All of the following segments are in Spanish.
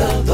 comienza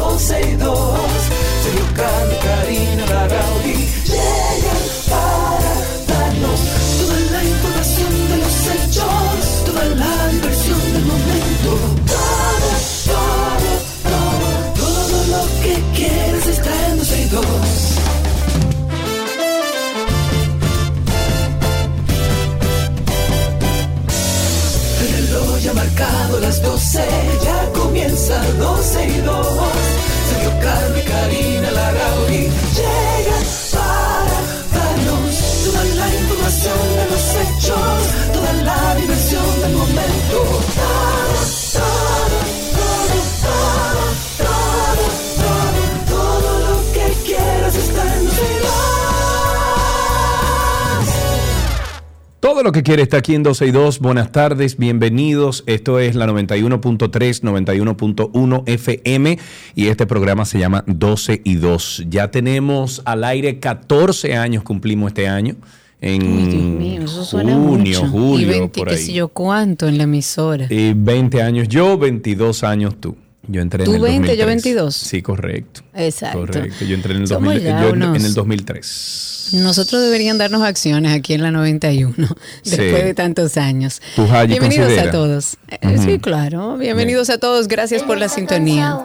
que quiere está aquí en 12 y 2. Buenas tardes, bienvenidos. Esto es la 91.3, 91.1 FM y este programa se llama 12 y 2. Ya tenemos al aire 14 años, cumplimos este año. En Uy, Dios mío, eso suena junio, mucho. julio, y 20, por qué ahí. sé yo cuánto en la emisora. Y 20 años yo, 22 años tú. Yo entré ¿Tú en el 20, yo 2003. 22? Sí, correcto. Exacto. Correcto. Yo entré en el, Somos 2000 ya yo en- el 2003. Nosotros deberían darnos acciones aquí en la 91, Sí. después de tantos años. ¿Tú, Haji, Bienvenidos considera? a todos. Eh, Sí, claro. Bienvenidos a todos. Gracias por la sintonía.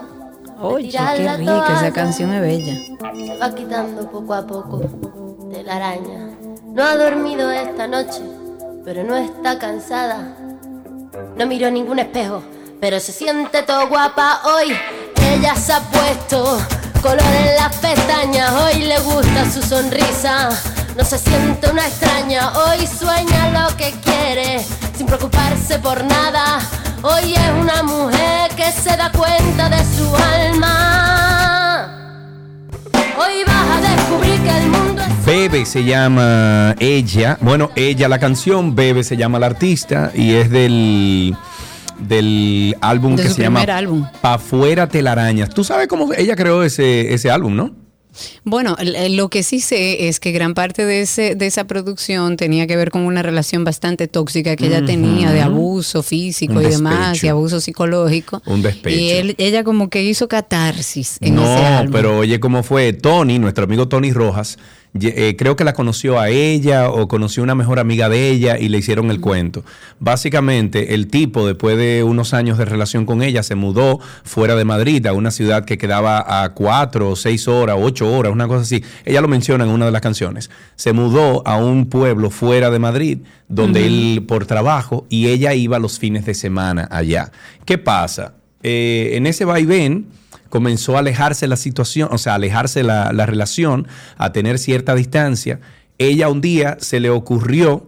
Oye, qué rica, esa canción es bella. Se va quitando poco a poco de la araña. No ha dormido esta noche, pero no está cansada. No miró ningún espejo, pero se siente todo guapa hoy. Ella se ha puesto color en las pestañas, hoy le gusta su sonrisa. No se siente una extraña, hoy sueña lo que quiere, sin preocuparse por nada. Hoy es una mujer que se da cuenta de su alma. Hoy vas a descubrir que el mundo es Bebe se llama ella. Bueno, ella la canción, Bebe se llama la artista y es del del álbum De que se llama álbum. Pa' fuera telarañas. Tú sabes cómo ella creó ese, ese álbum, ¿no? Bueno, l- lo que sí sé es que gran parte de, ese, de esa producción tenía que ver con una relación bastante tóxica que ella tenía de abuso físico Un y demás, y abuso psicológico. Un despecho. Y él, ella como que hizo catarsis en no, ese álbum. pero oye, ¿cómo fue? Tony, nuestro amigo Tony Rojas, eh, creo que la conoció a ella o conoció una mejor amiga de ella y le hicieron el cuento. Básicamente, el tipo, después de unos años de relación con ella, se mudó fuera de Madrid, a una ciudad que quedaba a cuatro o seis horas, ocho horas, una cosa así. Ella lo menciona en una de las canciones. Se mudó a un pueblo fuera de Madrid, donde él por trabajo, y ella iba los fines de semana allá. ¿Qué pasa? Eh, en ese vaivén, comenzó a alejarse la situación, o sea, alejarse la, la relación, a tener cierta distancia. Ella un día se le ocurrió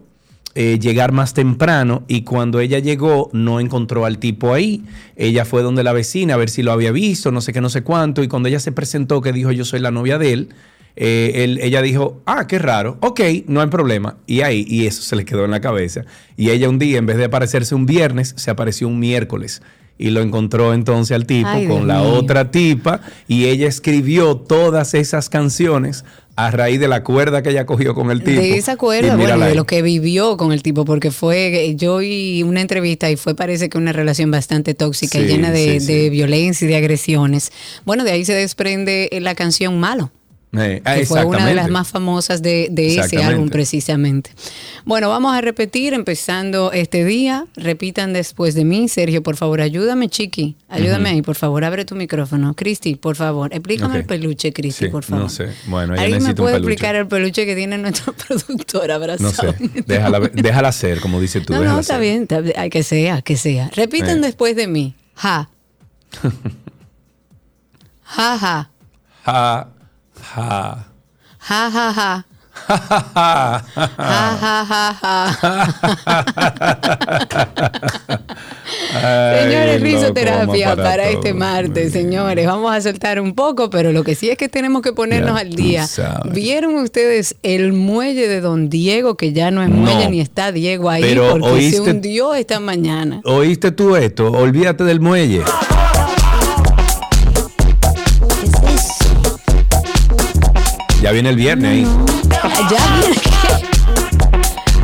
eh, llegar más temprano y cuando ella llegó no encontró al tipo ahí. Ella fue donde la vecina a ver si lo había visto, no sé qué, no sé cuánto, y cuando ella se presentó que dijo yo soy la novia de él, eh, él- ella dijo, ah, qué raro, ok, no hay problema. Y ahí, y eso se le quedó en la cabeza. Y ella un día, en vez de aparecerse un viernes, se apareció un miércoles. Y lo encontró entonces al tipo Ay, con la mío. otra tipa y ella escribió todas esas canciones a raíz de la cuerda que ella cogió con el tipo. De esa Y cuerda, bueno, de lo que vivió con el tipo, porque fue, yo vi una entrevista y fue parece que una relación bastante tóxica y llena de, sí, sí. de violencia y de agresiones. Bueno, de ahí se desprende la canción Malo. Eh, ah, que fue una de las más famosas de, de ese álbum precisamente. Bueno, vamos a repetir empezando este día. Repitan después de mí. Sergio, por favor, ayúdame, Chiqui. Ayúdame ahí, por favor. Abre tu micrófono. Cristi, por favor. Explícame el peluche, Cristi, Sí, por favor. no sé. Bueno, ¿Alguien me puede explicar el peluche que tiene nuestro productor No abrazado? sé, déjala, déjala ser, como dices tú. No, no, está ser. bien, está bien. Ay, que sea, que sea. Repiten Eh. después de mí. Ja. Ja, ja. Ja, ja. Ja, ja, ja. Señores, risoterapia para, todo. este martes, señores. Vamos a soltar un poco, pero lo que sí es que tenemos que ponernos Ya al día. ¿Vieron ustedes el muelle de Don Diego, que ya no es No. muelle ni está Diego ahí Pero porque se oíste- hundió esta mañana? ¿Oíste tú esto? Olvídate del muelle. Ya viene el viernes ahí. Ya viene.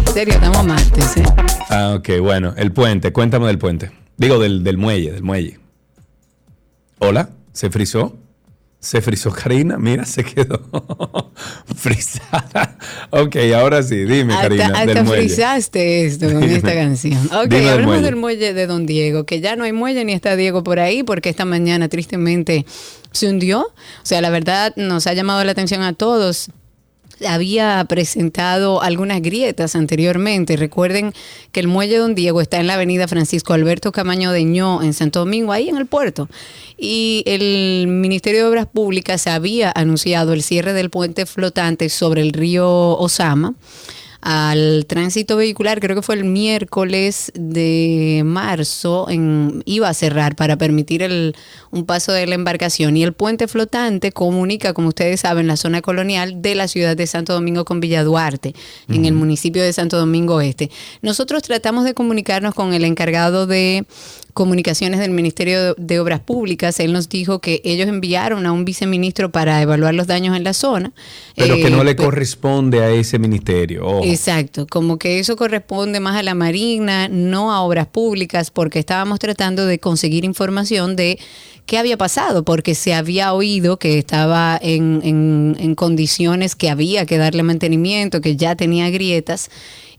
En serio, estamos martes, ¿eh? Ah, ok, bueno. El puente, cuéntame del puente. Digo, del, del muelle, del muelle. ¿Hola? ¿Se frizó? Se frizó Karina, mira, se quedó frizada. Ok, ahora sí, dime, Karina. Hasta, del hasta muelle. frizaste esto con esta canción. Ok, Dime del hablemos muelle. del muelle de Don Diego, que ya no hay muelle ni está Diego por ahí, porque esta mañana tristemente se hundió. O sea, la verdad nos ha llamado la atención a todos había presentado algunas grietas anteriormente. Recuerden que el muelle Don Diego está en la avenida Francisco Alberto Camaño de Ño, en Santo Domingo, ahí en el puerto. Y el Ministerio de Obras Públicas había anunciado el cierre del puente flotante sobre el río Osama al tránsito vehicular, creo que fue el miércoles de marzo, en, iba a cerrar para permitir el, un paso de la embarcación. Y el puente flotante comunica, como ustedes saben, la zona colonial de la ciudad de Santo Domingo con Villa Duarte, en el municipio de Santo Domingo Este. Nosotros tratamos de comunicarnos con el encargado de comunicaciones del Ministerio de, Obras Públicas. Él nos dijo que ellos enviaron a un viceministro para evaluar los daños en la zona. Pero que Eh, no le pe- corresponde a ese ministerio. Exacto, como que eso corresponde más a la Marina, no a obras públicas, porque estábamos tratando de conseguir información de qué había pasado, porque se había oído que estaba en, en- en condiciones que había que darle mantenimiento, que ya tenía grietas,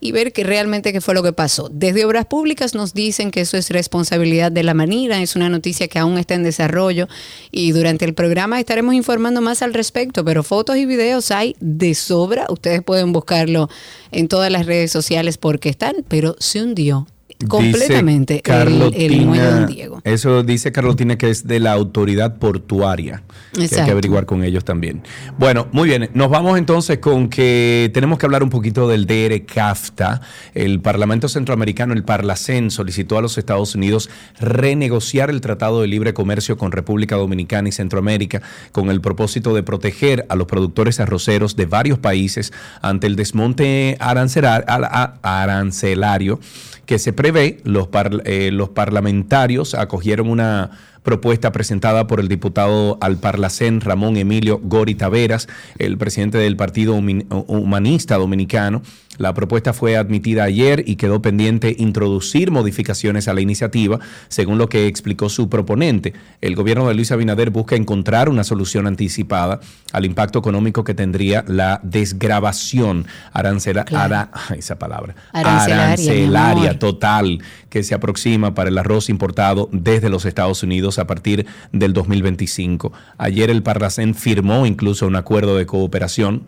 y ver que realmente qué fue lo que pasó. Desde obras públicas nos dicen que eso es responsabilidad de la Marina, es una noticia que aún está en desarrollo, y durante el programa estaremos informando más al respecto, pero fotos y videos hay de sobra, ustedes pueden buscarlo en todas las redes sociales porque están, pero se hundió completamente Dice el, el muelle Don Diego. Eso dice Carlotina que es de la autoridad portuaria. Que hay que Exacto. averiguar con ellos también. Bueno, muy bien. Nos vamos entonces con que tenemos que hablar un poquito del DR CAFTA. El Parlamento Centroamericano, el Parlacén, solicitó a los Estados Unidos renegociar el Tratado de Libre Comercio con República Dominicana y Centroamérica con el propósito de proteger a los productores arroceros de varios países ante el desmonte arancelario que se prevé, los, par- eh, los parlamentarios acogieron una propuesta presentada por el diputado al Parlacén Ramón Emilio Gori Taveras, el presidente del Partido Humanista Dominicano. La propuesta fue admitida ayer y quedó pendiente introducir modificaciones a la iniciativa, según lo que explicó su proponente. El gobierno de Luis Abinader busca encontrar una solución anticipada al impacto económico que tendría la desgravación arancela, Claro. ara- esa palabra, Arancelaria, arancelaria total que se aproxima para el arroz importado desde los Estados Unidos a partir del 2025. Ayer el Parlacén firmó incluso un acuerdo de cooperación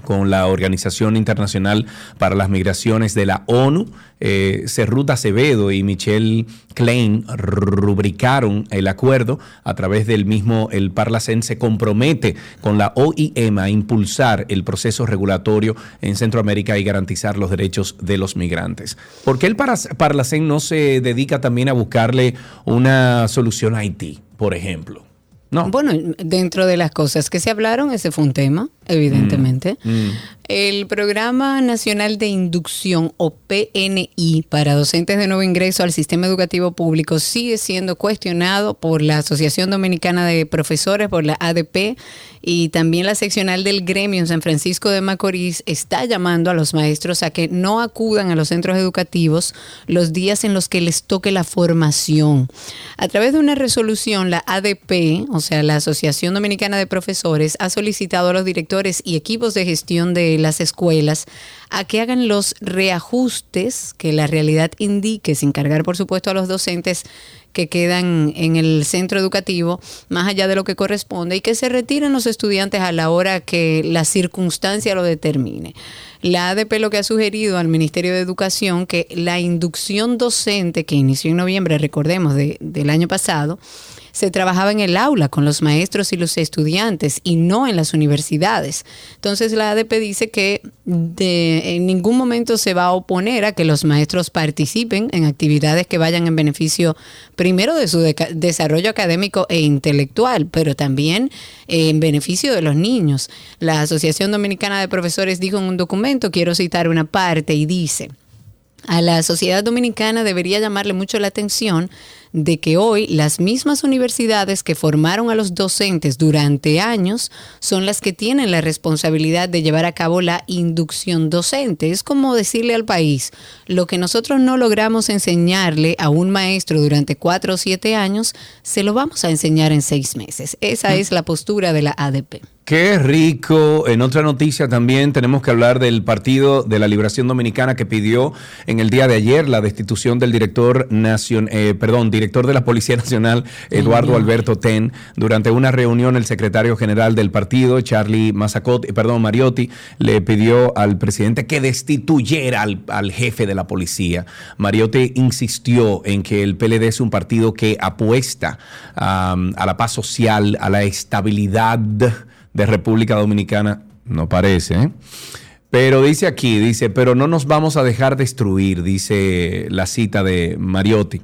con la Organización Internacional para las Migraciones de la ONU. Eh, Cerruta Acevedo y Michelle Klein rubricaron el acuerdo. A través del mismo, el Parlacén se compromete con la OIM a impulsar el proceso regulatorio en Centroamérica y garantizar los derechos de los migrantes. ¿Por qué el Parlacén no se dedica también a buscarle una solución a Haití, por ejemplo? No. Bueno, dentro de las cosas que se hablaron, ese fue un tema, evidentemente. Mm. El Programa Nacional de Inducción o PNI para docentes de nuevo ingreso al sistema educativo público sigue siendo cuestionado por la Asociación Dominicana de Profesores, por la ADP y también la seccional del gremio en San Francisco de Macorís está llamando a los maestros a que no acudan a los centros educativos los días en los que les toque la formación. A través de una resolución, la ADP, o sea, la Asociación Dominicana de Profesores, ha solicitado a los directores y equipos de gestión de las escuelas a que hagan los reajustes que la realidad indique, sin cargar, por supuesto, a los docentes que quedan en el centro educativo, más allá de lo que corresponde, y que se retiren los estudiantes a la hora que la circunstancia lo determine. La ADP lo que ha sugerido al Ministerio de Educación que la inducción docente que inició en noviembre, recordemos, de- del año pasado, se trabajaba en el aula con los maestros y los estudiantes y no en las universidades. Entonces la ADP dice que en ningún momento se va a oponer a que los maestros participen en actividades que vayan en beneficio primero de su desarrollo académico e intelectual, pero también en beneficio de los niños. La Asociación Dominicana de Profesores dijo en un documento, quiero citar una parte, y dice, a la sociedad dominicana debería llamarle mucho la atención de que hoy las mismas universidades que formaron a los docentes durante años son las que tienen la responsabilidad de llevar a cabo la inducción docente. Es como decirle al país, lo que nosotros no logramos enseñarle a un maestro durante cuatro o siete años, se lo vamos a enseñar en seis meses. Esa es la postura de la ADP. Qué rico. En otra noticia también tenemos que hablar del Partido de la Liberación Dominicana que pidió en el día de ayer la destitución del director nacion, eh, perdón, director de la Policía Nacional, Eduardo Alberto Ten. Durante una reunión, el secretario general del partido, Charlie Mazacot, eh, perdón, Mariotti, le pidió al presidente que destituyera al, jefe de la policía. Mariotti insistió en que el PLD es un partido que apuesta a la paz social, a la estabilidad de República Dominicana, no parece, ¿eh? Pero dice aquí, dice, pero no nos vamos a dejar destruir, dice la cita de Mariotti.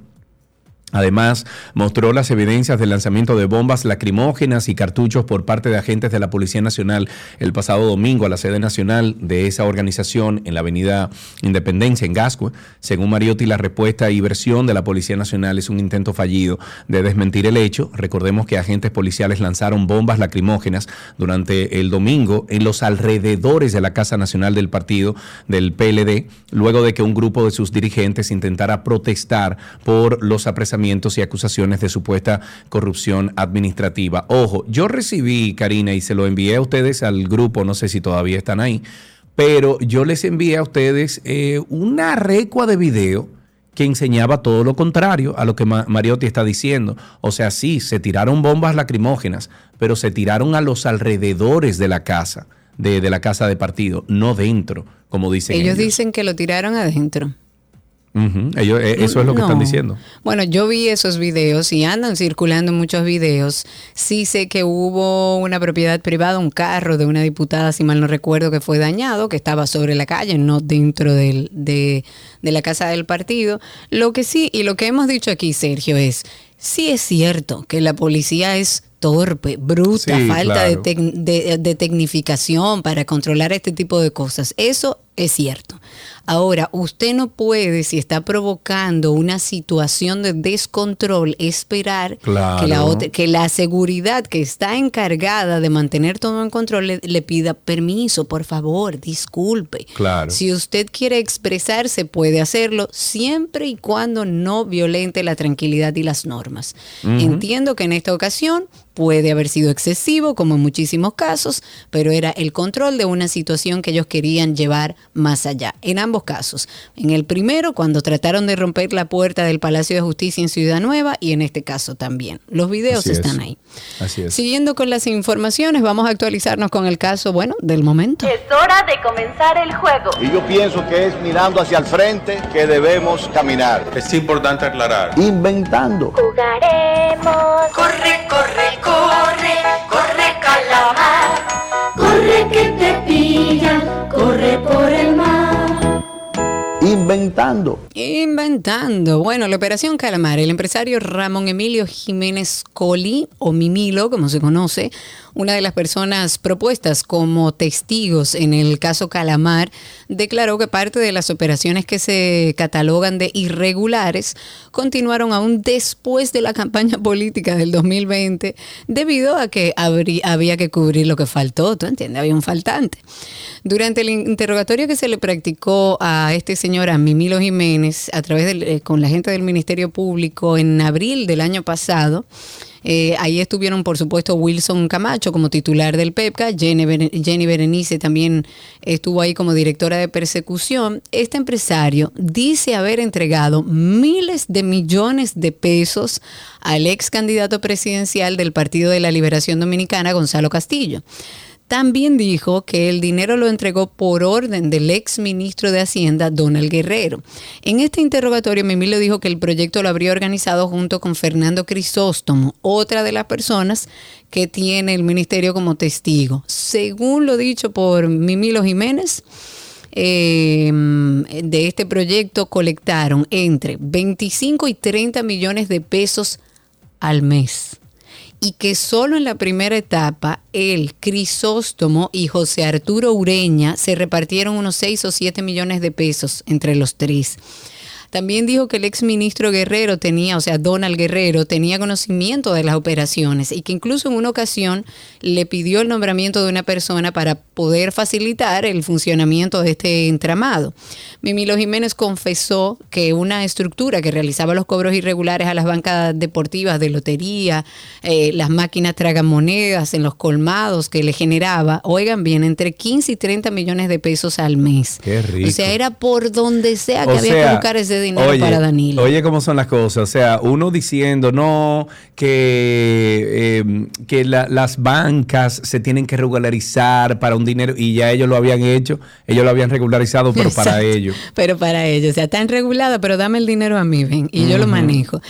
Además, mostró las evidencias del lanzamiento de bombas lacrimógenas y cartuchos por parte de agentes de la Policía Nacional el pasado domingo a la sede nacional de esa organización en la avenida Independencia, en Gascue. Según Mariotti, la respuesta y versión de la Policía Nacional es un intento fallido de desmentir el hecho. Recordemos que agentes policiales lanzaron bombas lacrimógenas durante el domingo en los alrededores de la Casa Nacional del Partido del PLD, luego de que un grupo de sus dirigentes intentara protestar por los apresamientos y acusaciones de supuesta corrupción administrativa. Ojo, yo recibí, Karina, y se lo envié a ustedes al grupo, no sé si todavía están ahí, pero yo les envié a ustedes eh, una recua de video que enseñaba todo lo contrario a lo que Mariotti está diciendo. O sea, sí, se tiraron bombas lacrimógenas, pero se tiraron a los alrededores de la casa, de, la casa de partido, no dentro, como dicen ellos. Ellos dicen que lo tiraron adentro. Eh, eso es lo que están diciendo. Bueno, yo vi esos videos y andan circulando muchos videos. Sí sé que hubo una propiedad privada, un carro de una diputada, si mal no recuerdo, que fue dañado, que estaba sobre la calle, no dentro del, de, la casa del partido. Lo que sí, y lo que hemos dicho aquí, Sergio, es, sí es cierto que la policía es torpe, bruta, falta de, de tecnificación para controlar este tipo de cosas. Eso es cierto. Ahora, usted no puede, si está provocando una situación de descontrol, esperar que, la que la seguridad que está encargada de mantener todo en control le, pida permiso, por favor, disculpe. Claro. Si usted quiere expresarse, puede hacerlo siempre y cuando no violente la tranquilidad y las normas. Entiendo que en esta ocasión puede haber sido excesivo, como en muchísimos casos, pero era el control de una situación que ellos querían llevar más allá. En ambos casos. En el primero, cuando trataron de romper la puerta del Palacio de Justicia en Ciudad Nueva, y en este caso también. Los videos están ahí. Así es. Siguiendo con las informaciones, vamos a actualizarnos con el caso, bueno, del momento. Es hora de comenzar el juego. Y yo pienso que es mirando hacia el frente que debemos caminar. Es importante aclarar. Inventando. Jugaremos. Corre, corre, corre, corre Inventando. Inventando. Bueno, la operación Calamar, el empresario Ramón Emilio Jiménez Coli, o Mimilo, como se conoce, una de las personas propuestas como testigos en el caso Calamar, declaró que parte de las operaciones que se catalogan de irregulares continuaron aún después de la campaña política del 2020 debido a que había que cubrir lo que faltó, ¿tú entiendes? Había un faltante. Durante el interrogatorio que se le practicó a este señor, a Mimilo Jiménez, a través de, eh, con la gente del Ministerio Público en abril del año pasado, eh, ahí estuvieron, por supuesto, Wilson Camacho como titular del PEPCA, Jenny, Berenice también estuvo ahí como directora de persecución. Este empresario dice haber entregado miles de millones de pesos al ex candidato presidencial del Partido de la Liberación Dominicana, Gonzalo Castillo. También dijo que el dinero lo entregó por orden del ex ministro de Hacienda, Donald Guerrero. En este interrogatorio, Mimilo dijo que el proyecto lo habría organizado junto con Fernando Crisóstomo, otra de las personas que tiene el ministerio como testigo. Según lo dicho por Mimilo Jiménez, em, de este proyecto colectaron entre 25 y 30 millones de pesos al mes y que solo en la primera etapa él, Crisóstomo y José Arturo Ureña se repartieron unos 6 o 7 millones de pesos entre los tres. También dijo que el ex ministro Guerrero tenía, o sea, Donald Guerrero, tenía conocimiento de las operaciones y que incluso en una ocasión le pidió el nombramiento de una persona para poder facilitar el funcionamiento de este entramado. Mimilo Jiménez confesó que una estructura que realizaba los cobros irregulares a las bancas deportivas de lotería, eh, las máquinas tragamonedas en los colmados que le generaba, oigan bien, entre 15 y 30 millones de pesos al mes. Qué rico. O sea, era por donde sea que O había sea, que buscar ese dinero oye, para Danilo. Oye, cómo son las cosas. O sea, uno diciendo, no, que, eh, que la- las bancas se tienen que regularizar para un dinero, y ya ellos lo habían hecho, ellos lo habían regularizado, pero para ellos. Pero para ellos, o sea, tan regulada, pero dame el dinero a mí, ven, y yo lo manejo.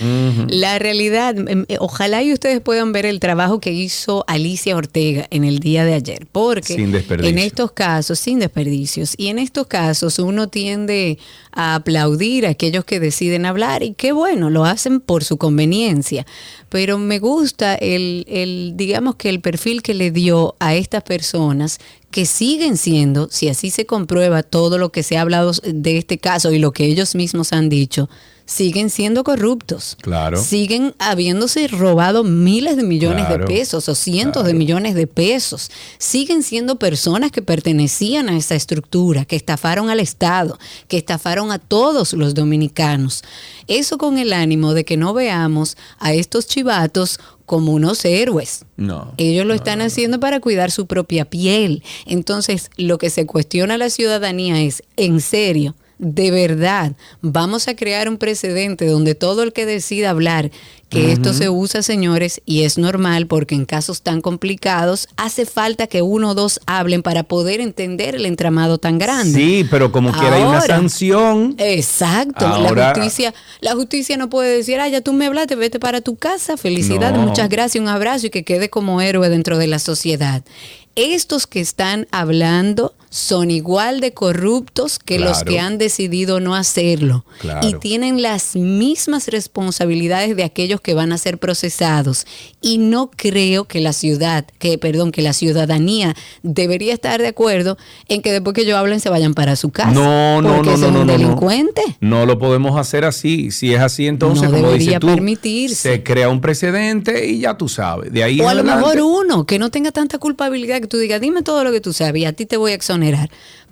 La realidad, em, eh, ojalá y ustedes puedan ver el trabajo que hizo Alicia Ortega en el día de ayer, porque en estos casos, sin desperdicios, y en estos casos uno tiende a aplaudir a aquellos que deciden hablar, y qué bueno, lo hacen por su conveniencia. Pero me gusta el, el, digamos que el perfil que le dio a estas personas que siguen siendo, si así se comprueba todo lo que se ha hablado de este caso y lo que ellos mismos han dicho, siguen siendo corruptos. Claro. Siguen habiéndose robado miles de millones Claro. de pesos o cientos de millones de pesos. Siguen siendo personas que pertenecían a esa estructura, que estafaron al Estado, que estafaron a todos los dominicanos. Eso con el ánimo de que no veamos a estos chivatos como unos héroes. No. Ellos lo están haciendo para cuidar su propia piel. Entonces, lo que se cuestiona a la ciudadanía es, en serio, de verdad, vamos a crear un precedente donde todo el que decida hablar que esto se usa, señores, y es normal porque en casos tan complicados hace falta que uno o dos hablen para poder entender el entramado tan grande. Sí, pero como quiera hay una sanción. Exacto, Ahora- la justicia, la justicia no puede decir, ah, ya tú me hablaste, vete para tu casa, felicidades, No. muchas gracias, un abrazo y que quede como héroe dentro de la sociedad. Estos que están hablando son igual de corruptos que los que han decidido no hacerlo Claro. y tienen las mismas responsabilidades de aquellos que van a ser procesados y no creo que la ciudad, que perdón, que la ciudadanía debería estar de acuerdo en que después que ellos hablen se vayan para su casa. No, no, porque no, no, no, no, no. No lo podemos hacer así. Si es así, entonces, No como dices tú, permitirse. se crea un precedente y ya tú sabes. De ahí O a lo adelante- mejor uno que no tenga tanta culpabilidad que tú digas, dime todo lo que tú sabes y a ti te voy a exonerar.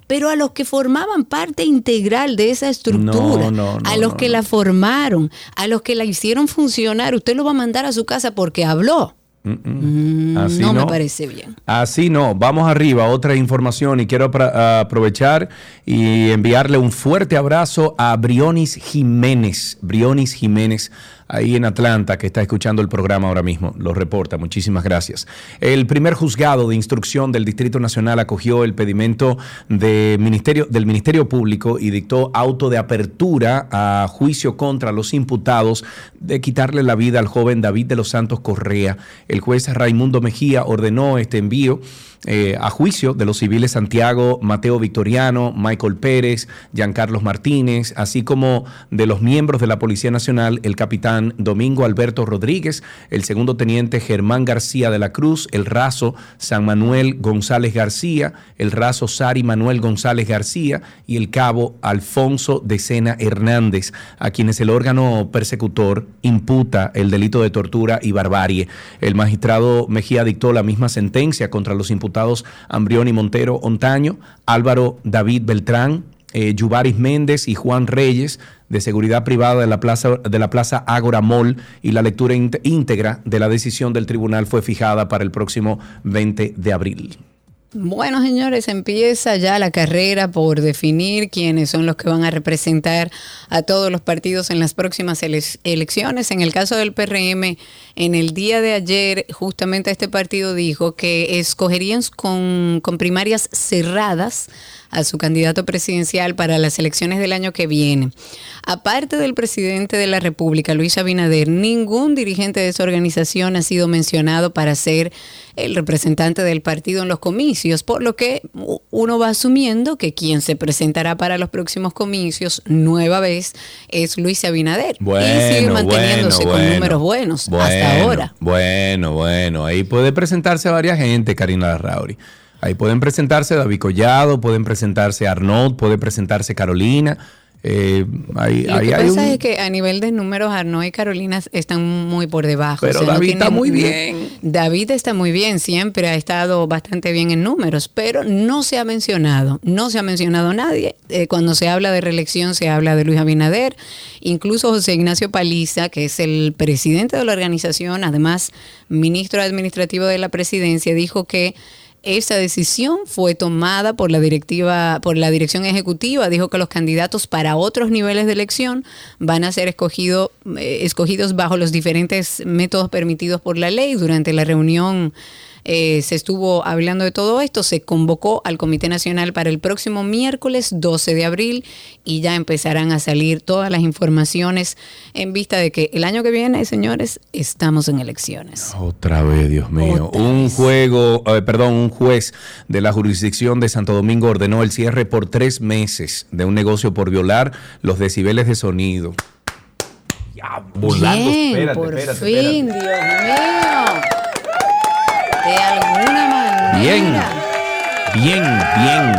Pero a los que formaban parte integral de esa estructura, No, no, no, a los que la formaron, a los que la hicieron funcionar, usted lo va a mandar a su casa porque habló. Mm, Así no, me parece bien. Así no, vamos arriba, otra información y quiero aprovechar y enviarle un fuerte abrazo a Brionis Jiménez, Brionis Jiménez, ahí en Atlanta, que está escuchando el programa ahora mismo, lo reporta, muchísimas gracias. El primer juzgado de instrucción del Distrito Nacional acogió el pedimento de ministerio, del Ministerio Público y dictó auto de apertura a juicio contra los imputados de quitarle la vida al joven David de los Santos Correa. El juez Raimundo Mejía ordenó este envío eh, a juicio de los civiles Santiago, Mateo Victoriano, Michael Pérez, Giancarlos Martínez, así como de los miembros de la Policía Nacional, el capitán Domingo Alberto Rodríguez, el segundo teniente Germán García de la Cruz, el raso San Manuel González García, el raso Sari Manuel González García y el cabo Alfonso de Sena Hernández, a quienes el órgano persecutor imputa el delito de tortura y barbarie. El magistrado Mejía dictó la misma sentencia contra los imputados Ambrión y Montero Ontaño, Álvaro David Beltrán, eh, Yubaris Méndez y Juan Reyes de seguridad privada de la plaza de la plaza Ágora Mall y la lectura íntegra de la decisión del tribunal fue fijada para el próximo 20 de abril. Bueno, señores, empieza ya la carrera por definir quiénes son los que van a representar a todos los partidos en las próximas ele- elecciones. En el caso del PRM, en el día de ayer, justamente este partido dijo que escogerían con primarias cerradas a su candidato presidencial para las elecciones del año que viene. Aparte del presidente de la República, Luis Abinader, ningún dirigente de esa organización ha sido mencionado para ser el representante del partido en los comicios, por lo que uno va asumiendo que quien se presentará para los próximos comicios nueva vez es Luis Abinader. y sigue manteniéndose con números buenos hasta bueno, ahora. Bueno, bueno, ahí puede presentarse varias gente, Karina Larrauri. Ahí pueden presentarse David Collado, pueden presentarse Arnaud, puede presentarse Carolina. Eh, hay, Lo hay- que hay pasa un- es que a nivel de números, Arnold y Carolina están muy por debajo. Pero David está muy bien. David está muy bien, siempre ha estado bastante bien en números, pero no se ha mencionado, no se ha mencionado nadie. Eh, cuando se habla de reelección se habla de Luis Abinader, incluso José Ignacio Paliza, que es el presidente de la organización, además ministro administrativo de la presidencia, dijo que esa decisión fue tomada por la directiva, por la dirección ejecutiva. Dijo que los candidatos para otros niveles de elección van a ser escogido, eh, escogidos bajo los diferentes métodos permitidos por la ley. Durante la reunión eh, se estuvo hablando de todo esto. Se convocó al Comité Nacional para el próximo miércoles 12 de abril y ya empezarán a salir todas las informaciones en vista de que el año que viene, señores, estamos en elecciones. Otra vez, Dios mío. Otra un vez. juego, eh, perdón, un juez de la jurisdicción de Santo Domingo ordenó el cierre por tres meses de un negocio por violar los decibeles de sonido. Ya, volando, Bien, espérate, por espérate, fin, espérate. Dios mío. De alguna manera. Bien, bien, bien.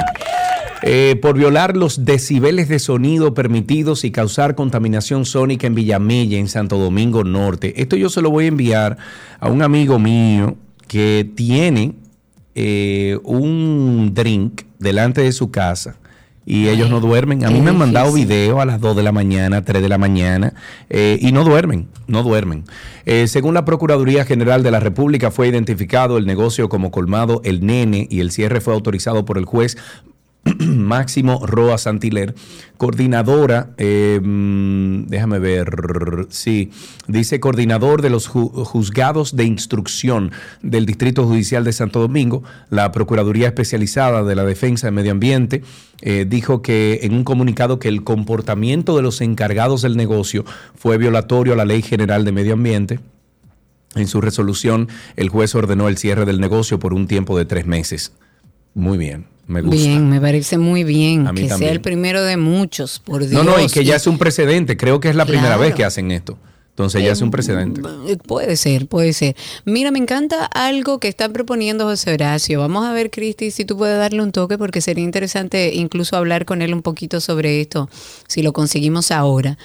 Eh, por violar los decibeles de sonido permitidos y causar contaminación sónica en Villamella, en Santo Domingo Norte. Esto yo se lo voy a enviar a un amigo mío que tiene eh, un drink delante de su casa. Y ellos no duermen. A mí me han mandado difícil. video a las 2 de la mañana, 3 de la mañana, eh, y no duermen, no duermen. Eh, según la Procuraduría General de la República, fue identificado el negocio como colmado El Nene y el cierre fue autorizado por el juez Máximo Roa Santiler, coordinadora, eh, mm, déjame ver, sí, dice coordinador de los ju- juzgados de instrucción del Distrito Judicial de Santo Domingo, la Procuraduría Especializada de la Defensa de Medio Ambiente, eh, dijo que en un comunicado que el comportamiento de los encargados del negocio fue violatorio a la Ley General de Medio Ambiente. En su resolución, el juez ordenó el cierre del negocio por un tiempo de tres meses. Muy bien, me gusta. Bien, me parece muy bien A mí que también. sea el primero de muchos, por Dios. No, no, y que ya es un precedente. Creo que es la primera vez que hacen esto. Entonces ya es un precedente. Eh, Puede ser, puede ser. Mira, me encanta algo que está proponiendo José Horacio. Vamos a ver, Cristi, si tú puedes darle un toque, porque sería interesante incluso hablar con él un poquito sobre esto, si lo conseguimos ahora.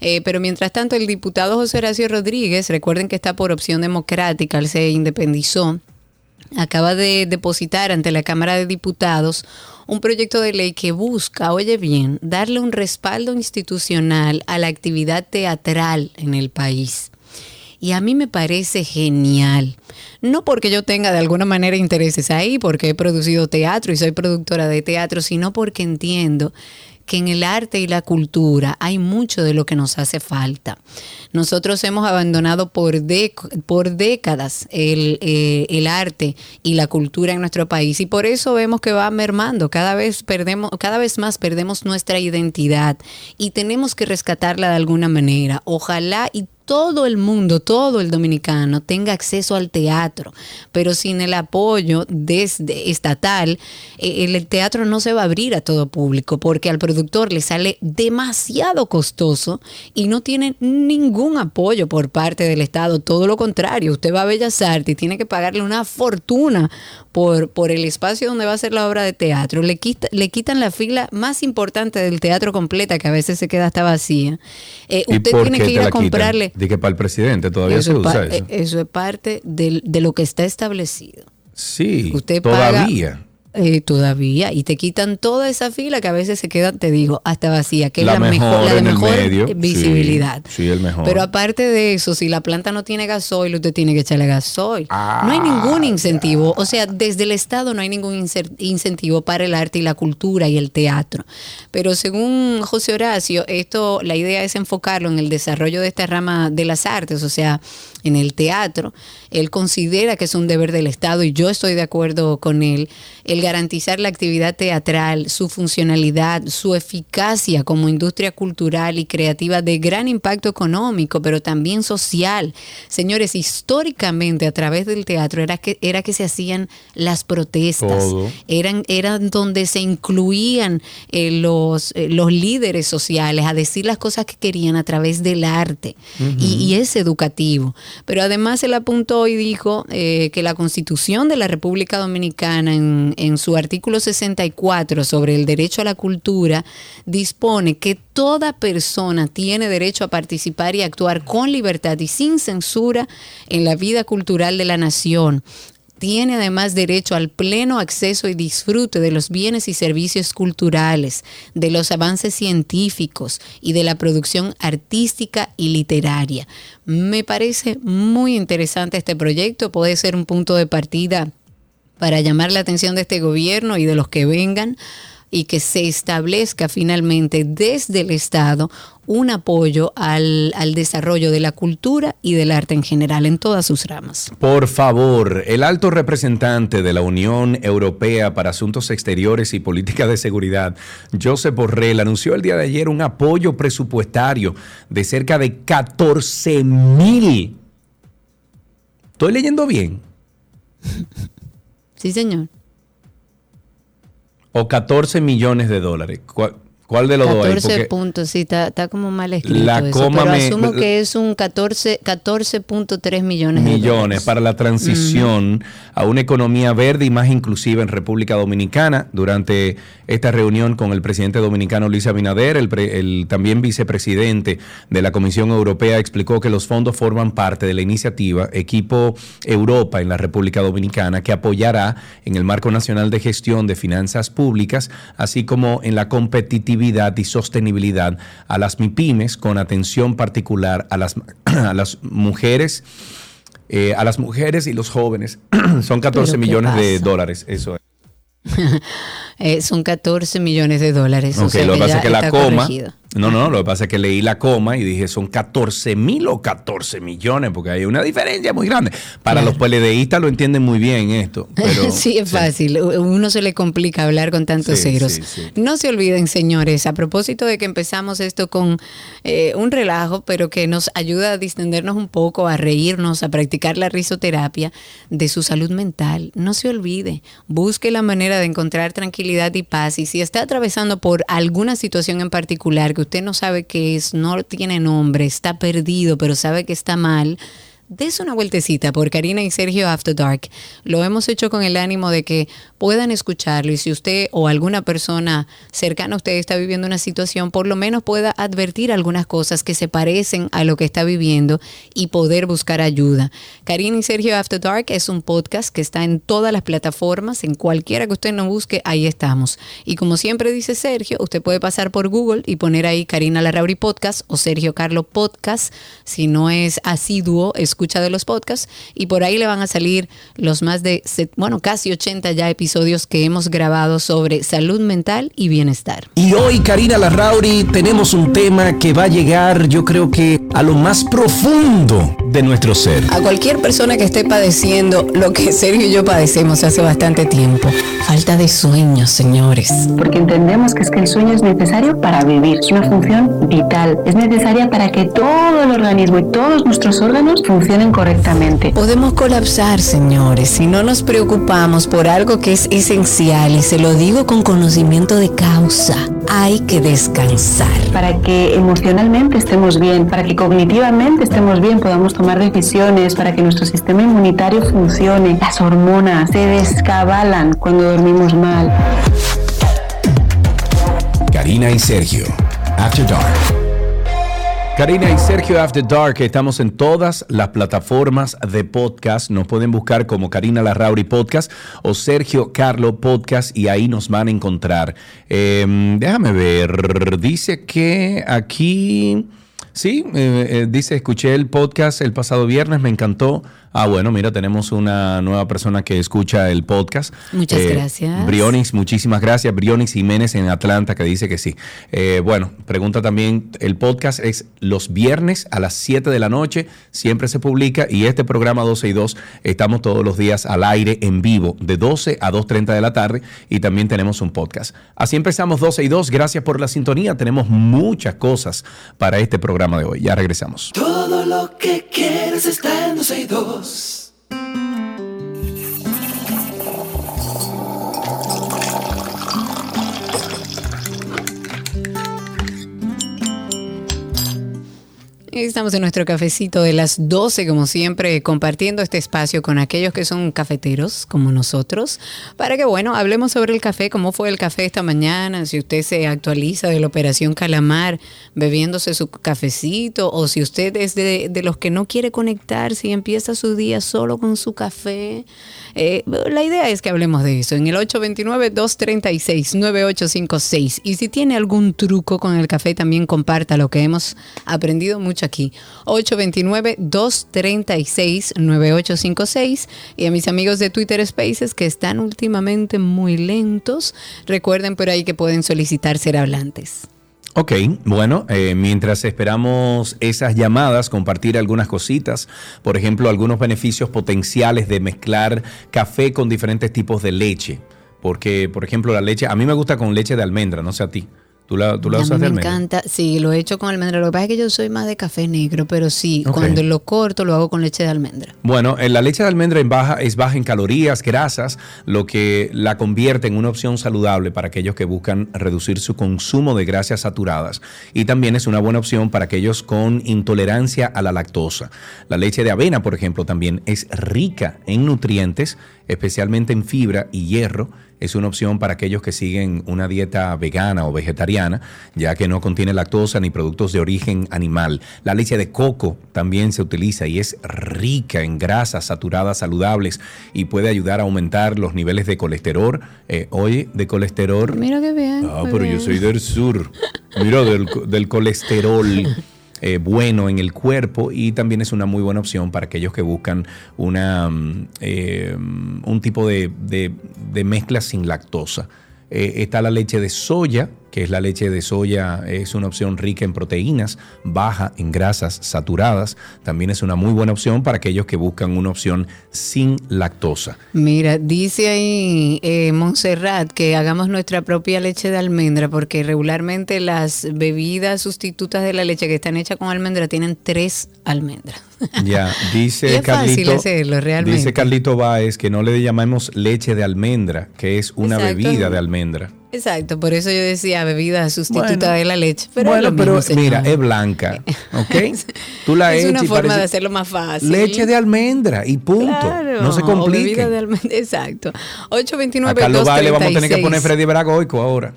Eh, pero mientras tanto, el diputado José Horacio Rodríguez, recuerden que está por opción democrática, él se independizó acaba de depositar ante la Cámara de Diputados un proyecto de ley que busca, oye bien, darle un respaldo institucional a la actividad teatral en el país. Y a mí me parece genial. No porque yo tenga de alguna manera intereses ahí, porque he producido teatro y soy productora de teatro, sino porque entiendo que en el arte y la cultura hay mucho de lo que nos hace falta. Nosotros hemos abandonado por, por décadas el, eh, el arte y la cultura en nuestro país y por eso vemos que va mermando. Cada vez, perdemos, cada vez más perdemos nuestra identidad y tenemos que rescatarla de alguna manera. Ojalá y todo el mundo, todo el dominicano tenga acceso al teatro, pero sin el apoyo desde estatal, eh, el teatro no se va a abrir a todo público porque al productor le sale demasiado costoso y no tiene ningún apoyo por parte del Estado, todo lo contrario, usted va a Bellas Artes y tiene que pagarle una fortuna por, por el espacio donde va a ser la obra de teatro, le, quita- le quitan la fila más importante del teatro completa que a veces se queda hasta vacía. Eh, ¿Y usted tiene que ir a comprarle. De que para el presidente todavía Eso se es, pa- usa eh, eso. eso es parte del- de, lo que está establecido. Sí, Usted paga- todavía. Eh, todavía, y te quitan toda esa fila que a veces se queda, te digo, hasta vacía, que La es la mejor, mejor la de mejor medio, visibilidad. sí, sí, el mejor. Pero aparte de eso, si la planta no tiene gasoil, usted tiene que echarle gasoil. Ah, no hay ningún incentivo, o sea, desde el Estado no hay ningún incentivo para el arte y la cultura y el teatro. Pero según José Horacio, esto, la idea es enfocarlo en el desarrollo de esta rama de las artes, o sea, en el teatro. Él considera que es un deber del Estado y yo estoy de acuerdo con él, el garantizar la actividad teatral, su funcionalidad, su eficacia como industria cultural y creativa de gran impacto económico, pero también social. Señores, históricamente a través del teatro era que, era que se hacían las protestas, Todo. eran, eran donde se incluían eh, los, eh, los líderes sociales a decir las cosas que querían a través del arte y, y es educativo. Pero además él apuntó y dijo eh, que la constitución de la República Dominicana en, su artículo 64 sobre el derecho a la cultura dispone que toda persona tiene derecho a participar y actuar con libertad y sin censura en la vida cultural de la nación tiene además derecho al pleno acceso y disfrute de los bienes y servicios culturales, de los avances científicos y de la producción artística y literaria. Me parece muy interesante este proyecto, puede ser un punto de partida para llamar la atención de este gobierno y de los que vengan y que se establezca finalmente desde el Estado un apoyo al, al, desarrollo de la cultura y del arte en general en todas sus ramas. Por favor, el alto representante de la Unión Europea para Asuntos Exteriores y Política de Seguridad, Josep Borrell, anunció el día de ayer un apoyo presupuestario de cerca de 14 mil. ¿Estoy leyendo bien? Sí, señor o 14 millones de dólares. ¿Cuál, de los 14 dos hay? Porque puntos, sí, está, está, como mal escrito. La eso, coma pero me- asumo que es un 14 14.3 millones. de millones dólares. para la transición a una economía verde y más inclusiva en República Dominicana. Durante esta reunión con el presidente dominicano Luis Abinader, el, pre- el también vicepresidente de la Comisión Europea explicó que los fondos forman parte de la iniciativa Equipo Europa en la República Dominicana que apoyará en el marco nacional de gestión de finanzas públicas, así como en la competitividad y sostenibilidad a las MIPIMES con atención particular a las, a las mujeres eh, a las mujeres y los jóvenes. Son 14 ¿Pero qué millones de pasa? dólares, eso es. Eh, son 14 millones de dólares. o Ok, sea lo que pasa es que la coma. corregido. No, no, lo que pasa es que leí la coma y dije son 14 mil o 14 millones, porque hay una diferencia muy grande. Para Claro. los PLDistas lo entienden muy bien esto. Pero, sí, es fácil. Uno se le complica hablar con tantos Sí, ceros. sí, sí. No se olviden, señores, a propósito de que empezamos esto con eh, un relajo, pero que nos ayuda a distendernos un poco, a reírnos, a practicar la risoterapia de su salud mental. No se olvide, busque la manera de encontrar tranquilidad y paz. Y si está atravesando por alguna situación en particular que usted no sabe qué es, no tiene nombre, está perdido, pero sabe que está mal, Des una vueltecita por Karina y Sergio After Dark. Lo hemos hecho con el ánimo de que puedan escucharlo y si usted o alguna persona cercana a usted está viviendo una situación, por lo menos pueda advertir algunas cosas que se parecen a lo que está viviendo y poder buscar ayuda. Karina y Sergio After Dark es un podcast que está en todas las plataformas, en cualquiera que usted nos busque, ahí estamos. Y como siempre dice Sergio, usted puede pasar por Google y poner ahí Karina Larrauri Podcast o Sergio Carlo Podcast. Si no es asiduo, escucha de los podcasts y por ahí le van a salir los más de, bueno, casi 80 ya episodios que hemos grabado sobre salud mental y bienestar. Y hoy, Karina Larrauri, tenemos un tema que va a llegar, yo creo que a lo más profundo de nuestro ser. A cualquier persona que esté padeciendo lo que Sergio y yo padecemos hace bastante tiempo, falta de sueño, señores. porque entendemos que es que el sueño es necesario para vivir, es una función vital, es necesaria para que todo el organismo y todos nuestros órganos funcionen correctamente. Podemos colapsar, señores, si no nos preocupamos por algo que es esencial y se lo digo con conocimiento de causa. Hay que descansar. Para que emocionalmente estemos bien, para que cognitivamente estemos bien, podamos tomar decisiones, para que nuestro sistema inmunitario funcione. Las hormonas se descabalan cuando dormimos mal. Karina y Sergio, After Dark. Karina y Sergio After Dark, estamos en todas las plataformas de podcast. Nos pueden buscar como Karina Larrauri Podcast o Sergio Carlo Podcast y ahí nos van a encontrar. Eh, déjame ver, dice que aquí, sí, eh, eh, dice, escuché el podcast el pasado viernes, me encantó. Ah, bueno, mira, tenemos una nueva persona que escucha el podcast. Muchas Eh, gracias. Brionix, muchísimas gracias. Brionix Jiménez en Atlanta que dice que sí. Eh, bueno, pregunta también, el podcast es los viernes a las 7 de la noche, siempre se publica y este programa 12 y 2 estamos todos los días al aire en vivo de 12 a 2.30 de la tarde y también tenemos un podcast. Así empezamos 12 y 2, gracias por la sintonía, tenemos muchas cosas para este programa de hoy. Ya regresamos. Todo lo que quieres está en 12 y 2. Estamos en nuestro cafecito de las 12, como siempre, compartiendo este espacio con aquellos que son cafeteros como nosotros, para que, bueno, hablemos sobre el café, cómo fue el café esta mañana, si usted se actualiza de la operación Calamar bebiéndose su cafecito, o si usted es de, los que no quiere conectarse y empieza su día solo con su café. Eh, la idea es que hablemos de eso en el 829-236-9856. Y si tiene algún truco con el café, también comparta lo que hemos aprendido mucho aquí. 829-236-9856. Y a mis amigos de Twitter Spaces que están últimamente muy lentos, recuerden por ahí que pueden solicitar ser hablantes. Ok, bueno, eh, mientras esperamos esas llamadas, compartir algunas cositas, por ejemplo, algunos beneficios potenciales de mezclar café con diferentes tipos de leche. Porque, por ejemplo, la leche, a mí me gusta con leche de almendra, no sé a ti. ¿Tú la, tú la a usas mí de me encanta, sí, lo he hecho con almendra. Lo que pasa es que yo soy más de café negro, pero sí, cuando lo corto lo hago con leche de almendra. Bueno, eh, la leche de almendra en baja, es baja en calorías, grasas, lo que la convierte en una opción saludable para aquellos que buscan reducir su consumo de grasas saturadas. Y también es una buena opción para aquellos con intolerancia a la lactosa. La leche de avena, por ejemplo, también es rica en nutrientes, especialmente en fibra y hierro. Es una opción para aquellos que siguen una dieta vegana o vegetariana, ya que no contiene lactosa ni productos de origen animal. La leche de coco también se utiliza y es rica en grasas saturadas saludables y puede ayudar a aumentar los niveles de colesterol. Eh, oye, de colesterol. Mira qué bien. Ah, pero yo soy del sur. Mira, del, del colesterol eh, bueno en el cuerpo y también es una muy buena opción para aquellos que buscan una, mm, eh, mm, un tipo de, de- mezcla sin lactosa. Eh, está la leche de soya, que es la leche de soya, es una opción rica en proteínas, baja en grasas saturadas. También es una muy buena opción para aquellos que buscan una opción sin lactosa. Mira, dice ahí eh, Montserrat que hagamos nuestra propia leche de almendra, porque regularmente las bebidas sustitutas de la leche que están hechas con almendra tienen tres almendras. Ya, dice es fácil Carlito. hacerlo, realmente. Dice Carlito Báez que no le llamemos leche de almendra, que es una Exacto. bebida de almendra. Exacto, por eso yo decía bebida sustituta Bueno. de la leche. Pero bueno, lo pero mismo, mira, es blanca, ¿ok? Tú la es una forma de hacerlo más fácil. Leche de almendra y punto. Claro, no se o bebida complique. de almendra, exacto. 829 A Carlos Báez le vamos a tener que 236. poner Freddy Bragoico ahora.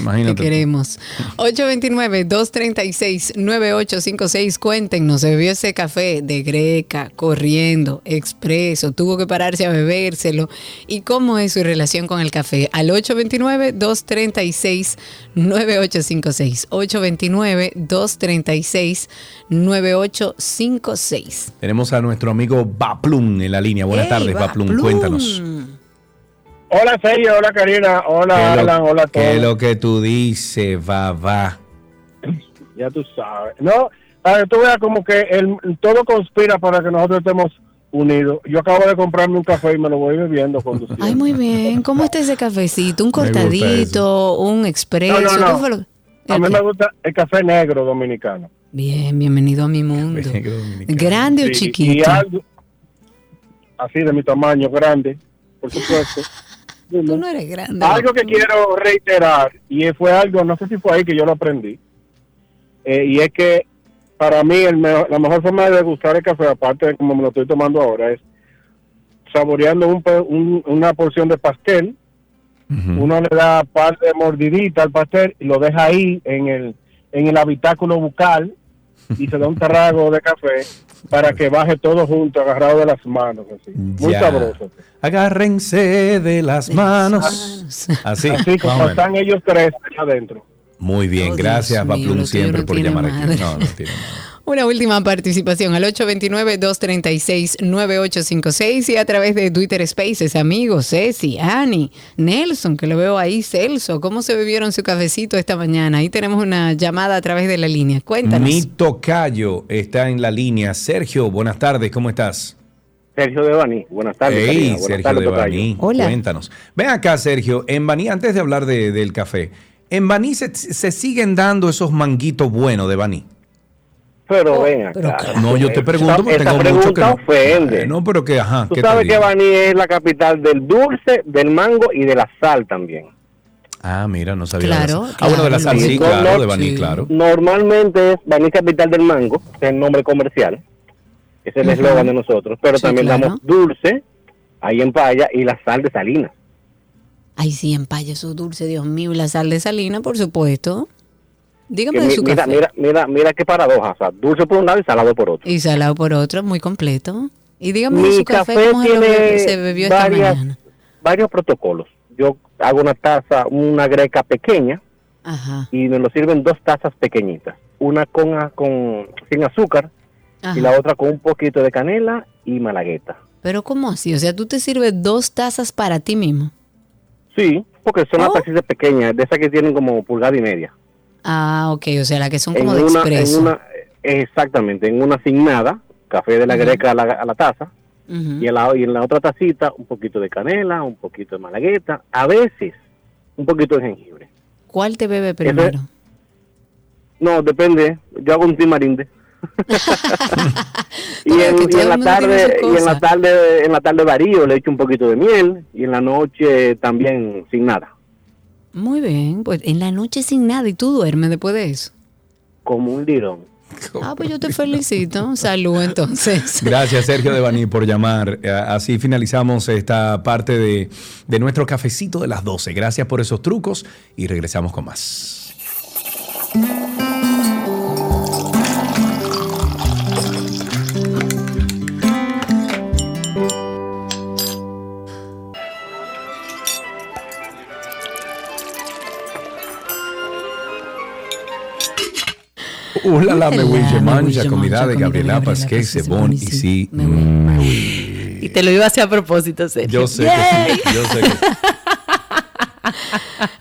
Imagínate. queremos. 829-236-9856. Cuéntenos, ¿se bebió ese café de greca, corriendo, expreso? ¿Tuvo que pararse a bebérselo? ¿Y cómo es su relación con el café? Al 829-236-9856. 829-236-9856. Tenemos a nuestro amigo Baplum en la línea. Buenas ¡Ey, tardes, Baplum. Baplum! Cuéntanos. Hola Sergio, hola Karina, hola ¿Qué es lo- Alan, hola a ¿Qué es todos. lo que tú dices, va, va? Ya tú sabes. No, a ver, tú veas como que el, todo conspira para que nosotros estemos unidos. Yo acabo de comprarme un café y me lo voy bebiendo conduciendo. Ay, muy bien. ¿Cómo está ese cafecito? ¿Un cortadito? ¿Un expreso? No, no, no. ¿Qué fue lo- A mí ¿El me gusta el café negro dominicano. Bien, bienvenido a mi mundo. ¿Grande o chiquito? Y algo así de mi tamaño, grande, por supuesto. Tú no eres grande. Algo que quiero reiterar, y fue algo, no sé si fue ahí que yo lo aprendí, eh, y es que para mí el me- la mejor forma de degustar el café, aparte de como me lo estoy tomando ahora, es saboreando un pe- un- una porción de pastel. Uno le da par de mordidita al pastel y lo deja ahí en el, en el habitáculo bucal y se da un trago de café para que baje todo junto, agarrado de las manos. Así. Muy Ya. sabroso. Agárrense de las manos. Así, Así como están ellos tres allá adentro. Muy bien, Oh, gracias, Baplum, siempre no por llamar madre. aquí. No, no tiene. Una última participación al 829-236-9856 y a través de Twitter Spaces, amigos, Ceci, Ani, Nelson, que lo veo ahí, Celso, ¿cómo se bebieron su cafecito esta mañana? Ahí tenemos una llamada a través de la línea. Cuéntanos. Mi tocayo está en la línea. Sergio, buenas tardes, ¿cómo estás? Sergio de Bani, buenas tardes. Hey. Buenas Sergio tardes, de Hola. cuéntanos. Ven acá, Sergio, en Baní, antes de hablar de- del café, en Baní se, se siguen dando esos manguitos buenos de Baní. Pero ven pero acá. claro. No, yo te pregunto porque Esa tengo mucho que no. ofende. No, pero que, ajá, Tú ¿qué te sabes que Bani es la capital del dulce, del mango y de la sal también. Ah, mira, no sabía. Claro, de la- ah, bueno, de la sal, sí, claro. claro, de Baní, Sí. claro. Normalmente es Baní Capital del Mango, que es el nombre comercial. Es el eslogan de nosotros. Pero Sí, también claro. damos dulce, ahí en Paya, y la sal de Salinas. Ay, sí, en Paya, eso dulce, Dios mío. y La sal de salina, por supuesto. Dígame Que de su mira, café. mira, mira, mira qué paradoja. O sea, dulce por un lado y salado por otro. Y salado por otro, muy completo. Y dígame de su café, café cómo se, lo tiene be- se bebió esta varias- mañana. Varios protocolos. Yo hago una taza, una greca pequeña, Ajá. y me lo sirven dos tazas pequeñitas. Una con, con sin azúcar Ajá. y la otra con un poquito de canela y malagueta. Pero ¿cómo así? O sea, tú te sirves dos tazas para ti mismo. Sí, porque son Oh. las tacitas pequeñas, de esas que tienen como pulgada y media. Ah, ok, o sea, las que son En como de una, expreso. en una, exactamente, en una sin nada, café de la Ujú. greca a la, a la taza, y, en la, y en la otra tacita un poquito de canela, un poquito de malagueta, a veces un poquito de jengibre. ¿Cuál te bebe primero? No, depende, yo hago un timarinde. y, en, y en la tarde y en la tarde en la tarde varío le echo un poquito de miel y en la noche también sin nada Muy bien, pues en la noche sin nada y tú duermes después de eso. como un lirón Ah, pues yo te felicito. Salud entonces. Gracias, Sergio de Baní, por llamar. Eh, Así finalizamos esta parte de, de nuestro cafecito de las 12. Gracias por esos trucos y regresamos con más. Hola, la me mancha, comida de Gabriela de Gabriela Pasqué, Pasqué, Sebón y sí. Y te lo iba a hacer a propósito, Sergio. Yo sé que sí, yo sé que sí.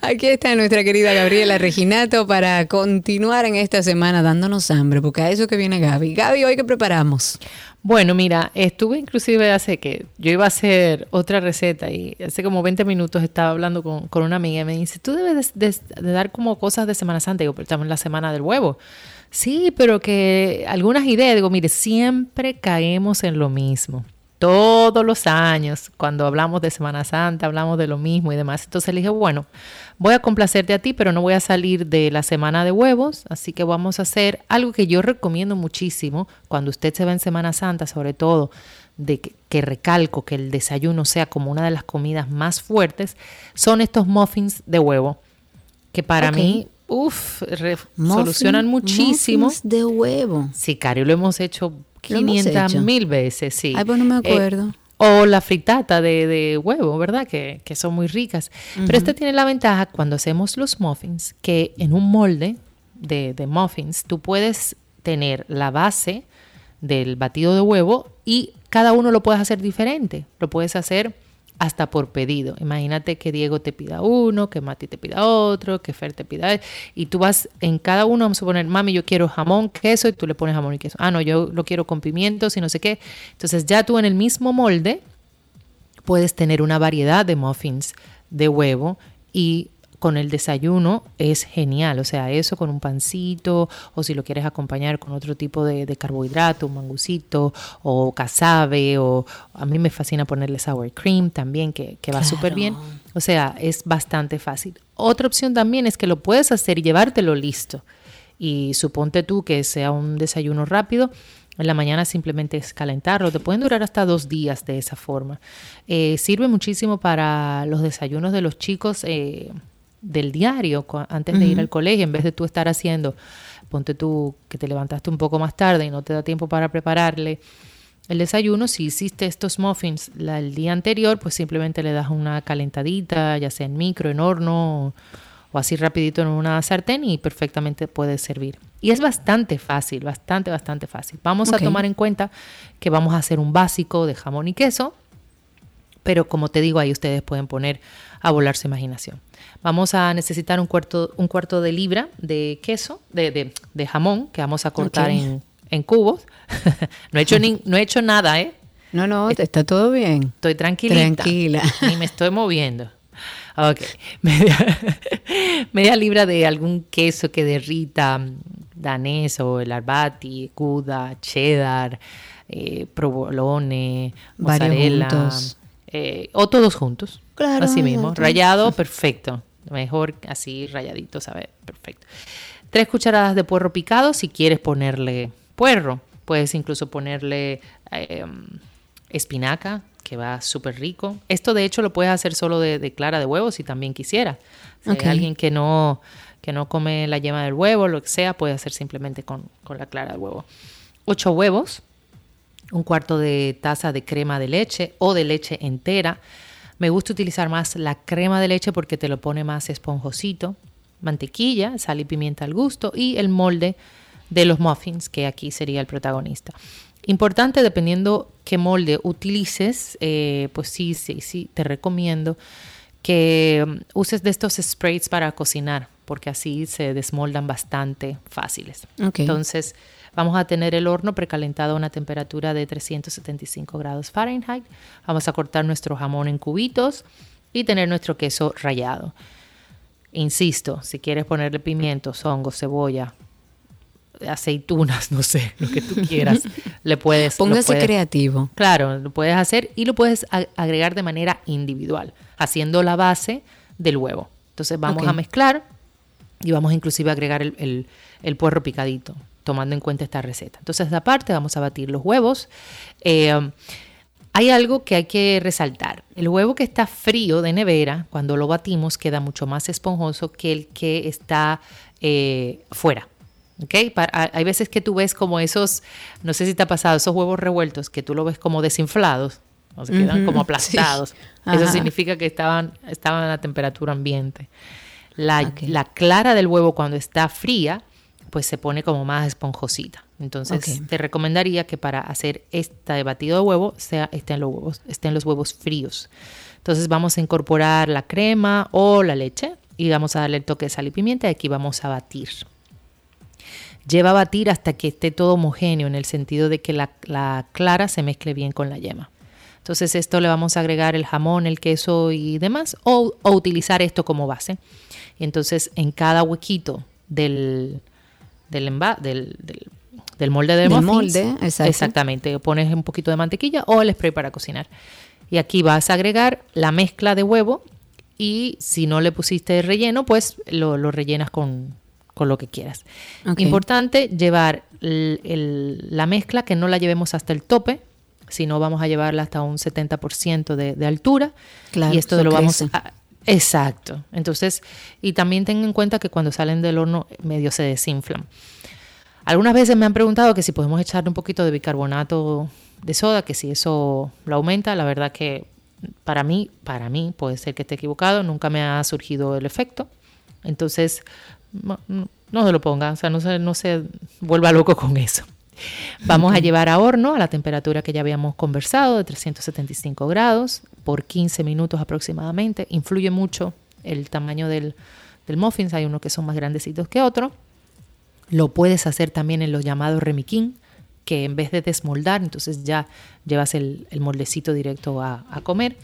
Aquí está nuestra querida Gabriela Reginato para continuar en esta semana dándonos hambre, porque a eso que viene Gaby. Gaby, ¿hoy qué preparamos? Bueno, mira, estuve inclusive hace que yo iba a hacer otra receta y hace como 20 minutos estaba hablando con, con una amiga y me dice, tú debes de, de- de dar como cosas de Semana Santa. Digo, pero estamos en la semana del huevo. Sí, pero que algunas ideas, digo, mire, siempre caemos en lo mismo. Todos los años, cuando hablamos de Semana Santa, hablamos de lo mismo y demás. Entonces le dije, bueno, voy a complacerte a ti, pero no voy a salir de la semana de huevos, así que vamos a hacer algo que yo recomiendo muchísimo cuando usted se va en Semana Santa, sobre todo de que, que recalco que el desayuno sea como una de las comidas más fuertes, son estos muffins de huevo, que para mí, uff, solucionan muchísimo. muffins de huevo. Sí, Cari, lo hemos hecho Lo hemos 500 hecho. mil veces, sí. Ay, pues no me Eh, acuerdo. o la fritata de, de huevo, ¿verdad? Que, que son muy ricas. Pero este tiene la ventaja cuando hacemos los muffins, que en un molde de, de muffins tú puedes tener la base del batido de huevo y cada uno lo puedes hacer diferente. Lo puedes hacer hasta por pedido. Imagínate que Diego te pida uno, que Mati te pida otro, que Fer te pida y tú vas en cada uno, vamos a poner, mami, yo quiero jamón, queso y tú le pones jamón y queso. Ah, no, yo lo quiero con pimientos y no sé qué. Entonces ya tú en el mismo molde puedes tener una variedad de muffins de huevo y con el desayuno es genial, o sea, eso con un pancito o si lo quieres acompañar con otro tipo de, de carbohidrato, un mangucito o casabe o a mí me fascina ponerle sour cream también que, que va súper bien, o sea, es bastante fácil. Otra opción también es que lo puedes hacer y llevártelo listo y suponte tú que sea un desayuno rápido, en la mañana simplemente es calentarlo. Te pueden durar hasta dos días de esa forma. Eh, sirve muchísimo para los desayunos de los chicos eh, del diario antes de ir al colegio. En vez de tú estar haciendo, ponte tú que te levantaste un poco más tarde y no te da tiempo para prepararle el desayuno. Si hiciste estos muffins la- el día anterior, pues simplemente le das una calentadita, ya sea en micro, en horno o así rapidito en una sartén y perfectamente puede servir. Y es bastante fácil, bastante, bastante fácil. Vamos a tomar en cuenta que vamos a hacer un básico de jamón y queso, pero como te digo, ahí ustedes pueden poner a volar su imaginación. Vamos a necesitar un cuarto, un cuarto de libra de queso, de, de- de jamón, que vamos a cortar en, en cubos. no, he hecho ni- no he hecho nada, ¿eh? No, no, está todo bien. Estoy tranquilita. Tranquila. Ni me estoy moviendo. Ok. Media, media libra de algún queso que derrita, mm, danés o el arbati, gouda, cheddar, eh, provolone, mozzarella. Eh, o todos juntos. Claro, Así mismo. Rayado, perfecto. Mejor así rayadito, ¿sabes? Perfecto. Tres cucharadas de puerro picado si quieres ponerle puerro. Puedes incluso ponerle eh, espinaca, que va súper rico. Esto de hecho lo puedes hacer solo de, clara de huevo si también quisiera. Si hay alguien que no, que no come la yema del huevo, lo que sea, puede hacer simplemente con, con la clara de huevo. Ocho huevos, un cuarto de taza de crema de leche o de leche entera. Me gusta utilizar más la crema de leche porque te lo pone más esponjosito. Mantequilla, sal y pimienta al gusto y el molde de los muffins, que aquí sería el protagonista. Importante, dependiendo qué molde utilices, eh, pues sí, sí, sí, te recomiendo que um, uses de estos sprays para cocinar, porque así se desmoldan bastante fáciles. Entonces, vamos a tener el horno precalentado a una temperatura de 375 grados Fahrenheit. Vamos a cortar nuestro jamón en cubitos y tener nuestro queso rallado. Insisto, si quieres ponerle pimientos, hongos, cebolla, aceitunas, no sé, lo que tú quieras, le puedes... Póngase creativo. Claro, lo puedes hacer y lo puedes agregar de manera individual, haciendo la base del huevo. Entonces vamos a mezclar y vamos inclusive a agregar el, puerro picadito, tomando en cuenta esta receta. Entonces aparte vamos a batir los huevos. Eh, hay algo que hay que resaltar. El huevo que está frío de nevera, cuando lo batimos, queda mucho más esponjoso que el que está eh, fuera. ¿Okay? hay veces que tú ves como esos, no sé si te ha pasado, esos huevos revueltos que tú lo ves como desinflados, o se quedan como aplastados. Eso significa que estaban, estaban a la temperatura ambiente. La, la, clara del huevo cuando está fría, pues se pone como más esponjosita. Entonces te recomendaría que para hacer este batido de huevo sea, estén, los huevos, estén los huevos fríos. Entonces vamos a incorporar la crema o la leche y vamos a darle el toque de sal y pimienta y aquí vamos a batir lleva a batir hasta que esté todo homogéneo en el sentido de que la, clara se mezcle bien con la yema. Entonces esto le vamos a agregar el jamón, el queso y demás o, utilizar esto como base. Y entonces en cada huequito del, del, del, molde de del molde, exactamente, pones un poquito de mantequilla o el spray para cocinar. Y aquí vas a agregar la mezcla de huevo y si no le pusiste relleno, pues lo rellenas con, con lo que quieras. Importante llevar la mezcla, que no la llevemos hasta el tope, sino vamos a llevarla hasta un 70% de, de, altura. Claro, y esto lo vamos a... Exacto. Entonces, y también ten en cuenta que cuando salen del horno medio se desinflan. Algunas veces me han preguntado que si podemos echarle un poquito de bicarbonato de soda, que si eso lo aumenta, la verdad que para mí, para mí, puede ser que esté equivocado, nunca me ha surgido el efecto. Entonces, no, se lo ponga, o sea, no se, no se vuelva loco con eso. Vamos a llevar a horno a la temperatura que ya habíamos conversado, de 375 grados, por 15 minutos aproximadamente. Influye mucho el tamaño del, muffins, hay unos que son más grandecitos que otros. Lo puedes hacer también en los llamados remiquín, que en vez de desmoldar, entonces ya llevas el, moldecito directo a, a comer.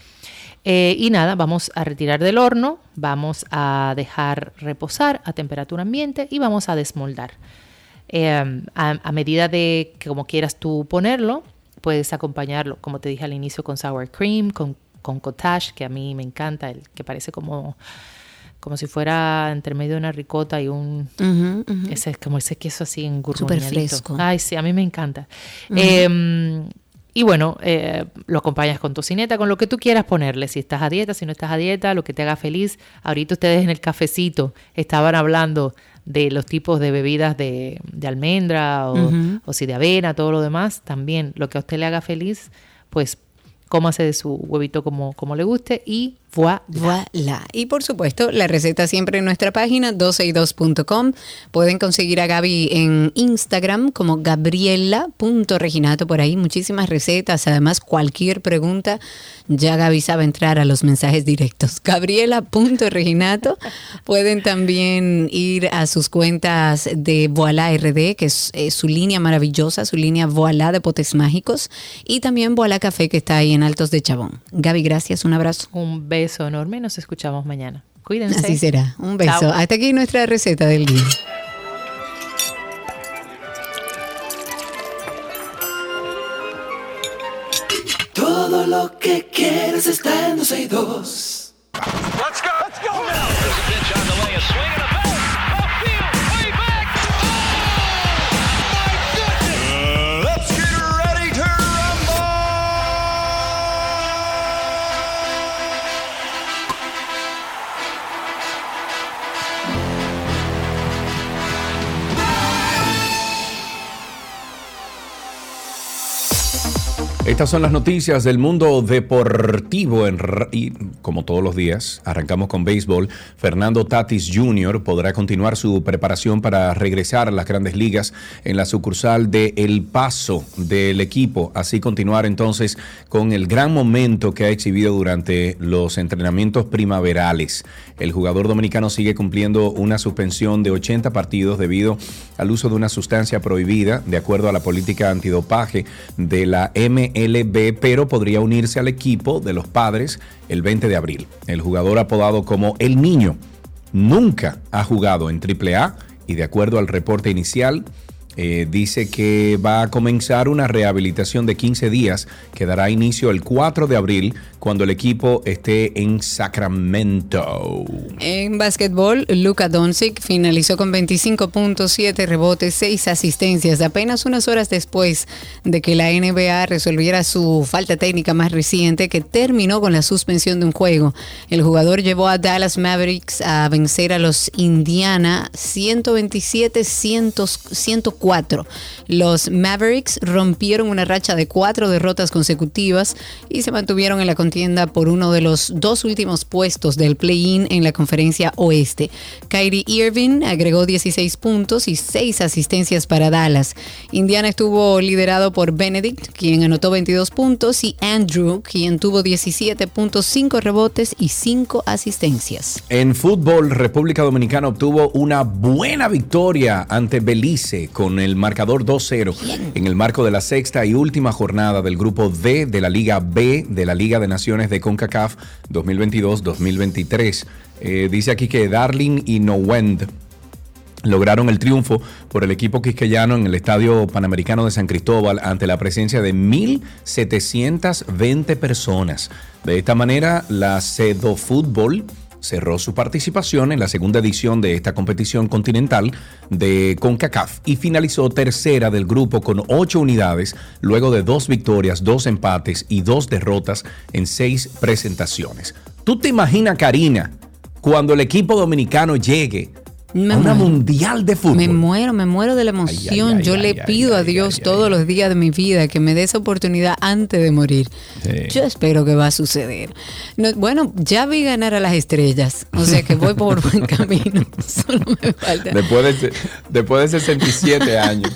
Eh, y nada, vamos a retirar del horno, vamos a dejar reposar a temperatura ambiente y vamos a desmoldar. Em, a, medida de que como quieras tú ponerlo, puedes acompañarlo, como te dije al inicio, con sour cream, con, con cottage, que a mí me encanta, el que parece como como si fuera entre medio de una ricota y un ese como ese queso así en Súper fresco. Ay, sí, a mí me encanta. Y bueno, eh, lo acompañas con tocineta, con lo que tú quieras ponerle. Si estás a dieta, si no estás a dieta, lo que te haga feliz. Ahorita ustedes en el cafecito estaban hablando de los tipos de bebidas de, almendra o, o si de avena, todo lo demás. También lo que a usted le haga feliz, pues cómase de su huevito como, como le guste y voilà. Y por supuesto, la receta siempre en nuestra página 12y2.com. Pueden conseguir a Gaby en Instagram como gabriela.reginato. Por ahí muchísimas recetas. Además, cualquier pregunta, ya Gaby sabe entrar a los mensajes directos. Gabriela.reginato. Pueden también ir a sus cuentas de Voilà RD, que es, su línea maravillosa, su línea Voilà de potes mágicos. Y también Voilà Café, que está ahí en Altos de Chabón. Gaby, gracias. Un abrazo. Un beso enorme. Nos escuchamos mañana. Cuídense. Así será. Un beso. Hasta aquí nuestra receta del día. Todo lo que quieres está en 12 y 2. Let's go. Let's go Estas son las noticias del mundo deportivo y como todos los días, arrancamos con béisbol. Fernando Tatis Jr. podrá continuar su preparación para regresar a las grandes ligas en la sucursal de El Paso del equipo, así continuar entonces con el gran momento que ha exhibido durante los entrenamientos primaverales. El jugador dominicano sigue cumpliendo una suspensión de 80 partidos debido al uso de una sustancia prohibida, de acuerdo a la política antidopaje de la MLB, pero podría unirse al equipo de los padres el 20 de abril. El jugador apodado como El Niño nunca ha jugado en AAA y de acuerdo al reporte inicial, eh, dice que va a comenzar una rehabilitación de 15 días que dará inicio el 4 de abril cuando el equipo esté en Sacramento. En básquetbol, Luka Doncic finalizó con 25.7 rebotes, 6 asistencias, apenas unas horas después de que la NBA resolviera su falta técnica más reciente que terminó con la suspensión de un juego. El jugador llevó a Dallas Mavericks a vencer a los Indiana 127-104. Los Mavericks rompieron una racha de cuatro derrotas consecutivas y se mantuvieron en la contienda por uno de los dos últimos puestos del play-in en la conferencia oeste. Kyrie Irving agregó 16 puntos y 6 asistencias para Dallas. Indiana estuvo liderado por Benedict, quien anotó 22 puntos, y Andrew, quien tuvo 17.5 rebotes y 5 asistencias. En fútbol, República Dominicana obtuvo una buena victoria ante Belice con el marcador 2-0 en el marco de la sexta y última jornada del grupo D de la Liga B de la Liga de Naciones de CONCACAF 2022-2023. Eh, dice aquí que Darling y Nowend lograron el triunfo por el equipo quisqueyano en el Estadio Panamericano de San Cristóbal ante la presencia de 1.720 personas. De esta manera, la Cedo Fútbol cerró su participación en la segunda edición de esta competición continental de CONCACAF y finalizó tercera del grupo con ocho unidades, luego de dos victorias, dos empates y dos derrotas en seis presentaciones. ¿Tú te imaginas, Karina, cuando el equipo dominicano llegue Me a una muero. mundial de fútbol? Me muero, me muero de la emoción. ay, Yo ay, le pido a Dios todos los días de mi vida que me dé esa oportunidad antes de morir. Yo espero que va a suceder. No, bueno, ya vi ganar a las estrellas, o sea que voy por buen camino. Solo me falta. Después de, después de 67 años.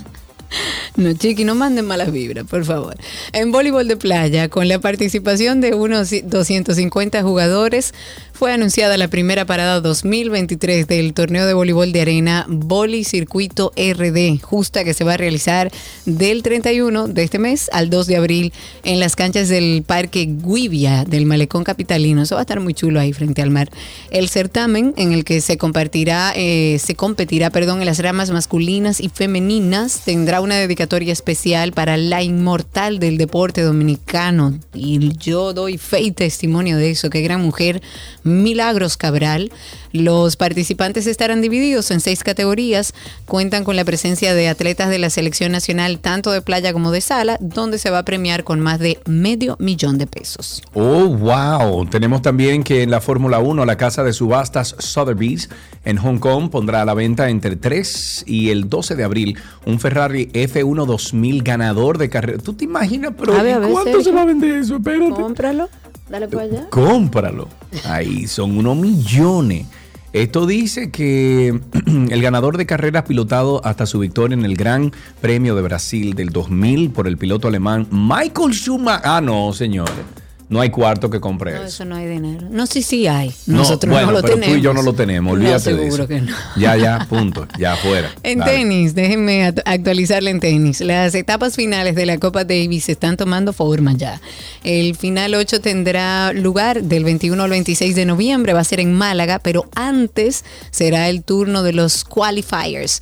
No, chiqui, no manden malas vibras, por favor. En voleibol de playa, con la participación de unos 250 jugadores, fue anunciada la primera parada 2023 del torneo de voleibol de arena Boli Circuito RD, justa que se va a realizar del 31 de este mes al 2 de abril en las canchas del Parque Guivia del Malecón Capitalino. Eso va a estar muy chulo ahí frente al mar. El certamen en el que se compartirá, eh, se competirá, perdón, en las ramas masculinas y femeninas tendrá una dedicatoria especial para la inmortal del deporte dominicano. Y yo doy fe y testimonio de eso. Qué gran mujer, Milagros Cabral. Los participantes estarán divididos en seis categorías. Cuentan con la presencia de atletas de la selección nacional, tanto de playa como de sala, donde se va a premiar con más de medio millón de pesos. Oh, wow. Tenemos también que en la Fórmula 1, la casa de subastas Sotheby's en Hong Kong pondrá a la venta entre 3 y el 12 de abril un Ferrari F1 2000 ganador de carrera. ¿Tú te imaginas? Pero ¿cuánto se va a vender eso? Espérate. Cómpralo, dale para allá. Cómpralo. Ahí son unos millones. Esto dice que el ganador de carreras pilotado hasta su victoria en el Gran Premio de Brasil del 2000 por el piloto alemán Michael Schumacher. Ah, no, señores. No hay cuarto que compre No, eso. eso no hay dinero. No, sí, sí hay. No, Nosotros bueno, no lo pero tenemos. tú y yo no lo tenemos, olvídate no, de seguro eso. que no. Ya, ya, punto. Ya afuera. En Dale. tenis, déjenme act- actualizarle en tenis. Las etapas finales de la Copa Davis se están tomando forma ya. El final 8 tendrá lugar del 21 al 26 de noviembre, va a ser en Málaga, pero antes será el turno de los qualifiers.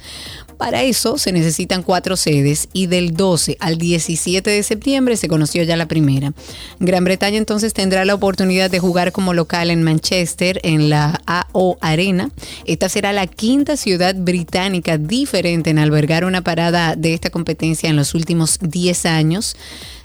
Para eso se necesitan cuatro sedes y del 12 al 17 de septiembre se conoció ya la primera. Gran Bretaña entonces tendrá la oportunidad de jugar como local en Manchester en la AO Arena. Esta será la quinta ciudad británica diferente en albergar una parada de esta competencia en los últimos 10 años.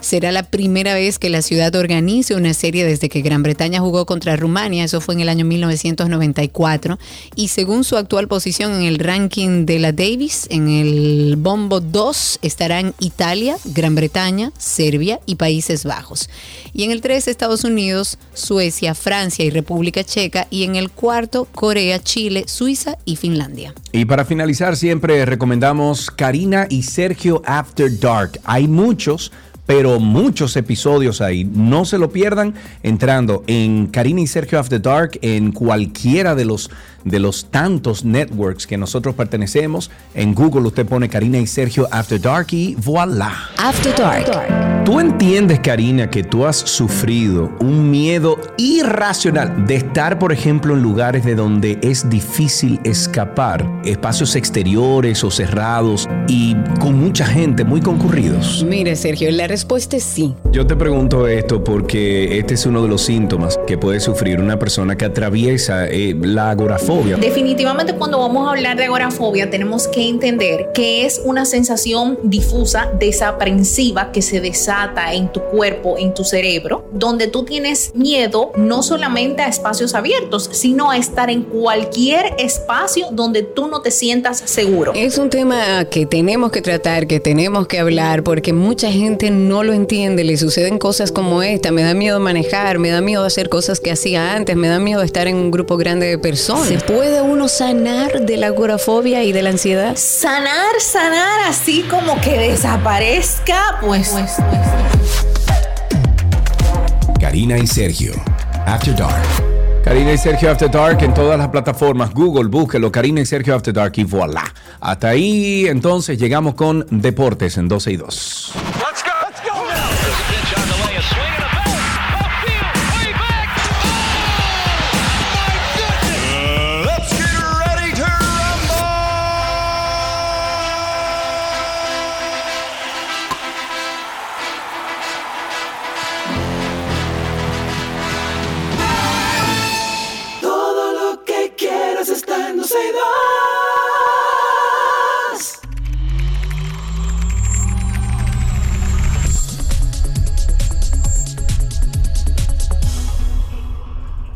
Será la primera vez que la ciudad organice una serie desde que Gran Bretaña jugó contra Rumania, eso fue en el año 1994, y según su actual posición en el ranking de la Davis, 3, en el bombo 2 estarán Italia, Gran Bretaña, Serbia y Países Bajos. Y en el 3 Estados Unidos, Suecia, Francia y República Checa. Y en el cuarto Corea, Chile, Suiza y Finlandia. Y para finalizar siempre recomendamos Karina y Sergio After Dark. Hay muchos pero muchos episodios ahí. No se lo pierdan entrando en Karina y Sergio After Dark en cualquiera de los de los tantos networks que nosotros pertenecemos. En Google usted pone Karina y Sergio After Dark y voilà. After Dark. Tú entiendes, Karina, que tú has sufrido un miedo irracional de estar, por ejemplo, en lugares de donde es difícil escapar, espacios exteriores o cerrados y con mucha gente, muy concurridos. Mire, Sergio, la respuesta es sí. Yo te pregunto esto porque este es uno de los síntomas que puede sufrir una persona que atraviesa eh, la agorafobia Definitivamente cuando vamos a hablar de agorafobia tenemos que entender que es una sensación difusa, desaprensiva que se desata en tu cuerpo, en tu cerebro, donde tú tienes miedo no solamente a espacios abiertos, sino a estar en cualquier espacio donde tú no te sientas seguro. Es un tema que tenemos que tratar, que tenemos que hablar, porque mucha gente no lo entiende, le suceden cosas como esta, me da miedo manejar, me da miedo hacer cosas que hacía antes, me da miedo estar en un grupo grande de personas. ¿Puede uno sanar de la agorafobia y de la ansiedad? Sanar, sanar así como que desaparezca, pues. pues, pues. Karina y Sergio, After Dark. Karina y Sergio After Dark en todas las plataformas. Google, búsquelo. Karina y Sergio After Dark y voilà. Hasta ahí entonces llegamos con Deportes en 12 y 2. Todo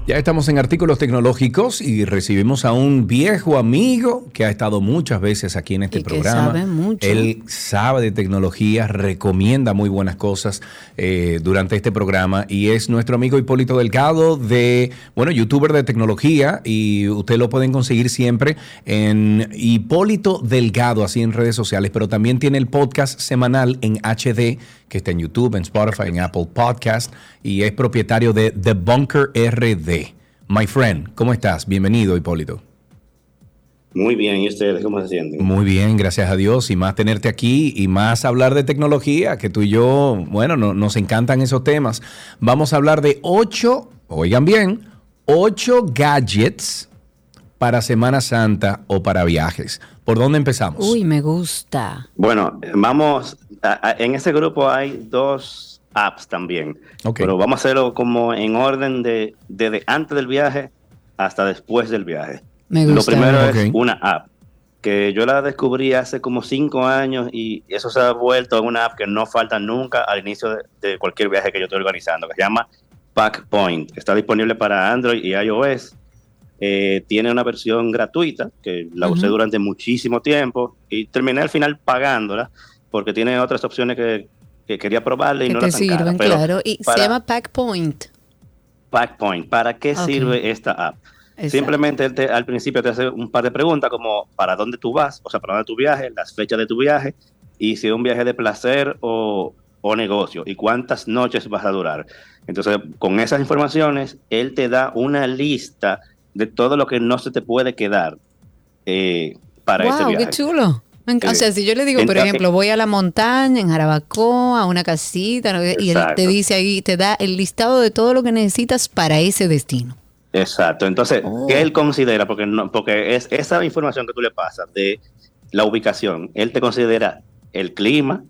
Ya estamos en artículos tecnológicos y recibimos a un viejo amigo que ha estado muchas veces aquí en este Y que programa. sabe mucho. Él sabe de tecnología, recomienda muy buenas cosas eh, durante este programa y es nuestro amigo Hipólito Delgado de, bueno, youtuber de tecnología y usted lo pueden conseguir siempre en Hipólito Delgado, así en redes sociales, pero también tiene el podcast semanal en HD que está en YouTube, en Spotify, en Apple Podcast y es propietario de The Bunker RD. My friend, ¿cómo estás? Bienvenido, Hipólito. Muy bien, ¿y ustedes cómo se sienten? Muy bien, gracias a Dios. Y más tenerte aquí y más hablar de tecnología, que tú y yo, bueno, no- nos encantan esos temas. Vamos a hablar de ocho, oigan bien, ocho gadgets para Semana Santa o para viajes. ¿Por dónde empezamos? Uy, me gusta. Bueno, vamos, a- a- en ese grupo hay dos apps también, pero vamos a hacerlo como en orden de desde antes del viaje hasta después del viaje. Me Lo primero es una app que yo la descubrí hace como cinco años y eso se ha vuelto una app que no falta nunca al inicio de, de cualquier viaje que yo estoy organizando, que se llama Packpoint. Está disponible para Android y iOS. Eh, tiene una versión gratuita que la usé durante muchísimo tiempo y terminé al final pagándola porque tiene otras opciones que, que quería probarle y Que no te la tan cara, sirven, pero claro. Y para se llama Pack Point. Packpoint. ¿Para qué sirve esta app? Exacto. Simplemente te- al principio te hace un par de preguntas como para dónde tú vas, o sea, para dónde tu viaje, las fechas de tu viaje y si es un viaje de placer o, o negocio y cuántas noches vas a durar. Entonces, con esas informaciones, él te da una lista de todo lo que no se te puede quedar eh, para ese viaje. qué chulo. O sea, si yo le digo, por ejemplo, voy a la montaña, en Jarabacoa, a una casita, ¿no? y él te dice ahí, te da el listado de todo lo que necesitas para ese destino. Exacto. Entonces, Oh. ¿qué él considera? Porque no, porque es esa información que tú le pasas de la ubicación. Él te considera el clima,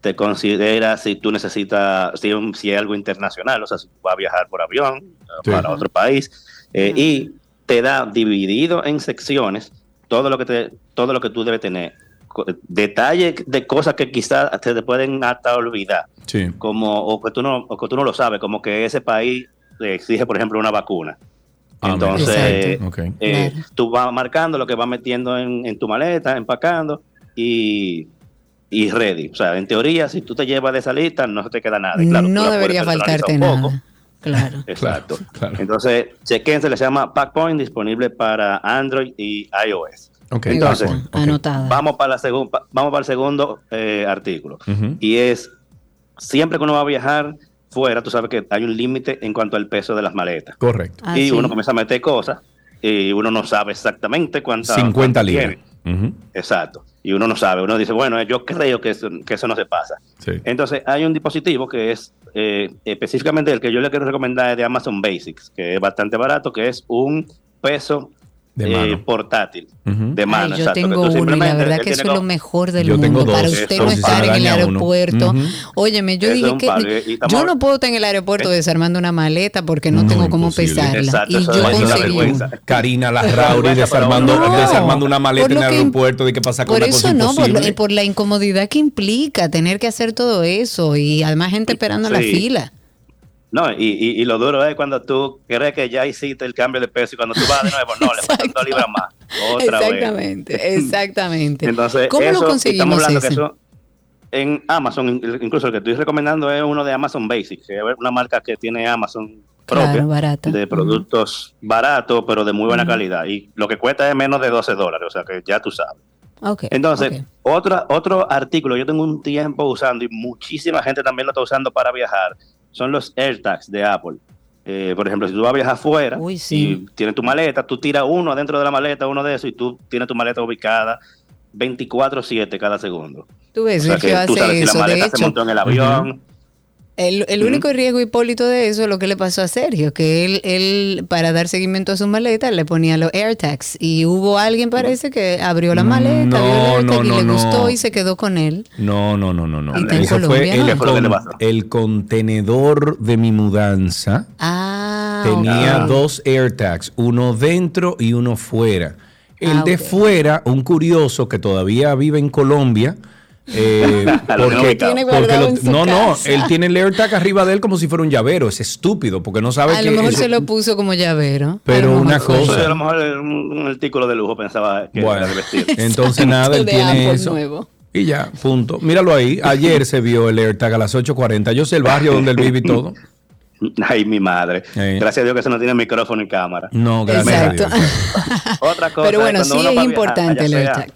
te considera si tú necesitas, si, un- si hay algo internacional, o sea, si tú vas a viajar por avión Sí. para otro país, eh, y te da dividido en secciones todo lo que te, todo lo que tú debes tener. Detalles de cosas que quizás te te pueden hasta olvidar Sí. como o que tú no o que tú no lo sabes como que ese país le exige por ejemplo una vacuna Ah, entonces eh, Claro. tú vas marcando lo que vas metiendo en, en tu maleta empacando y, y ready. O sea, en teoría, si tú te llevas de esa lista, no se te queda nada. Y claro, no debería faltarte poco. nada. Claro. Exacto. Entonces, chequense, le llama PackPoint, disponible para Android y iOS. Ok. Entonces, Anotada. vamos para, la segun- vamos para el segundo eh, artículo. Y es, siempre que uno va a viajar fuera, tú sabes que hay un límite en cuanto al peso de las maletas. Correcto. Ah, y sí. uno comienza a meter cosas y uno no sabe exactamente cuántas 50 libras. Exacto. Y uno no sabe, uno dice, bueno, yo creo que eso, que eso no se pasa. Sí. Entonces, hay un dispositivo que es eh, específicamente el que yo le quiero recomendar es de Amazon Basics, que es bastante barato, que es un peso eh, mano. portátil Ujú. de mano. Ay, yo exacto, tengo uno y la verdad que eso es lo mejor del Yo tengo mundo. Para dos. usted Eso no sí, estar en el aeropuerto. Ujú. Óyeme, yo Eso es dije que estamos- yo no puedo estar en el aeropuerto ¿Eh? desarmando una maleta porque no, No, tengo cómo pesarla. Exacto, y yo conseguí. Karina Larrauri desarmando, no. desarmando una maleta en el aeropuerto de que pasa con Por eso no, por, lo- imposible. por la incomodidad que implica tener que hacer todo eso y además gente esperando en la Sí. fila. No, y, y, y lo duro es cuando tú crees que ya hiciste el cambio de peso y cuando tú vas de nuevo, no, le faltan dos libras más. Otra vez. exactamente, exactamente. Entonces, ¿Cómo eso, lo conseguimos estamos hablando ese? que eso en Amazon, in- incluso el que estoy recomendando es uno de Amazon Basics, que es una marca que tiene Amazon propia Claro, de productos baratos, pero de muy buena calidad. Y lo que cuesta es menos de 12 dólares, o sea que ya tú sabes. Entonces, ok. otra, otro artículo, yo tengo un tiempo usando y muchísima gente también lo está usando para viajar, son los AirTags de Apple. Eh, por ejemplo, si tú vas a viajar afuera Uy, sí. y tienes tu maleta, tú tiras uno adentro de la maleta, uno de esos, y tú tienes tu maleta ubicada 24-7 cada segundo. Tú ves, O sea Sergio que tú hace sabes si la eso. Maleta se montó en el avión. El, el único riesgo hipólito de eso es lo que le pasó a Sergio, que él, él para dar seguimiento a su maleta le ponía los AirTags y hubo alguien parece que abrió la maleta, No, vio el AirTag no, y le no. gustó y se quedó con él. No, no, no, no, no. ¿Y Eso fue Colombia, el, contenedor de mi mudanza. Ah, Tenía ok. dos AirTags, uno dentro y uno fuera. El Ah, de fuera, un curioso que todavía vive en Colombia. Eh, porque, tiene porque lo- no, no, él tiene el AirTag arriba de él como si fuera un llavero. Es estúpido porque no sabe A que lo mejor eso- se lo puso como llavero. Pero A una cosa- a lo mejor era un, un artículo de lujo pensaba que Bueno, era de vestir. entonces nada, él tiene Apple eso. nuevo. Y ya, punto. Míralo ahí. Ayer se vio el AirTag a las 8.40. Yo sé el barrio donde él vive y todo. Ay, mi madre. Sí. Gracias a Dios que eso no tiene micrófono y cámara. No, gracias Exacto. a Dios. Otra cosa Pero bueno, sí es a viajar, importante el AirTag.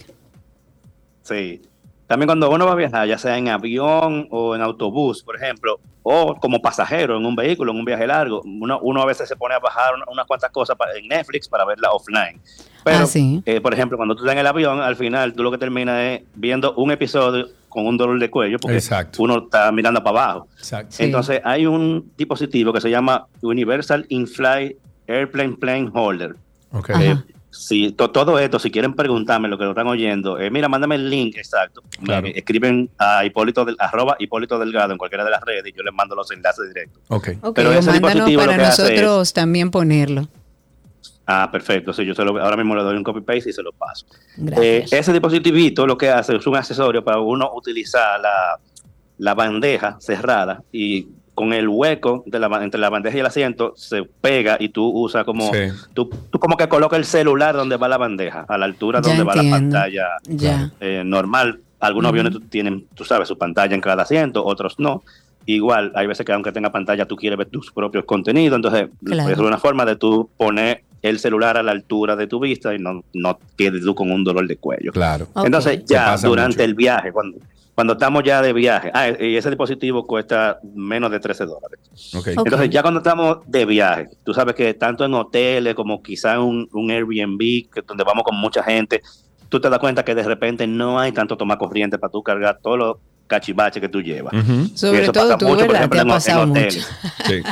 Sí. También cuando uno va a viajar, ya sea en avión o en autobús, por ejemplo, o como pasajero en un vehículo, en un viaje largo, uno, uno a veces se pone a bajar una- unas cuantas cosas en Netflix para verla offline. Pero, Ah, sí. eh, por ejemplo, cuando tú estás en el avión, al final tú lo que terminas es viendo un episodio con un dolor de cuello porque Exacto. uno está mirando para abajo. Exacto. Sí. Entonces hay un dispositivo que se llama Universal In-Flight Airplane Plane Holder. Ok. Ajá. Eh, si to- todo esto, si quieren preguntarme lo que lo están oyendo, eh, mira, mándame el link exacto. Me escriben a Hipólito del, arroba Hipólito Delgado en cualquiera de las redes y yo les mando los enlaces directos. Ok. Ok, Pero ese dispositivo para lo que hace nosotros también ponerlo. Ah, perfecto. Sí, yo se lo- ahora mismo le doy un copy paste y se lo paso. Gracias. Eh, ese dispositivito lo que hace es un accesorio para uno utilizar la, la bandeja cerrada y con el hueco de la, entre la bandeja y el asiento se pega y tú usas como Sí. tú, tú como que colocas el celular donde va la bandeja, a la altura Ya donde va la pantalla Ya. eh, normal. Algunos aviones tienen, tú sabes, su pantalla en cada asiento, otros no. Igual, hay veces que aunque tenga pantalla, tú quieres ver tus propios contenidos. Entonces, Claro. es una forma de tú poner el celular a la altura de tu vista y no, no quedes tú con un dolor de cuello. Claro. Entonces, ya durante mucho. el viaje, cuando, cuando estamos ya de viaje, ah, y ese dispositivo cuesta menos de 13 dólares. Entonces, ya cuando estamos de viaje, tú sabes que tanto en hoteles como quizá un, un Airbnb, que donde vamos con mucha gente, tú te das cuenta que de repente no hay tanto toma corriente para tú cargar todos los cachivaches que tú llevas. Y Sobre eso todo pasa tú, mucho, por ejemplo, en en mucho. hoteles. Sí.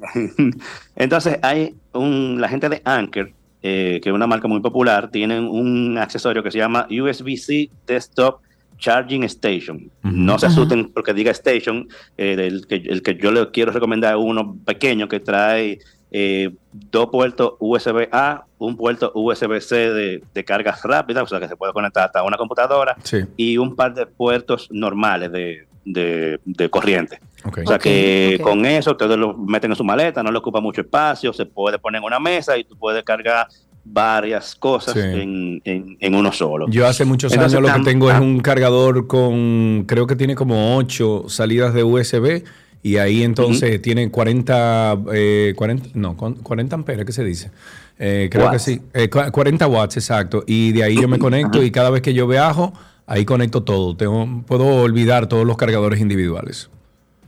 Entonces, hay un, la gente de Anker, eh, que es una marca muy popular, tienen un accesorio que se llama USB-C Desktop Charging Station. No se Ajá. asusten porque diga Station, eh, del que, el que yo le quiero recomendar es uno pequeño que trae eh, dos puertos USB-A, un puerto USB-C de, de cargas rápidas, o sea que se puede conectar hasta una computadora, Sí. y un par de puertos normales de, de- de corriente. O sea que con eso ustedes lo meten en su maleta, no le ocupa mucho espacio, se puede poner en una mesa y tú puedes cargar varias cosas Sí. en, en- en uno solo. Yo hace muchos Entonces, años lo que tengo es un cargador con, creo que tiene como 8 salidas de USB y ahí entonces tiene 40, eh, 40, no, con- 40 amperes, ¿qué se dice? Eh, creo Watts. que sí, eh, cua- 40 watts, exacto. Y de ahí yo me conecto y cada vez que yo viajo, ahí conecto todo. Tengo, puedo olvidar todos los cargadores individuales.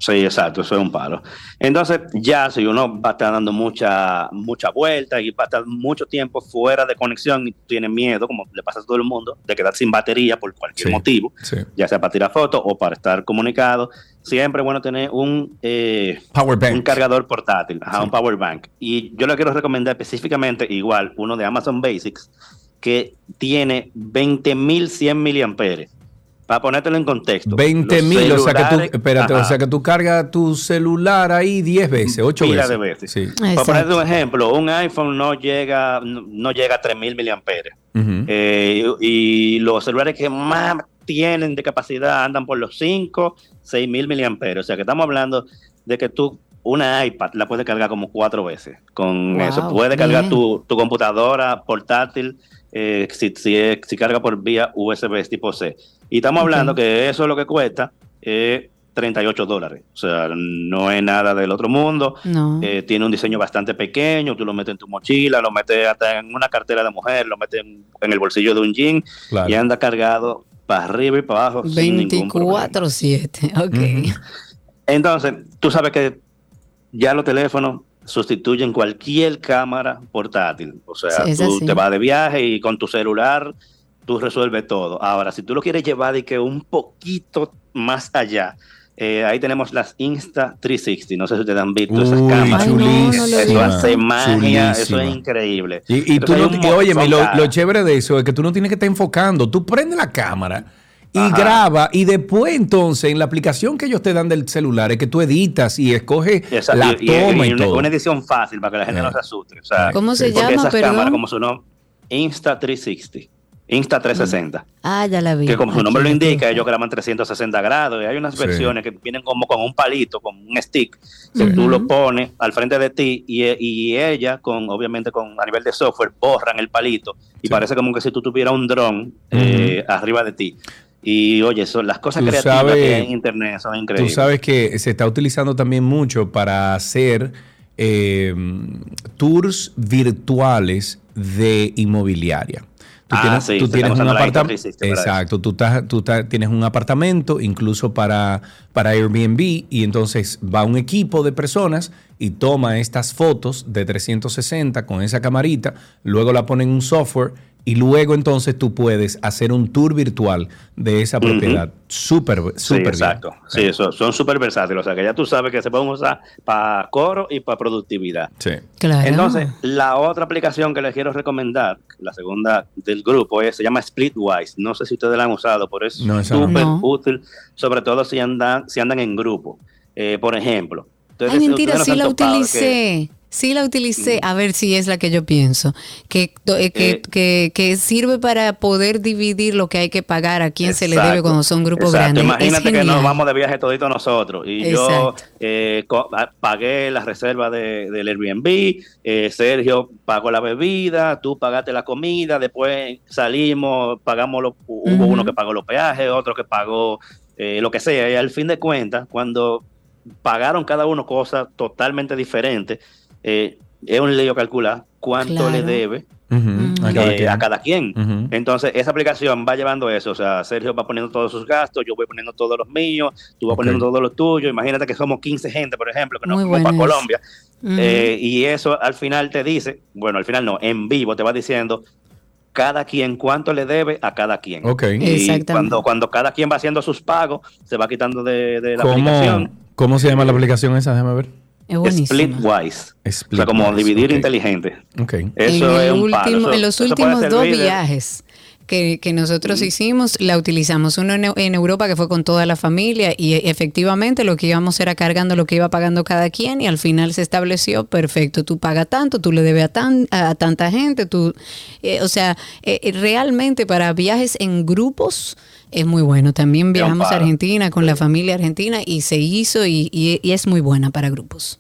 Sí, exacto, eso es un palo. Entonces, ya si uno va a estar dando mucha, mucha vuelta y va a estar mucho tiempo fuera de conexión y tiene miedo, como le pasa a todo el mundo, de quedar sin batería por cualquier Sí, motivo, sí. ya sea para tirar fotos o para estar comunicado, siempre es bueno tener un, eh, Power bank. un cargador portátil, ajá, un power bank. Y yo le quiero recomendar específicamente, igual, uno de Amazon Basics, que tiene 20.100 miliamperes. Para ponértelo en contexto. 20 los mil, o sea que tú, espérate, o sea que tú cargas tu celular ahí 10 veces, 8 Pila veces. de veces. Sí. Para ponerte un ejemplo, un iPhone no llega, no, llega a 3000 miliamperes. Ujú. Eh, y los celulares que más tienen de capacidad andan por los 5, 6000 miliamperes. O sea que estamos hablando de que tú una iPad la puedes cargar como cuatro veces con Wow, eso. Puedes cargar tu, tu computadora portátil eh, si, si, es- si carga por vía USB tipo C. Y estamos hablando que eso es lo que cuesta eh, 38 dólares. O sea, no es nada del otro mundo. No. Eh, tiene un diseño bastante pequeño, tú lo metes en tu mochila, lo metes hasta en una cartera de mujer, lo metes en, en el bolsillo de un jean Claro. y anda cargado para arriba y para abajo sin ningún problema. 24-7. Ok. Entonces, tú sabes que ya los teléfonos sustituyen cualquier cámara portátil. O sea, Sí, tú así. te vas de viaje y con tu celular tú resuelves todo. Ahora, si tú lo quieres llevar y que un poquito más allá, eh, ahí tenemos las Insta 360. No sé si ustedes han visto esas Uy, cámaras. Lo he eso hace magia, eso Chulísima. es increíble. Y, y tú no, y óyeme, montón lo, chévere de eso es que tú no tienes que estar enfocando. Tú prendes la cámara y Ajá. graba y después entonces en la aplicación que ellos te dan del celular es que tú editas y escoges Exacto, la y- toma y, y una, todo. una edición fácil para que la gente Eh. no se asuste. O sea, ¿Cómo se llama, Esas cámaras, como su nombre, Insta 360, Insta 360. Ah, ya la vi. Que como su nombre lo indica, ellos graban 360 grados y hay unas Sí. versiones que vienen como con un palito, con un stick, que tú lo pones al frente de ti y, y ella, con obviamente con a nivel de software, borran el palito y parece como que si tú tuvieras un dron eh, arriba de ti. Y oye, son las cosas Tú creativas sabes- que hay en internet son Tú increíbles. sabes que se está utilizando también mucho para hacer eh, tours virtuales de inmobiliaria. Tú Ah, tienes, sí, tú se tienes está un apartamento. Insta 360 para Exacto, tú, estás- tú estás- tienes un apartamento incluso para, para Airbnb y entonces va un equipo de personas y toma estas fotos de 360 con esa camarita, luego la pone en un software y luego entonces tú puedes hacer un tour virtual de esa propiedad. Súper, Sí, súper bien. exacto. Sí, eso, son súper versátiles. O sea, que ya tú sabes que se pueden usar para coro y para productividad. Sí. Claro. Entonces, la otra aplicación que les quiero recomendar, la segunda del grupo, es, se llama Splitwise. No sé si ustedes la han usado, pero es No, súper No. útil, sobre todo si andan, si andan en grupo. Eh, por ejemplo. ustedes- Ay, mentira, sí la topado que- utilicé. Sí la utilicé, a ver si es la que yo pienso, que, eh, que, Eh, que, que sirve para poder dividir lo que hay que pagar a quién se le debe cuando son grupos exacto. grandes. Imagínate es que nos vamos de viaje todito nosotros. Y Exacto. yo eh, pagué la reserva de, del Airbnb, eh, Sergio pagó la bebida, tú pagaste la comida, después salimos, pagamos, los, hubo uno que pagó los peajes, otro que pagó eh, lo que sea. Y al fin de cuentas, cuando pagaron cada uno cosas totalmente diferentes, eh, es un lío calcular cuánto le debe Ujú, a eh, cada a cada quien. Entonces, esa aplicación va llevando eso. O sea, Sergio va poniendo todos sus gastos, yo voy poniendo todos los míos, tú vas poniendo todos los tuyos. Imagínate que somos 15 gente, por ejemplo, que nos fuimos para. Colombia. Eh, y eso al final te dice, bueno, al final no, en vivo te va diciendo cada quien cuánto le debe a cada quien. Ok. Y cuando, cuando cada quien va haciendo sus pagos, se va quitando de, de la aplicación. ¿Cómo, ¿Cómo se llama la aplicación esa? Déjame ver. Es. Splitwise. O sea, como dividir ok. inteligente. Ok. Eso en, es el un último- Eso- en los últimos dos viajes que, que nosotros hicimos, la utilizamos. Uno en, en Europa que fue con toda la familia y e- efectivamente lo que íbamos era cargando lo que iba pagando cada quien y al final se estableció, perfecto, tú pagas tanto, tú le debes a, tan, a tanta gente, tú, eh, o sea, eh, eh, realmente para viajes en grupos es muy bueno. También viajamos a. Argentina con la familia argentina y se hizo y, y- y es muy buena para grupos.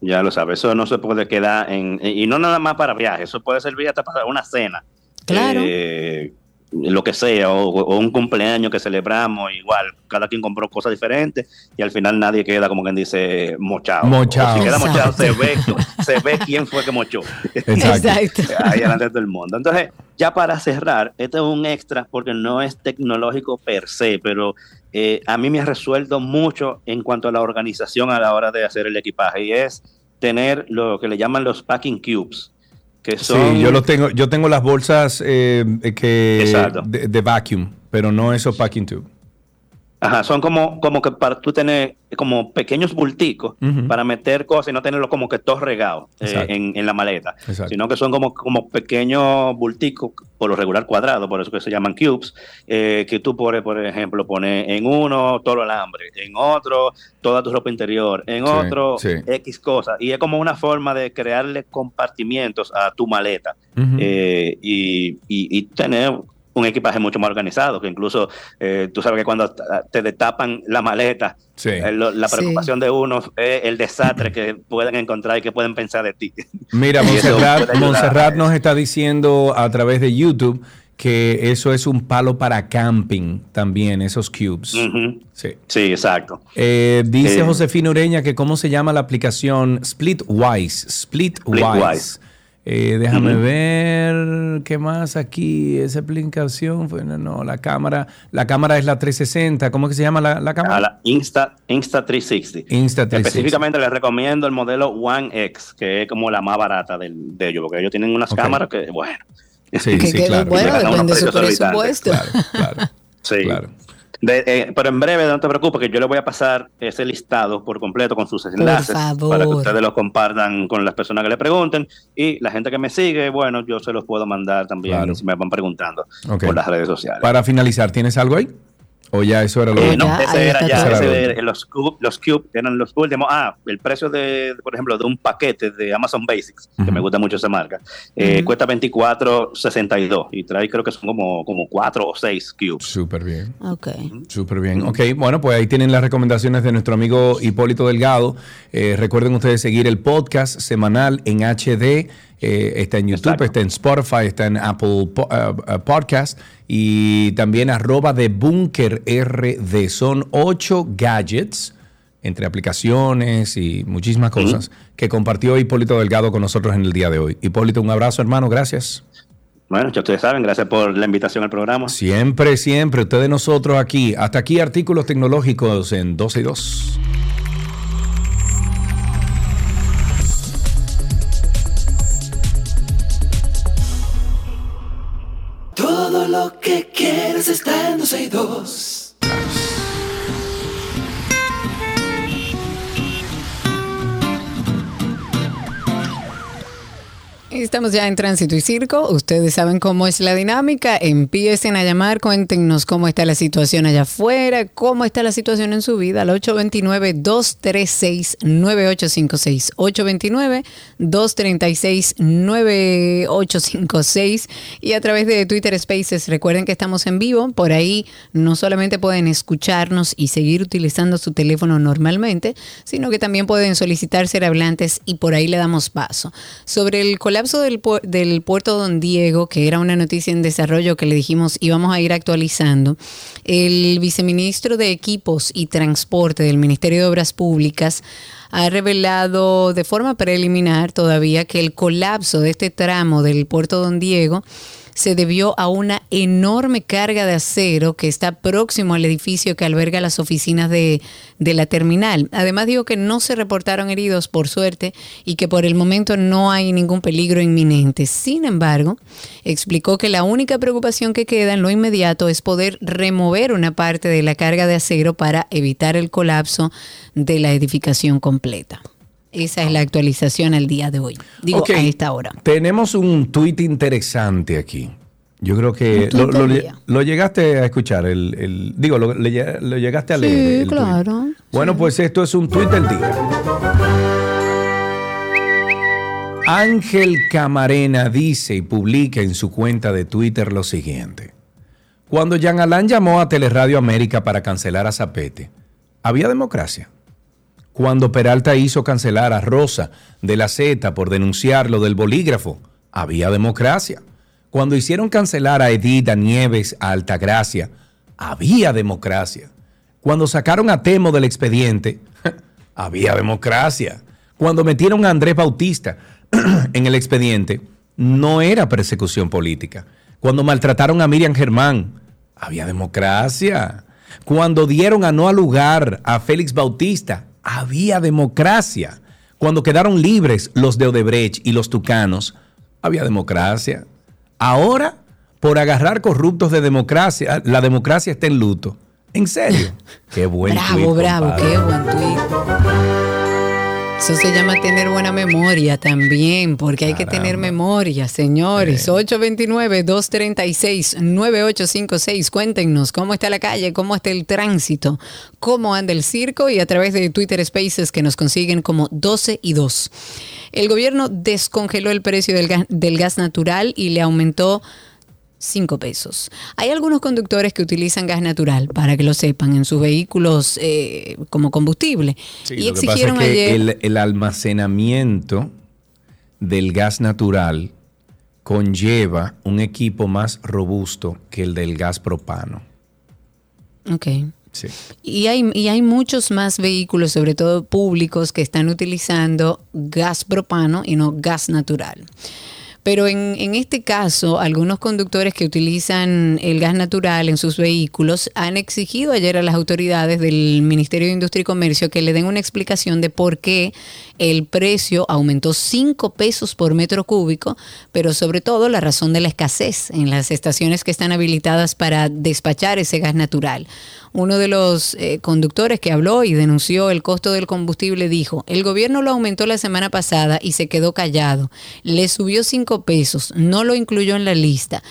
Ya lo sabes, eso no se puede quedar en... Y no nada más para viajes, eso puede servir hasta para una cena. Claro. Eh, lo que sea, o, o un cumpleaños que celebramos, igual, cada quien compró cosas diferentes y al final nadie queda como quien dice mochado. Mochado. O si queda mochado, se ve, se ve quién fue que mochó. Exacto. Ahí delante de todo el mundo. Entonces, ya para cerrar, este es un extra porque no es tecnológico per se, pero eh, a mí me ha resuelto mucho en cuanto a la organización a la hora de hacer el equipaje y es tener lo que le llaman los packing cubes. Que son, Sí, yo lo tengo, yo tengo las bolsas eh, que Exacto. de, de vacuum, pero no esos packing tube. Ajá, son como, como que para tú tener como pequeños bulticos para meter cosas y no tenerlo como que todo regado eh, en, en la maleta, Exacto. sino que son como, como pequeños bulticos, por lo regular cuadrados, por eso que se llaman cubes, eh, que tú pones, por ejemplo, pones en uno todo el alambre, en otro toda tu ropa interior, en Sí, otro sí. X cosas, y es como una forma de crearle compartimientos a tu maleta eh, y, y- y tener un equipaje mucho más organizado, que incluso eh, tú sabes que cuando t- te destapan la maleta, Sí. eh, lo- la Sí. preocupación de uno es el desastre que pueden encontrar y que pueden pensar de ti. Mira, Montserrat. Montserrat nos está diciendo a través de YouTube que eso es un palo para camping también, esos cubes. Sí. Sí, exacto. Eh, dice Eh, Josefina Ureña que cómo se llama la aplicación Splitwise. Splitwise. Splitwise. Eh, déjame ver qué más aquí. Esa aplicación fue no, no, la cámara. La cámara es la 360. ¿Cómo es que se llama la, la cámara? A la Insta, Insta 360. Insta 360. Específicamente les recomiendo el modelo One X, que es como la más barata del- de ellos, porque ellos tienen unas cámaras que, bueno. Sí, Que- sí, claro. bueno, depende de su presupuesto. Sí. De- eh, pero en breve, no te preocupes, que yo le voy a pasar ese listado por completo con sus enlaces para que ustedes lo compartan con las personas que le pregunten. Y la gente que me sigue, bueno, yo se los puedo mandar también Claro. si me van preguntando por las redes sociales. Para finalizar, ¿tienes algo ahí? ¿O ya eso era lo Eh, no, ese era ya, Ese era los cube, los cube eran los últimos. Ah, el precio de, por ejemplo, de un paquete de Amazon Basics, que me gusta mucho esa marca, eh, Ujú. cuesta 24.62 y trae creo que son como, como 4 o 6 cubes. Súper bien. Ok. Súper bien. Ok, bueno, pues ahí tienen las recomendaciones de nuestro amigo Hipólito Delgado. Eh, recuerden ustedes seguir el podcast semanal en HD. Eh, está en YouTube, está en Spotify, está en Apple Po- uh, uh, Podcast y también arroba de Bunker RD. Son ocho gadgets entre aplicaciones y muchísimas cosas que compartió Hipólito Delgado con nosotros en el día de hoy. Hipólito, un abrazo hermano, gracias. Bueno, ya ustedes saben, gracias por la invitación al programa. Siempre, siempre, ustedes nosotros aquí. Hasta aquí artículos tecnológicos en 12 y 2. Lo que quieres está en 12 y 2. Estamos ya en Tránsito y Circo. Ustedes saben cómo es la dinámica. Empiecen a llamar, cuéntenos cómo está la situación allá afuera, cómo está la situación en su vida al 829-236-9856. 829-236-9856. Y a través de Twitter Spaces, recuerden que estamos en vivo. Por ahí no solamente pueden escucharnos y seguir utilizando su teléfono normalmente, sino que también pueden solicitar ser hablantes y por ahí le damos paso. Sobre el colapso del, pu- del puerto Don Diego, que era una noticia en desarrollo que le dijimos íbamos a ir actualizando, el viceministro de Equipos y Transporte del Ministerio de Obras Públicas ha revelado de forma preliminar todavía que el colapso de este tramo del puerto Don Diego se debió a una enorme carga de acero que está próximo al edificio que alberga las oficinas de, de la terminal. Además dijo que no se reportaron heridos por suerte y que por el momento no hay ningún peligro inminente. Sin embargo, explicó que la única preocupación que queda en lo inmediato es poder remover una parte de la carga de acero para evitar el colapso de la edificación completa. Esa es la actualización al día de hoy. Digo, a esta hora. Tenemos un tuit interesante aquí. Yo creo que lo, llegaste a escuchar, el, el- digo, lo, le- lo llegaste a leer. Sí, tuit. claro. Bueno, pues esto es un tuit del día. Ángel Camarena dice y publica en su cuenta de Twitter lo siguiente. Cuando Jean Alain llamó a Teleradio América para cancelar a Zapete, ¿había democracia? Cuando Peralta hizo cancelar a Rosa de la Z por denunciar lo del bolígrafo, había democracia. Cuando hicieron cancelar a Edith, a Nieves, a Altagracia, había democracia. Cuando sacaron a Temo del expediente, había democracia. Cuando metieron a Andrés Bautista en el expediente, no era persecución política. Cuando maltrataron a Miriam Germán, había democracia. Cuando dieron a no al lugar a Félix Bautista, había democracia. Cuando quedaron libres los de Odebrecht y los tucanos, había democracia. Ahora, por agarrar corruptos de democracia, la democracia está en luto. En serio. Qué buen Bravo, tuit, bravo, compadre. qué buen tuit. Eso se llama tener buena memoria también, porque hay que tener memoria, señores. 829-236-9856. Cuéntenos cómo está la calle, cómo está el tránsito, cómo anda el circo y a través de Twitter Spaces que nos consiguen como 12 y 2. El gobierno descongeló el precio del gas, del gas natural y le aumentó 5 pesos. Hay algunos conductores que utilizan gas natural, para que lo sepan, en sus vehículos eh, como combustible. Sí, y lo que pasa exigieron es que ayer... el, el almacenamiento del gas natural conlleva un equipo más robusto que el del gas propano. Ok. Sí. Y hay, y hay muchos más vehículos, sobre todo públicos, que están utilizando gas propano y no gas natural. Pero en, en este caso, algunos conductores que utilizan el gas natural en sus vehículos han exigido ayer a las autoridades del Ministerio de Industria y Comercio que le den una explicación de por qué el precio aumentó 5 pesos por metro cúbico, pero sobre todo la razón de la escasez en las estaciones que están habilitadas para despachar ese gas natural. Uno de los eh, conductores que habló y denunció el costo del combustible dijo, el gobierno lo aumentó la semana pasada y se quedó callado. Le subió 5 pesos, no lo incluyó en la lista.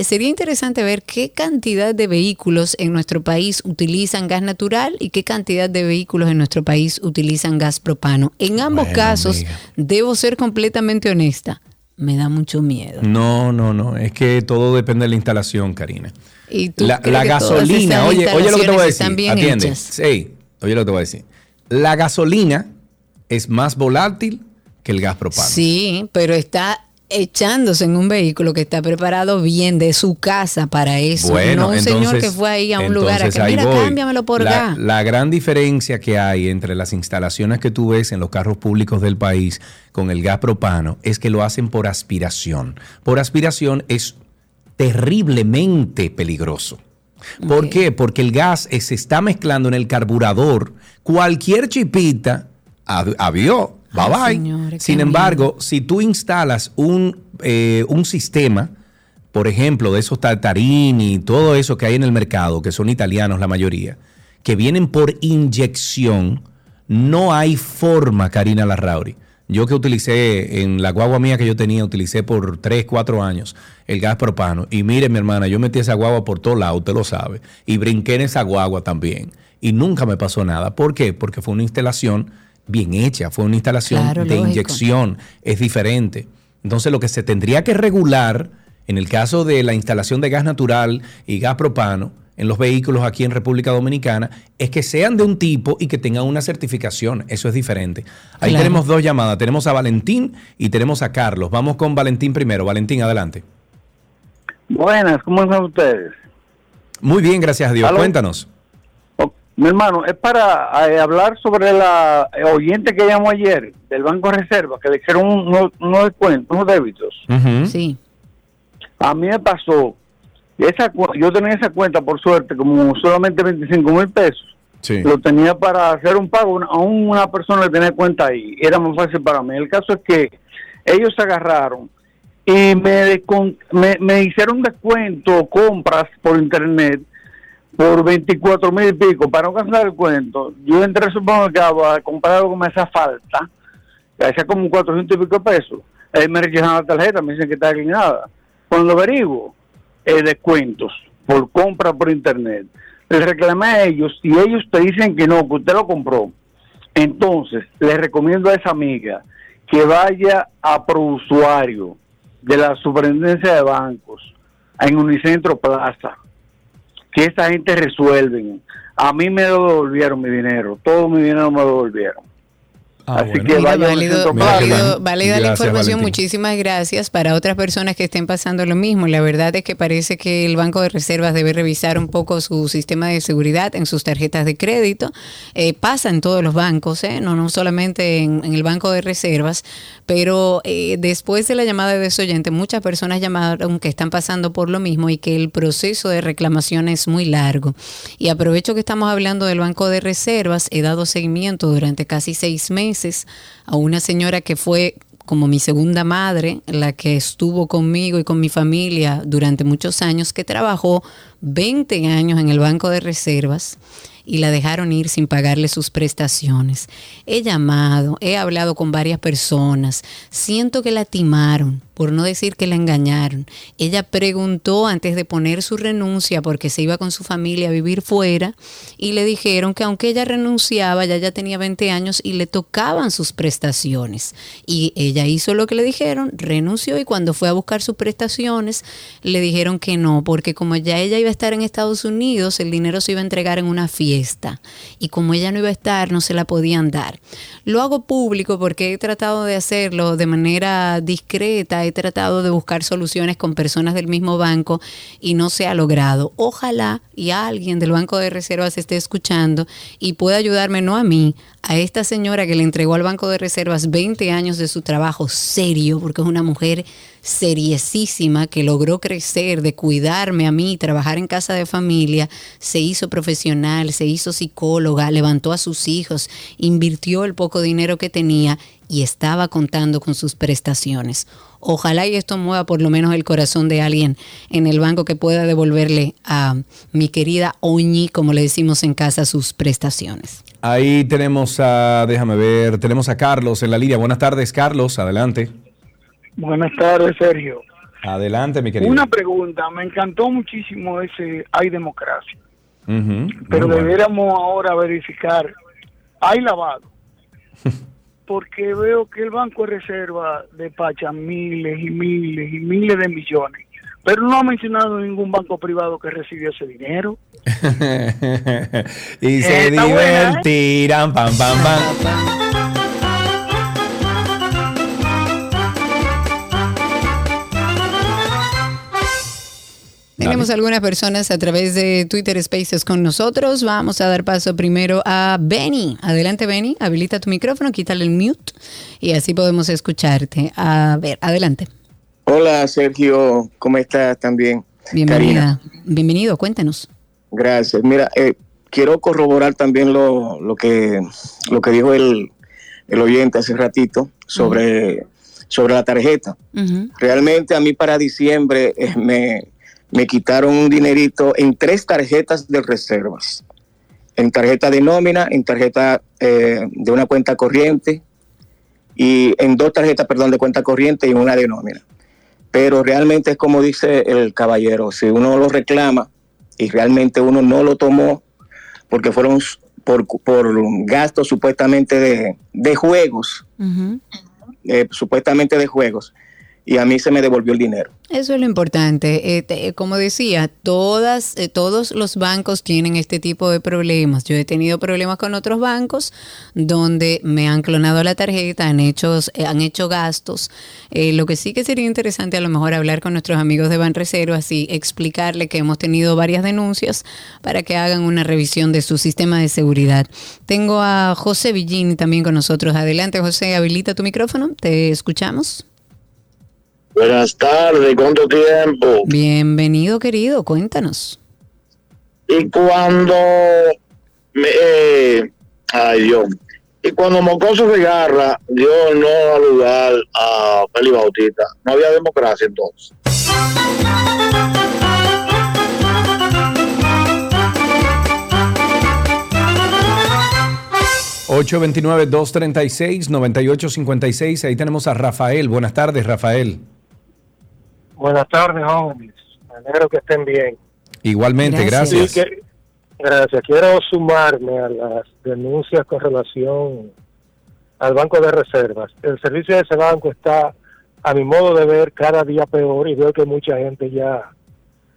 Sería interesante ver qué cantidad de vehículos en nuestro país utilizan gas natural y qué cantidad de vehículos en nuestro país utilizan gas propano. En ambos Bueno, casos, amiga. debo ser completamente honesta, me da mucho miedo. No, no, no. Es que todo depende de la instalación, Karina. ¿Y tú La, gasolina, oye, oye lo que te voy a decir. Atiende. Sí, oye lo que te voy a decir. La gasolina es más volátil que el gas propano. Sí, pero está echándose en un vehículo que está preparado bien de su casa para eso. Bueno, no un señor que fue ahí a un lugar a que, mira, voy. cámbiamelo por la, gas. la gran diferencia que hay entre las instalaciones que tú ves en los carros públicos del país con el gas propano es que lo hacen por aspiración. Por aspiración es terriblemente peligroso. ¿Por qué? Porque el gas eh, se está mezclando en el carburador. Cualquier chipita, avió, bye Ay, bye. Sin embargo, si tú instalas un, eh, un sistema, por ejemplo, de esos Tartarini y todo eso que hay en el mercado, que son italianos la mayoría, que vienen por inyección, no hay forma, Karina Larrauri. Yo que utilicé en la guagua mía que yo tenía, utilicé por 3, 4 años el gas propano. Y mire, mi hermana, yo metí esa guagua por todos lados, usted lo sabe. Y brinqué en esa guagua también. Y nunca me pasó nada. ¿Por qué? Porque fue una instalación bien hecha, fue una instalación Claro, de lógico. inyección, es diferente. Entonces lo que se tendría que regular en el caso de la instalación de gas natural y gas propano en los vehículos aquí en República Dominicana es que sean de un tipo y que tengan una certificación. Eso es diferente. Ahí Claro. tenemos dos llamadas. Tenemos a Valentín y tenemos a Carlos. Vamos con Valentín primero. Valentín, adelante. Buenas, ¿cómo están ustedes? Muy bien, gracias a Dios. ¿Aló? Cuéntanos. Mi hermano, es para eh, hablar sobre la eh, oyente que llamó ayer del Banco Reserva, que le hicieron un- unos, unos descuentos, unos débitos. Sí. A mí me pasó, esa, yo tenía esa cuenta, por suerte, como solamente 25 mil pesos. Sí. Lo tenía para hacer un pago, aún una persona le tenía cuenta ahí, era más fácil para mí. El caso es que ellos se agarraron y me, me, me hicieron descuento, compras por internet por 24 mil y pico. Para no cansar el cuento, yo entré al supermercado a comprar algo que me hacía falta, que hacía como 400 y pico pesos. Ahí me rechazaron la tarjeta, me dicen que está inclinada. Cuando averiguo, eh, descuentos por compra por internet. Les reclamé a ellos y ellos te dicen que no, que usted lo compró. Entonces, les recomiendo a esa amiga que vaya a prousuario de la Superintendencia de Bancos en Unicentro Plaza, que esta gente resuelven. a mí me devolvieron mi dinero, todo mi dinero me devolvieron. Ah, Así bueno. que Mira, válido, válido- válida la información, Valentín. muchísimas gracias. Para otras personas que estén pasando lo mismo, la verdad es que parece que el Banco de Reservas debe revisar un poco su sistema de seguridad en sus tarjetas de crédito. Eh, pasa en todos los bancos, ¿eh? no, no solamente en, en el Banco de Reservas, pero eh, después de la llamada de ese oyente, muchas personas llamaron que están pasando por lo mismo y que el proceso de reclamación es muy largo. Y aprovecho que estamos hablando del Banco de Reservas, he dado seguimiento durante casi seis meses a una señora que fue como mi segunda madre, la que estuvo conmigo y con mi familia durante muchos años, que trabajó 20 años en el Banco de Reservas y la dejaron ir sin pagarle sus prestaciones. He llamado, he hablado con varias personas, siento que la timaron, por no decir que la engañaron. Ella preguntó antes de poner su renuncia porque se iba con su familia a vivir fuera y le dijeron que aunque ella renunciaba, ya ya tenía 20 años y le tocaban sus prestaciones. Y ella hizo lo que le dijeron, renunció y cuando fue a buscar sus prestaciones le dijeron que no, porque como ya ella iba a estar en Estados Unidos, el dinero se iba a entregar en una fiesta y como ella no iba a estar, no se la podían dar. Lo hago público porque he tratado de hacerlo de manera discreta, he tratado de buscar soluciones con personas del mismo banco y no se ha logrado. Ojalá y alguien del Banco de Reservas esté escuchando y pueda ayudarme, no a mí, a esta señora que le entregó al Banco de Reservas 20 años de su trabajo serio, porque es una mujer seriesísima que logró crecer, de cuidarme a mí, trabajar en casa de familia, se hizo profesional, se hizo psicóloga, levantó a sus hijos, invirtió el poco dinero que tenía y estaba contando con sus prestaciones. Ojalá y esto mueva por lo menos el corazón de alguien en el banco que pueda devolverle a mi querida Oñi, como le decimos en casa, sus prestaciones. Ahí tenemos a, déjame ver, tenemos a Carlos en la línea. Buenas tardes, Carlos, adelante. Buenas tardes, Sergio. Adelante, mi querido. Una pregunta, me encantó muchísimo ese hay democracia, pero bueno. deberíamos ahora verificar, hay lavado, porque veo que el Banco de Reserva despacha miles y miles y miles de millones, pero no ha mencionado ningún banco privado que recibió ese dinero. y se buena, ¿eh? divertirán, pam, pam, pam. Tenemos algunas personas a través de Twitter Spaces con nosotros. Vamos a dar paso primero a Benny. Adelante, Benny. Habilita tu micrófono, quítale el mute y así podemos escucharte. A ver, adelante. Hola Sergio, ¿cómo estás también? Bienvenida. Bienvenido, cuéntenos. Gracias. Mira, eh, quiero corroborar también lo, lo que lo que dijo el, el oyente hace ratito sobre, sobre la tarjeta. Realmente a mí para diciembre eh, me, me quitaron un dinerito en tres tarjetas de reservas. En tarjeta de nómina, en tarjeta eh, de una cuenta corriente y en dos tarjetas, perdón, de cuenta corriente y una de nómina. Pero realmente es como dice el caballero, si uno lo reclama y realmente uno no lo tomó porque fueron por, por gastos supuestamente de, de juegos, eh, supuestamente de juegos, y a mí se me devolvió el dinero. Eso es lo importante. Eh, te- como decía, todas, eh, todos los bancos tienen este tipo de problemas. Yo he tenido problemas con otros bancos donde me han clonado la tarjeta, han hecho, eh, han hecho gastos. Eh, lo que sí que sería interesante a lo mejor hablar con nuestros amigos de Banreservas y explicarle que hemos tenido varias denuncias para que hagan una revisión de su sistema de seguridad. Tengo a José Villini también con nosotros. Adelante, José, habilita tu micrófono. Te escuchamos. Buenas tardes, ¿cuánto tiempo? Bienvenido, querido, cuéntanos. Y cuando me, eh, ay Dios, y cuando Mocoso se agarra, dio no al lugar a Félix Bautista, no había democracia entonces. 829-236-9856. Ahí tenemos a Rafael. Buenas tardes, Rafael. Buenas tardes, jóvenes. Me alegro que estén bien. Igualmente, gracias. Que- gracias. Quiero sumarme a las denuncias con relación al Banco de Reservas. El servicio de ese banco está, a mi modo de ver, cada día peor y veo que mucha gente ya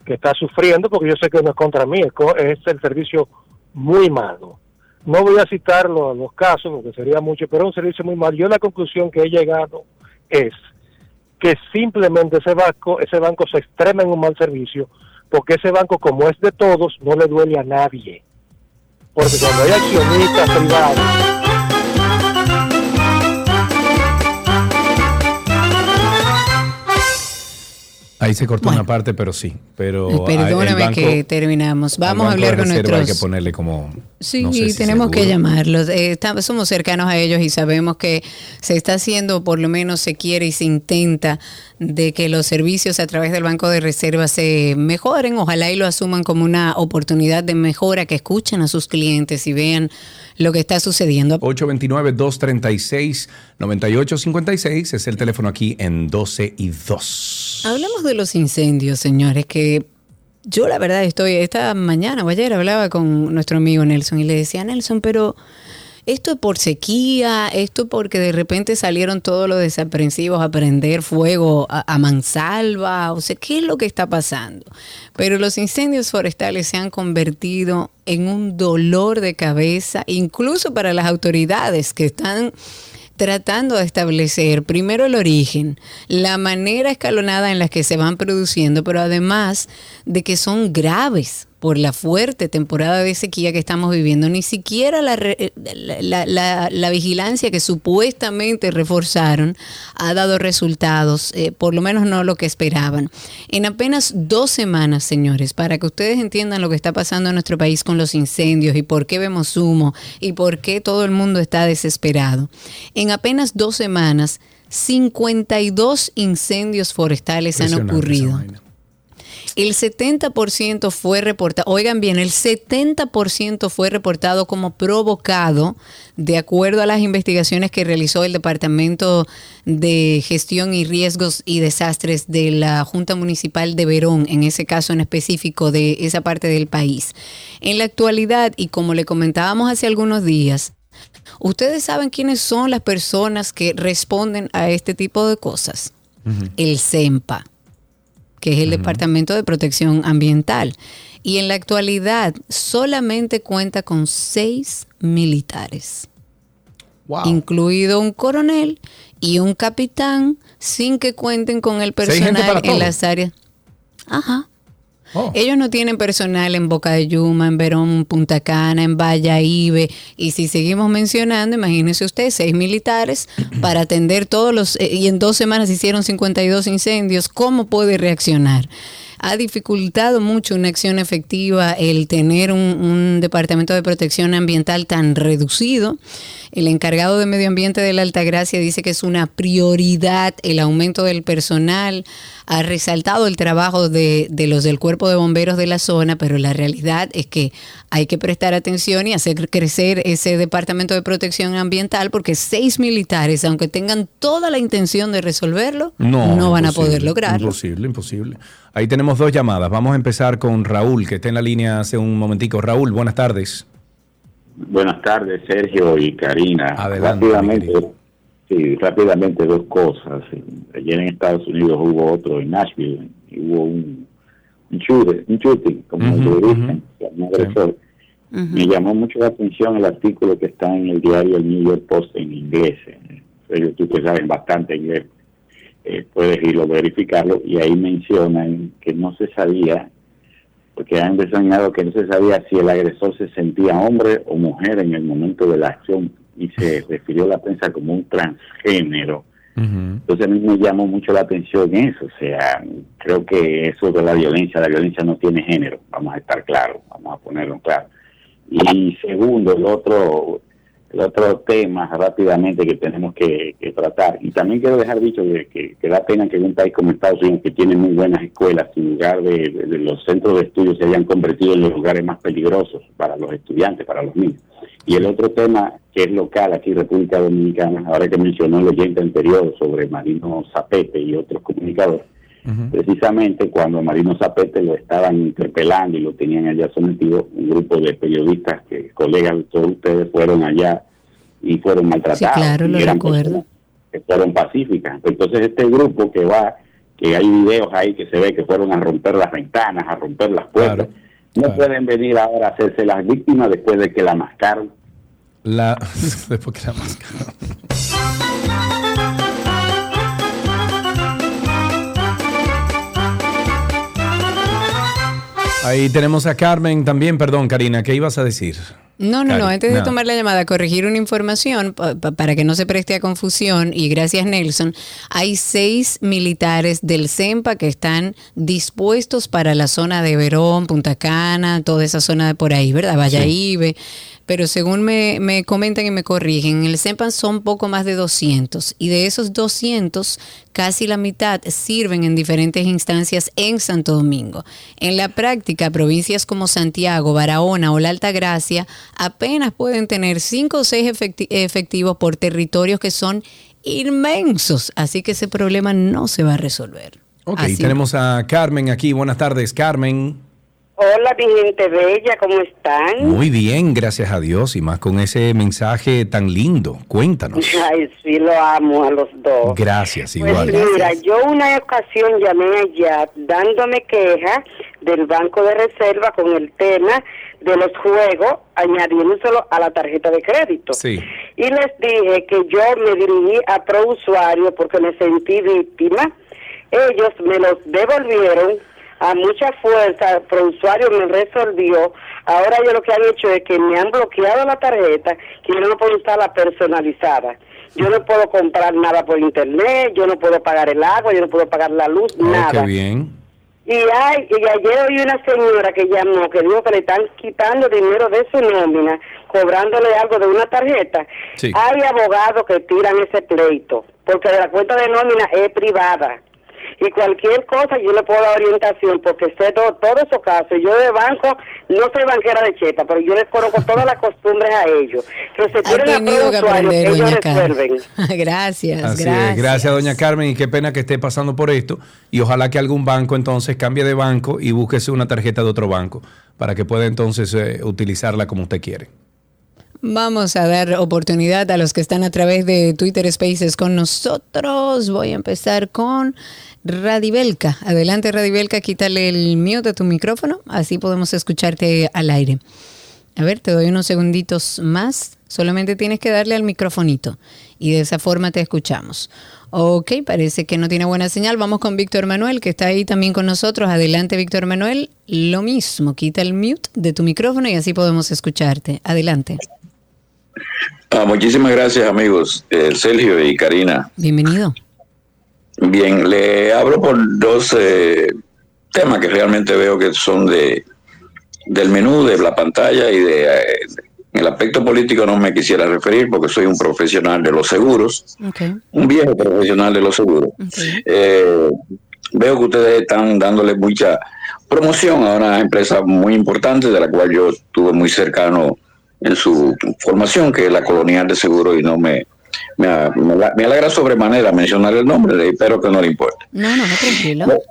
que está sufriendo, porque yo sé que no es contra mí, es co- es el servicio muy malo. No voy a citar los, los casos porque sería mucho, pero es un servicio muy malo. Yo la conclusión que he llegado es que simplemente ese banco, ese banco se extrema en un mal servicio, porque ese banco, como es de todos, no le duele a nadie. Porque cuando hay accionistas privados, Ahí se cortó una parte, pero sí. Pero Perdóname banco- que terminamos. Vamos a hablar con reserva nuestros... Hay que ponerle como. Sí, no sé si tenemos que seguro. llamarlos. Eh, estamos- somos cercanos a ellos y sabemos que se está haciendo, por lo menos se quiere y se intenta de que los servicios a través del Banco de Reservas se mejoren. Ojalá y lo asuman como una oportunidad de mejora, que escuchen a sus clientes y vean lo que está sucediendo. 829-236-9856 es el teléfono aquí en 12 y 2. Hablemos de los incendios, señores, que yo la verdad estoy, esta mañana o ayer hablaba con nuestro amigo Nelson y le decía, Nelson, pero esto es por sequía, esto porque de repente salieron todos los desaprensivos a prender fuego a, a mansalva, o sea, ¿qué es lo que está pasando? Pero los incendios forestales se han convertido en un dolor de cabeza, incluso para las autoridades que están tratando de establecer primero el origen, la manera escalonada en la que se van produciendo, pero además de que son graves por la fuerte temporada de sequía que estamos viviendo. Ni siquiera la, re- la, la- la- la vigilancia que supuestamente reforzaron ha dado resultados, eh, por lo menos no lo que esperaban. En apenas dos semanas, señores, para que ustedes entiendan lo que está pasando en nuestro país con los incendios y por qué vemos humo y por qué todo el mundo está desesperado. En apenas dos semanas, 52 incendios forestales han ocurrido. El 70% fue reportado, oigan bien, el 70% fue reportado como provocado de acuerdo a las investigaciones que realizó el Departamento de Gestión y Riesgos y Desastres de la Junta Municipal de Verón, en ese caso en específico de esa parte del país. En la actualidad, y como le comentábamos hace algunos días, ¿ustedes saben quiénes son las personas que responden a este tipo de cosas? El CEMPA que es el Departamento de Protección Ambiental. Y en la actualidad solamente cuenta con seis militares, incluido un coronel y un capitán, sin que cuenten con el ¿Seis gente personal en las áreas. Ajá. Oh. Ellos no tienen personal en Boca de Yuma, en Verón, Punta Cana, en Ibe Y si seguimos mencionando, imagínense usted, seis militares para atender todos los... eh, y en dos semanas hicieron 52 incendios. ¿Cómo puede reaccionar? Ha dificultado mucho una acción efectiva el tener un, un departamento de protección ambiental tan reducido. El encargado de medio ambiente de la Altagracia dice que es una prioridad el aumento del personal. Ha resaltado el trabajo de, de los del cuerpo de bomberos de la zona, pero la realidad es que hay que prestar atención y hacer crecer ese departamento de protección ambiental porque seis militares, aunque tengan toda la intención de resolverlo, no, van a poder lograrlo. Imposible, imposible. Ahí tenemos dos llamadas. Vamos a empezar con Raúl, que está en la línea hace un momentico. Raúl, buenas tardes. Buenas tardes, Sergio y Karina. Adelante, rápidamente, sí, rápidamente dos cosas. Ayer en Estados Unidos hubo otro en Nashville, y hubo un, un shooting, un shooting, como le dicen, un agresor. Me llamó mucho la atención el artículo que está en el diario El New York Post en inglés. Sergio, tú que sabes bastante inglés, eh, puedes irlo a verificarlo y ahí mencionan que no se sabía porque han determinado que no se sabía si el agresor se sentía hombre o mujer en el momento de la acción y se refirió a la prensa como un transgénero. Entonces a mí me llamó mucho la atención eso, o sea, creo que eso de la violencia, la violencia no tiene género, vamos a estar claros, vamos a ponerlo claro. Y segundo, el otro otro tema rápidamente que tenemos que, tratar, y también quiero dejar dicho que, que, da pena que un país como Estados Unidos, que tiene muy buenas escuelas, en lugar de los centros de estudio se hayan convertido en los lugares más peligrosos para los estudiantes, para los niños. Y el otro tema que es local aquí en República Dominicana, ahora que mencionó el oyente anterior sobre Marino Zapete y otros comunicadores, precisamente cuando Marino Zapete lo estaban interpelando y lo tenían allá sometido, un grupo de periodistas que colegas de todos ustedes fueron allá y fueron maltratados. Sí, claro, lo recuerdo. que fueron pacíficas. Entonces este grupo que va, que hay videos ahí que se ve que fueron a romper las ventanas, a romper las puertas, No pueden venir ahora a hacerse las víctimas después de que la mascaron. La, después que la máscara. Ahí tenemos a Carmen también, perdón, Karina, ¿qué ibas a decir? No, no, no. Antes de tomar la llamada, corregir una información pa- pa- para que no se preste a confusión. Y gracias, Nelson. Hay seis militares del CEMPA que están dispuestos para la zona de Verón, Punta Cana, toda esa zona de por ahí, ¿verdad? Valladolid. Pero según me, me comentan y me corrigen, en el CEMPA son poco más de 200. Y de esos 200, casi la mitad sirven en diferentes instancias en Santo Domingo. En la práctica, provincias como Santiago, Barahona o la Alta Gracia apenas pueden tener cinco o seis efecti- efectivos por territorios que son inmensos. Así que ese problema no se va a resolver. Ok, Así tenemos a Carmen aquí. Buenas tardes, Carmen. Hola, mi gente bella, ¿cómo están? Muy bien, gracias a Dios. Y más con ese mensaje tan lindo. Cuéntanos. Ay, sí, lo amo a los dos. Gracias, Pues igual. mira, yo una ocasión llamé allá dándome queja del Banco de Reserva con el tema de los juegos, añadiéndoselo a la tarjeta de crédito. Sí. Y les dije que yo me dirigí a pro usuario porque me sentí víctima. Ellos me los devolvieron a mucha fuerza, pro usuario me resolvió. Ahora yo lo que han hecho es que me han bloqueado la tarjeta, que yo no puedo usarla personalizada. Yo no puedo comprar nada por internet, yo no puedo pagar el agua, yo no puedo pagar la luz, Oh, nada. qué bien. Y, hay, y ayer oí una señora que llamó, que dijo que le están quitando dinero de su nómina, cobrándole algo de una tarjeta. Sí. Hay abogados que tiran ese pleito, porque la cuenta de nómina es privada. Y cualquier cosa yo le puedo dar orientación, porque sé todo, todos esos casos. Yo de banco no soy banquera de chepa, pero yo les conozco todas las costumbres a ellos. Que se tienen que aprender, ellos doña resuelven. gracias, Así gracias. es. Gracias, doña Carmen, y qué pena que esté pasando por esto. Y ojalá que algún banco entonces cambie de banco y búsquese una tarjeta de otro banco para que pueda entonces eh, utilizarla como usted quiere. Vamos a dar oportunidad a los que están a través de Twitter Spaces con nosotros. Voy a empezar con Radibelka. Adelante, Radibelka, quítale el mute a tu micrófono, así podemos escucharte al aire. A ver, te doy unos segunditos más. Solamente tienes que darle al microfonito y de esa forma te escuchamos. Ok, parece que no tiene buena señal. Vamos con Víctor Manuel, que está ahí también con nosotros. Adelante, Víctor Manuel. Lo mismo, quita el mute de tu micrófono y así podemos escucharte. Adelante. Ah, muchísimas gracias, amigos. Eh, Sergio y Karina. Bienvenido. Bien, le hablo por dos eh, temas que realmente veo que son de del menú, de la pantalla y de eh, el aspecto político no me quisiera referir porque soy un profesional de los seguros, un viejo profesional de los seguros. Eh, veo que ustedes están dándole mucha promoción a una empresa muy importante de la cual yo estuve muy cercano en su formación, que es la Colonial de Seguros, y no me, me, me, me alegra sobremanera mencionar el nombre, espero que no le importe. No, no, no, tranquilo.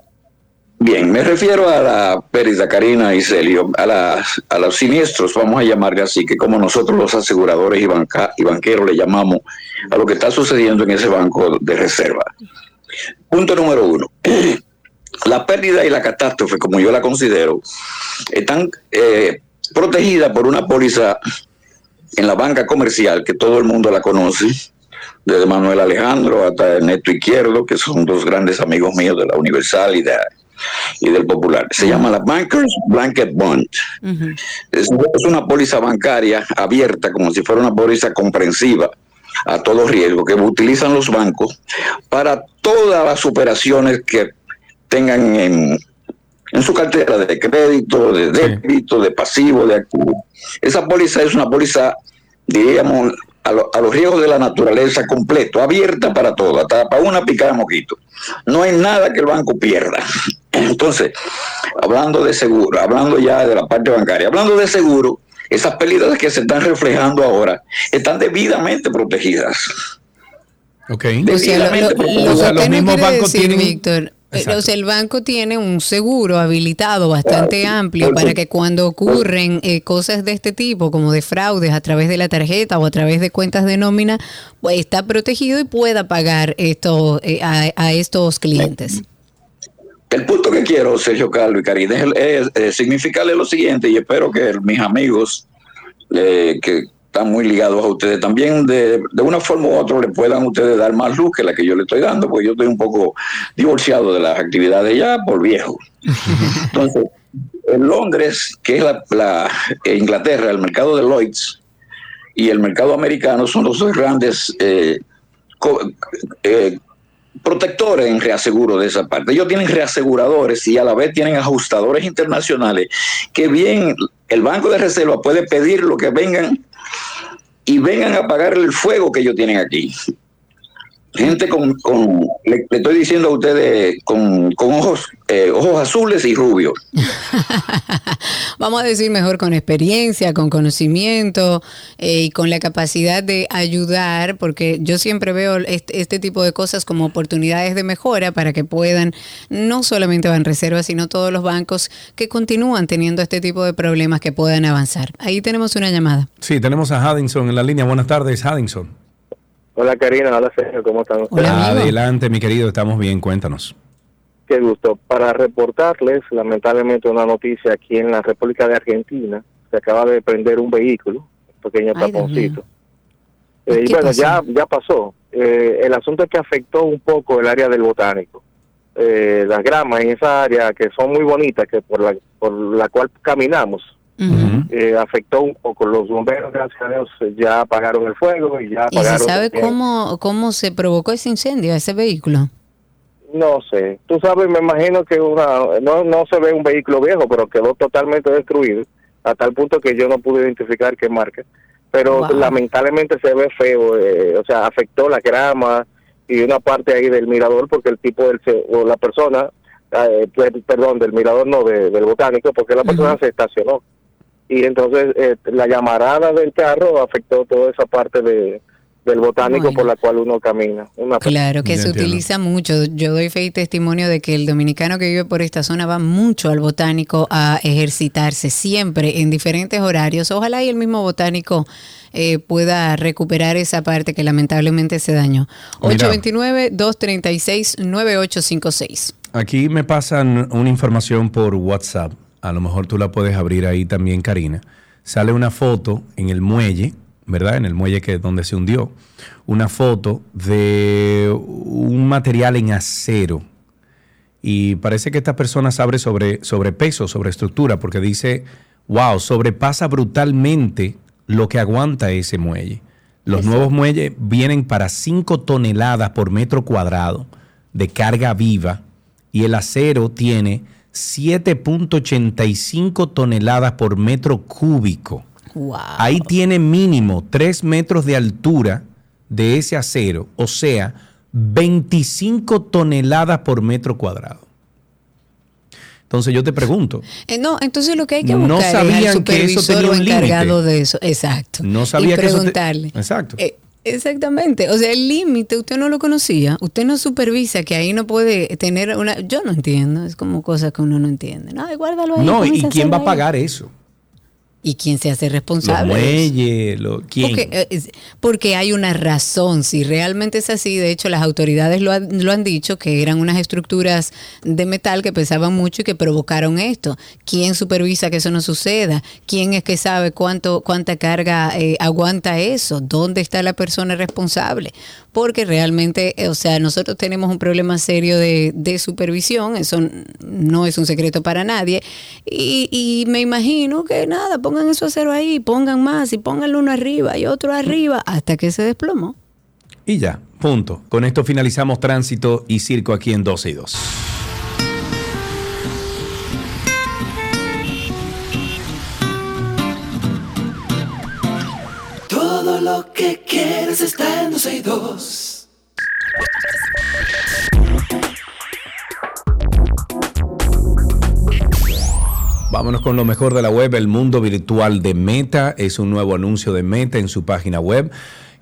Bien, me refiero a la pérdida, Karina y Celio, a, las, a los siniestros, vamos a llamarle así, que como nosotros los aseguradores y, banca, y banqueros le llamamos a lo que está sucediendo en ese banco de reserva. Punto número uno. La pérdida y la catástrofe, como yo la considero, están eh, protegidas por una póliza en la banca comercial, que todo el mundo la conoce, desde Manuel Alejandro hasta Ernesto Izquierdo, que son dos grandes amigos míos de la Universal y, de, y del Popular. Se llama la Bankers Blanket Bond. Es, es una póliza bancaria abierta, como si fuera una póliza comprensiva a todo riesgo, que utilizan los bancos para todas las operaciones que tengan en, en su cartera de crédito, de débito, de pasivo, de activo. Esa póliza es una póliza, diríamos, a, lo, a, los riesgos de la naturaleza completo, abierta para todo, hasta para una picada de mosquito. No hay nada que el banco pierda. Entonces, hablando de seguro, hablando ya de la parte bancaria, hablando de seguro, esas pérdidas que se están reflejando ahora están debidamente protegidas. Ok. O sea, lo, lo, lo, o sea, los mismos bancos decir, tienen. Víctor, Exacto. o sea, el banco tiene un seguro habilitado bastante amplio para que cuando ocurren eh, cosas de este tipo, como de fraudes a través de la tarjeta o a través de cuentas de nómina, pues está protegido y pueda pagar esto eh, a, a, estos clientes. el punto que quiero, Sergio Carlos y Karina, es, es, es significarle lo siguiente y espero que mis amigos eh, que están muy ligados a ustedes también de, de, una forma u otra le puedan ustedes dar más luz que la que yo le estoy dando, porque yo estoy un poco divorciado de las actividades ya por viejo. Entonces, en Londres, que es la, la Inglaterra, el mercado de Lloyds y el mercado americano son los dos grandes eh, co, eh, protectores en reaseguro de esa parte. Ellos tienen reaseguradores y a la vez tienen ajustadores internacionales que bien el Banco de Reserva puede pedir lo que vengan y vengan a pagar el fuego que ellos tienen aquí. Gente con, con le, le, estoy diciendo a ustedes, con, con ojos, eh, ojos azules y rubios. Vamos a decir mejor con experiencia, con conocimiento eh, y con la capacidad de ayudar, porque yo siempre veo este, este, tipo de cosas como oportunidades de mejora para que puedan, no solamente van reservas, sino todos los bancos que continúan teniendo este tipo de problemas que puedan avanzar. Ahí tenemos una llamada. Sí, tenemos a Haddington en la línea. Buenas tardes, Haddington. Hola Karina, hola Sergio, ¿cómo están ustedes? Hola, Adelante, mi querido, estamos bien, cuéntanos. Qué gusto. Para reportarles, lamentablemente, una noticia aquí en la República de Argentina. Se acaba de prender un vehículo, un pequeño Ay, taponcito. Eh, y bueno, pasó? ya ya pasó. Eh, el asunto es que afectó un poco el área del botánico. Eh, las gramas en esa área que son muy bonitas, que por la, por la cual caminamos, Uh -huh. eh, afectó un poco. Los bomberos, gracias a Dios, ya apagaron el fuego y ya apagaron. ¿Y se sabe cómo, cómo se provocó ese incendio, ese vehículo? No sé. Tú sabes, me imagino que una no, no se ve un vehículo viejo, pero quedó totalmente destruido, a tal punto que yo no pude identificar qué marca. Pero wow. lamentablemente se ve feo, eh, o sea, afectó la grama y una parte ahí del mirador, porque el tipo del, o la persona, eh, perdón, del mirador no, de, del botánico, porque la persona uh -huh. se estacionó y entonces eh, la llamarada del carro afectó toda esa parte de, del botánico bueno. por la cual uno camina. Una claro que se utiliza mucho. Yo doy fe y testimonio de que el dominicano que vive por esta zona va mucho al botánico a ejercitarse siempre en diferentes horarios. Ojalá y el mismo botánico eh, pueda recuperar esa parte que lamentablemente se dañó. 829-236-9856. Aquí me pasan una información por WhatsApp a lo mejor tú la puedes abrir ahí también, Karina. Sale una foto en el muelle, ¿verdad? En el muelle que es donde se hundió. Una foto de un material en acero. Y parece que esta persona sabe sobre, sobre peso, sobre estructura, porque dice, wow, sobrepasa brutalmente lo que aguanta ese muelle. Los nuevos muelles vienen para 5 toneladas por metro cuadrado de carga viva y el acero tiene 7.85 toneladas por metro cúbico. Wow. Ahí tiene mínimo 3 metros de altura de ese acero, o sea, 25 toneladas por metro cuadrado. Entonces yo te pregunto. Eh, no, entonces lo que hay que buscar no sabían es al que eso tenía un encargado de eso. Exacto. No sabía y preguntarle. que eso te... Exacto. Eh, Exactamente, o sea, el límite usted no lo conocía, usted no supervisa que ahí no puede tener una, yo no entiendo, es como cosas que uno no entiende. No, guárdalo ahí. No, ¿y quién va a pagar ahí? eso? ¿Y quién se hace responsable? Los muelles, lo, ¿quién? Porque, eh, porque, hay una razón, si realmente es así, de hecho las autoridades lo, han, lo han dicho, que eran unas estructuras de metal que pesaban mucho y que provocaron esto. ¿Quién supervisa que eso no suceda? ¿Quién es que sabe cuánto cuánta carga eh, aguanta eso? ¿Dónde está la persona responsable? Porque realmente, eh, o sea, nosotros tenemos un problema serio de, supervisión, eso no es un secreto para nadie, y, y me imagino que nada, pongan eso a cero ahí, pongan más y pónganlo uno arriba y otro arriba hasta que se desplomó. Y ya, punto. Con esto finalizamos tránsito y circo aquí en 12 y 2. Lo que quieres está en 12 y 2. Vámonos con lo mejor de la web, el mundo virtual de Meta. Es un nuevo anuncio de Meta en su página web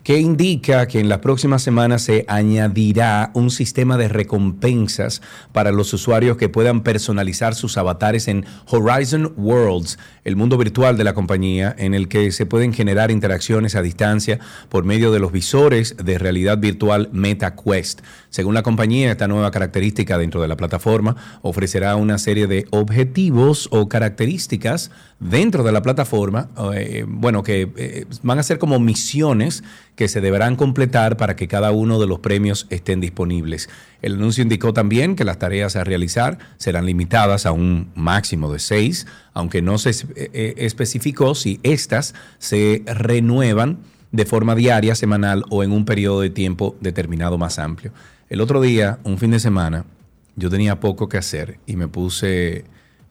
que indica que en las próximas semanas se añadirá un sistema de recompensas para los usuarios que puedan personalizar sus avatares en Horizon Worlds, el mundo virtual de la compañía, en el que se pueden generar interacciones a distancia por medio de los visores de realidad virtual MetaQuest. Según la compañía, esta nueva característica dentro de la plataforma ofrecerá una serie de objetivos o características dentro de la plataforma, eh, bueno, que eh, van a ser como misiones que se deberán completar para que cada uno de los premios estén disponibles. El anuncio indicó también que las tareas a realizar serán limitadas a un máximo de seis, aunque no se eh, especificó si estas se renuevan de forma diaria, semanal o en un periodo de tiempo determinado más amplio. El otro día, un fin de semana, yo tenía poco que hacer y me puse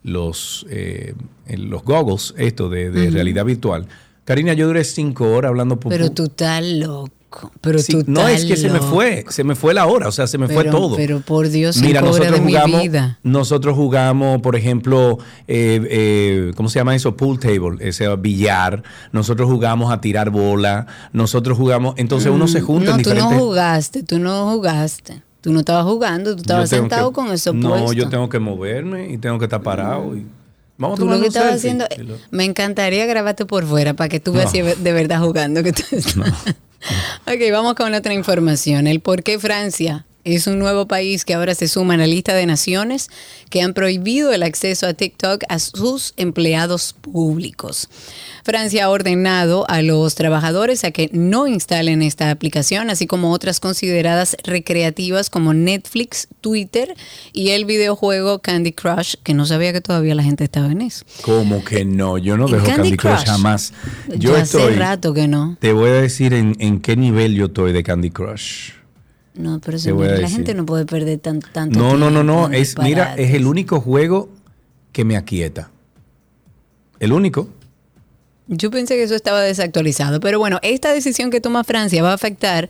los, eh, los goggles, esto de, de realidad virtual. Karina, yo duré cinco horas hablando por... Pero tú estás loco. Pero Sí, tú no estás es que se me fue, se me fue la hora, o sea, se me fue todo. Pero por Dios, Mira, nosotros de mi jugamos, vida. nosotros jugamos, por ejemplo, eh, eh, ¿cómo se llama eso? Pool table, ese billar. Nosotros jugamos a tirar bola. Nosotros jugamos, entonces uno se junta Mm, No, en tú diferentes. no jugaste, tú no jugaste. Tú no estabas jugando, tú estabas sentado que- con eso No, puesto. yo tengo que moverme y tengo que estar parado. y- Vamos a Tú tomar lo que estabas haciendo, lo- me encantaría grabarte por fuera para que tú veas No. si de verdad jugando que tú estás. ok, vamos con otra información. El por qué Francia es un nuevo país que ahora se suma a la lista de naciones que han prohibido el acceso a TikTok a sus empleados públicos. Francia ha ordenado a los trabajadores a que no instalen esta aplicación, así como otras consideradas recreativas como Netflix, Twitter y el videojuego Candy Crush, que no sabía que todavía la gente estaba en eso. ¿Cómo que no? Yo no ¿En dejo Candy Candy Crush, Crush? jamás. Yo ya estoy. hace rato que no. Te voy a decir en, en qué nivel yo estoy de Candy Crush. No, pero señor, la gente no puede perder tan, tanto No, no, no, no. tiempo en Es, mira, es el único juego que me aquieta. El único. Yo pensé que eso estaba desactualizado, pero bueno, esta decisión que toma Francia va a afectar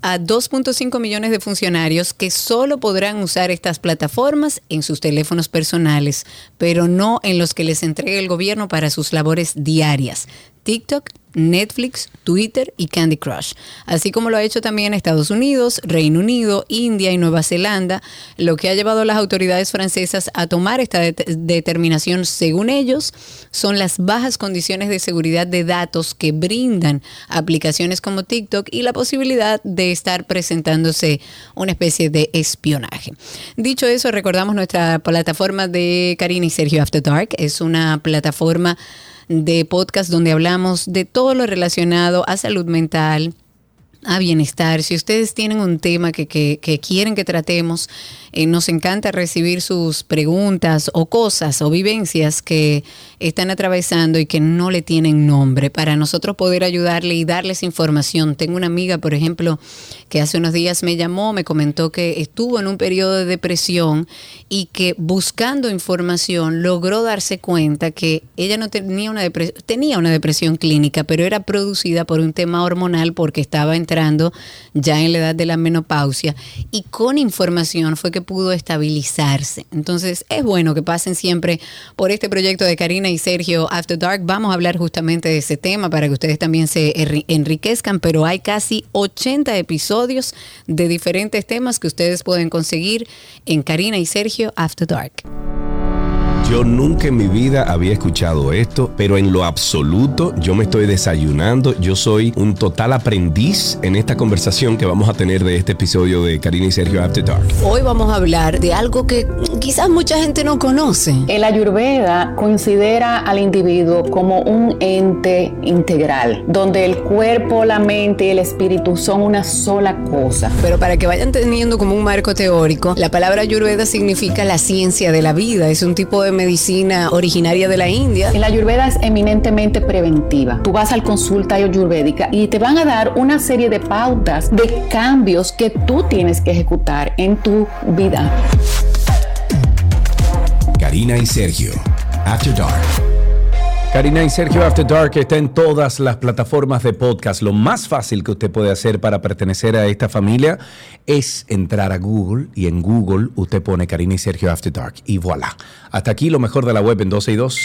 a 2.5 millones de funcionarios que solo podrán usar estas plataformas en sus teléfonos personales, pero no en los que les entregue el gobierno para sus labores diarias. TikTok, Netflix, Twitter y Candy Crush, así como lo ha hecho también Estados Unidos, Reino Unido, India y Nueva Zelanda, lo que ha llevado a las autoridades francesas a tomar esta det- determinación, según ellos, son las bajas condiciones de seguridad de datos que brindan aplicaciones como TikTok y la posibilidad de estar presentándose una especie de espionaje. Dicho eso, recordamos nuestra plataforma de Karina y Sergio After Dark, es una plataforma de podcast donde hablamos de todo lo relacionado a salud mental, a bienestar. Si ustedes tienen un tema que, que- quieren que tratemos, eh, nos encanta recibir sus preguntas o cosas o vivencias que están atravesando y que no le tienen nombre para nosotros poder ayudarle y darles información. Tengo una amiga, por ejemplo, que hace unos días me llamó, me comentó que estuvo en un periodo de depresión y que buscando información logró darse cuenta que ella no tenía una depresión, tenía una depresión clínica, pero era producida por un tema hormonal porque estaba ya en la edad de la menopausia y con información fue que pudo estabilizarse. Entonces es bueno que pasen siempre por este proyecto de Karina y Sergio After Dark. Vamos a hablar justamente de ese tema para que ustedes también se enri- enriquezcan, pero hay casi 80 episodios de diferentes temas que ustedes pueden conseguir en Karina y Sergio After Dark. Yo nunca en mi vida había escuchado esto, pero en lo absoluto yo me estoy desayunando. Yo soy un total aprendiz en esta conversación que vamos a tener de este episodio de Karina y Sergio After Dark. Hoy vamos a hablar de algo que quizás mucha gente no conoce. El Ayurveda considera al individuo como un ente integral, donde el cuerpo, la mente y el espíritu son una sola cosa. Pero para que vayan teniendo como un marco teórico, la palabra Ayurveda significa la ciencia de la vida. Es un tipo de medicina originaria de la India. La Ayurveda es eminentemente preventiva. Tú vas al consulta ayurvédica y te van a dar una serie de pautas de cambios que tú tienes que ejecutar en tu vida. Karina y Sergio After Dark. Karina y Sergio After Dark está en todas las plataformas de podcast. Lo más fácil que usted puede hacer para pertenecer a esta familia es entrar a Google y en Google usted pone Karina y Sergio After Dark y voilà. Hasta aquí lo mejor de la web en 12 y 2.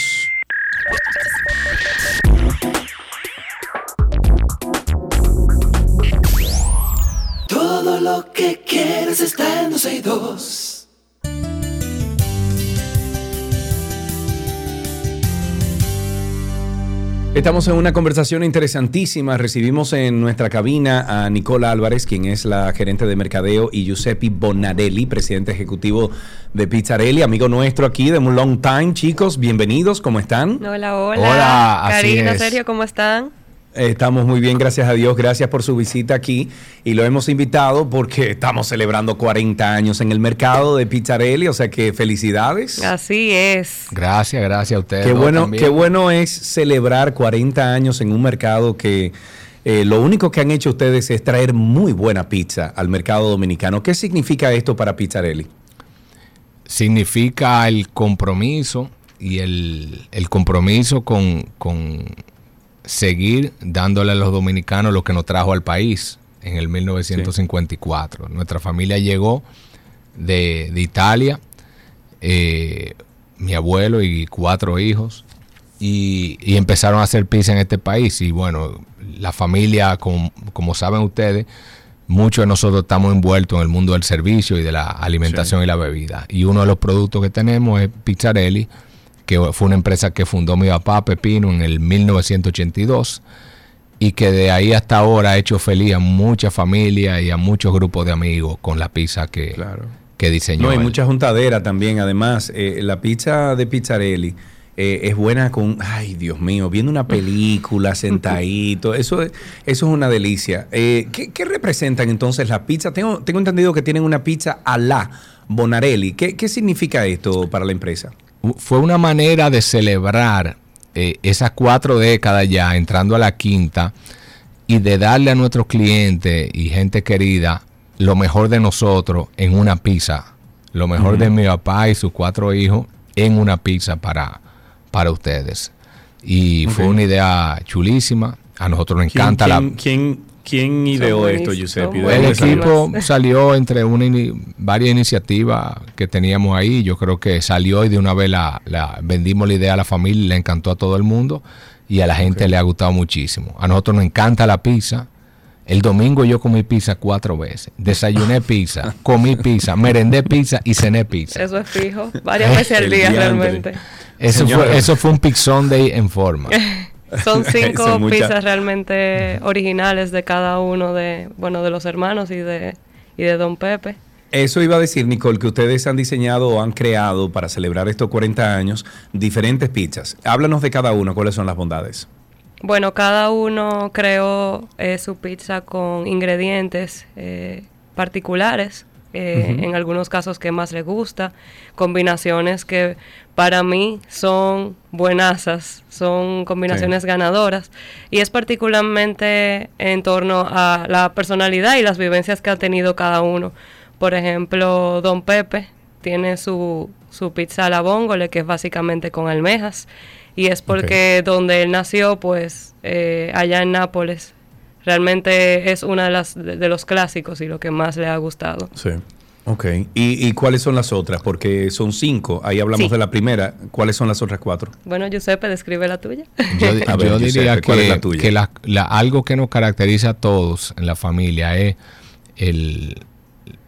lo que quieres está en 262. Estamos en una conversación interesantísima. Recibimos en nuestra cabina a Nicola Álvarez, quien es la gerente de mercadeo, y Giuseppe Bonarelli, presidente ejecutivo de Pizzarelli, amigo nuestro aquí de un long time. Chicos, bienvenidos, ¿cómo están? Hola, hola. Hola, así Karina, es. Sergio, ¿cómo están? Estamos muy bien, gracias a Dios. Gracias por su visita aquí. Y lo hemos invitado porque estamos celebrando 40 años en el mercado de Pizzarelli, o sea que felicidades. Así es. Gracias, gracias a ustedes. Qué bueno, también. qué bueno es celebrar 40 años en un mercado que eh, lo único que han hecho ustedes es traer muy buena pizza al mercado dominicano. ¿Qué significa esto para Pizzarelli? Significa el compromiso y el, el compromiso con, con seguir dándole a los dominicanos lo que nos trajo al país en el 1954. Nuestra familia llegó de, de Italia, eh, mi abuelo y cuatro hijos, y, y empezaron a hacer pizza en este país. Y bueno, la familia, como, como saben ustedes, muchos de nosotros estamos envueltos en el mundo del servicio y de la alimentación y la bebida. Y uno de los productos que tenemos es Pizzarelli, que fue una empresa que fundó mi papá Pepino en el 1982 y que de ahí hasta ahora ha hecho feliz a muchas familias y a muchos grupos de amigos con la pizza que, que diseñó. No, hay él. mucha juntadera también. Además, eh, la pizza de Pizzarelli eh, es buena con, ay Dios mío, viendo una película, sentadito. Eso, es- eso es una delicia. Eh, ¿qué, qué representan entonces las pizzas? Tengo, tengo entendido que tienen una pizza a la Bonarelli. ¿Qué, qué significa esto para la empresa? Fue una manera de celebrar eh, esas cuatro décadas ya, entrando a la quinta, y de darle a nuestros clientes y gente querida lo mejor de nosotros en una pizza. Lo mejor de mi papá y sus cuatro hijos en una pizza para, para ustedes. Y fue una idea chulísima. A nosotros nos ¿Quién- encanta quién, la... quién, quién ideó esto, Giuseppe? ¿De El salió? equipo salió entre una varias iniciativas que teníamos ahí. Yo creo que salió y de una vez la, la- vendimos la idea a la familia, y le encantó a todo el mundo y a la gente le ha gustado muchísimo. A nosotros nos encanta la pizza. El domingo yo comí pizza cuatro veces. Desayuné pizza, comí pizza, merendé pizza y cené pizza. Eso es fijo. Varias veces al día realmente. Eso Señora. fue, eso fue un Pick Sunday en forma. Son cinco pizzas realmente originales de cada uno de, bueno, de los hermanos y de, y de Don Pepe. Eso iba a decir, Nicole, que ustedes han diseñado o han creado para celebrar estos 40 años diferentes pizzas. Háblanos de cada uno, cuáles son las bondades. Bueno, cada uno creó eh, su pizza con ingredientes eh, particulares, eh, en algunos casos que más le gusta, combinaciones que para mí son buenasas, son combinaciones Sí. ganadoras. Y es particularmente en torno a la personalidad y las vivencias que ha tenido cada uno. Por ejemplo, Don Pepe tiene su, su pizza a la bongole, que es básicamente con almejas, y es porque donde él nació, pues eh, allá en Nápoles, realmente es una de las de, de los clásicos y lo que más le ha gustado. Sí. Ok. ¿Y, y cuáles son las otras? Porque son cinco. Ahí hablamos Sí. de la primera. ¿Cuáles son las otras cuatro? Bueno, Giuseppe, describe la tuya. Yo, di- A ver, yo Giuseppe, diría ¿cuál es que, la tuya? que la- la- algo que nos caracteriza a todos en la familia es el,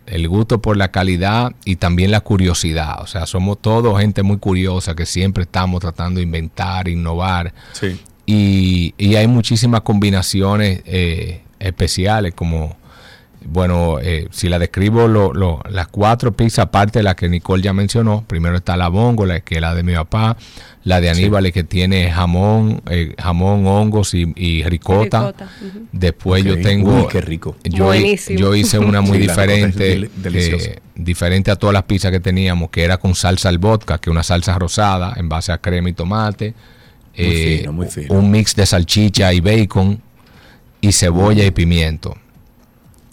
el gusto por la calidad y también la curiosidad. O sea, somos todos gente muy curiosa que siempre estamos tratando de inventar, innovar. Sí. Y, y hay muchísimas combinaciones eh, especiales como... Bueno, eh, si la describo, lo- lo- las cuatro pizzas, aparte de la que Nicole ya mencionó, primero está la bongola, que es la de mi papá, la de Aníbal, que tiene jamón, eh, jamón, hongos y, y ricota. Después yo tengo... Uy, qué rico. Yo, hi- Buenísimo. yo hice una muy Sí, diferente, del- eh, diferente a todas las pizzas que teníamos, que era con salsa al vodka, que es una salsa rosada en base a crema y tomate. Muy eh, fino, muy fino. Un mix de salchicha y bacon y cebolla y pimiento.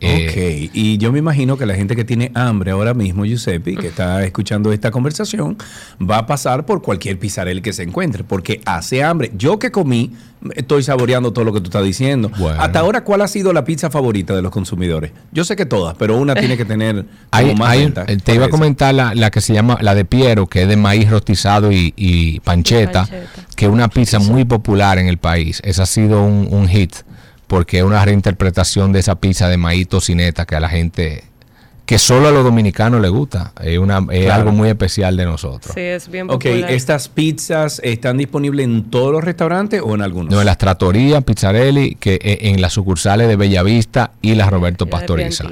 Eh, ok, y yo me imagino que la gente que tiene hambre ahora mismo, Giuseppe, que está escuchando esta conversación, va a pasar por cualquier pizarel que se encuentre, porque hace hambre. Yo que comí, estoy saboreando todo lo que tú estás diciendo. Hasta ahora, ¿cuál ha sido la pizza favorita de los consumidores? Yo sé que todas, pero una tiene que tener Hay- como más hay- venta. eh, te iba a comentar la, la que se llama la de Piero, que es de maíz rostizado y, y pancheta, que es una pizza muy popular en el país. Esa ha sido un, un hit porque es una reinterpretación de esa pizza de maíz tocineta que a la gente que solo a los dominicanos les gusta. Es, una, es Claro. algo muy especial de nosotros. Sí, es bien Ok, popular. ¿estas pizzas están disponibles en todos los restaurantes o en algunos? No, en las tratorías, Pizzarelli, que eh, en las sucursales de Bellavista y las Roberto Pastoriza.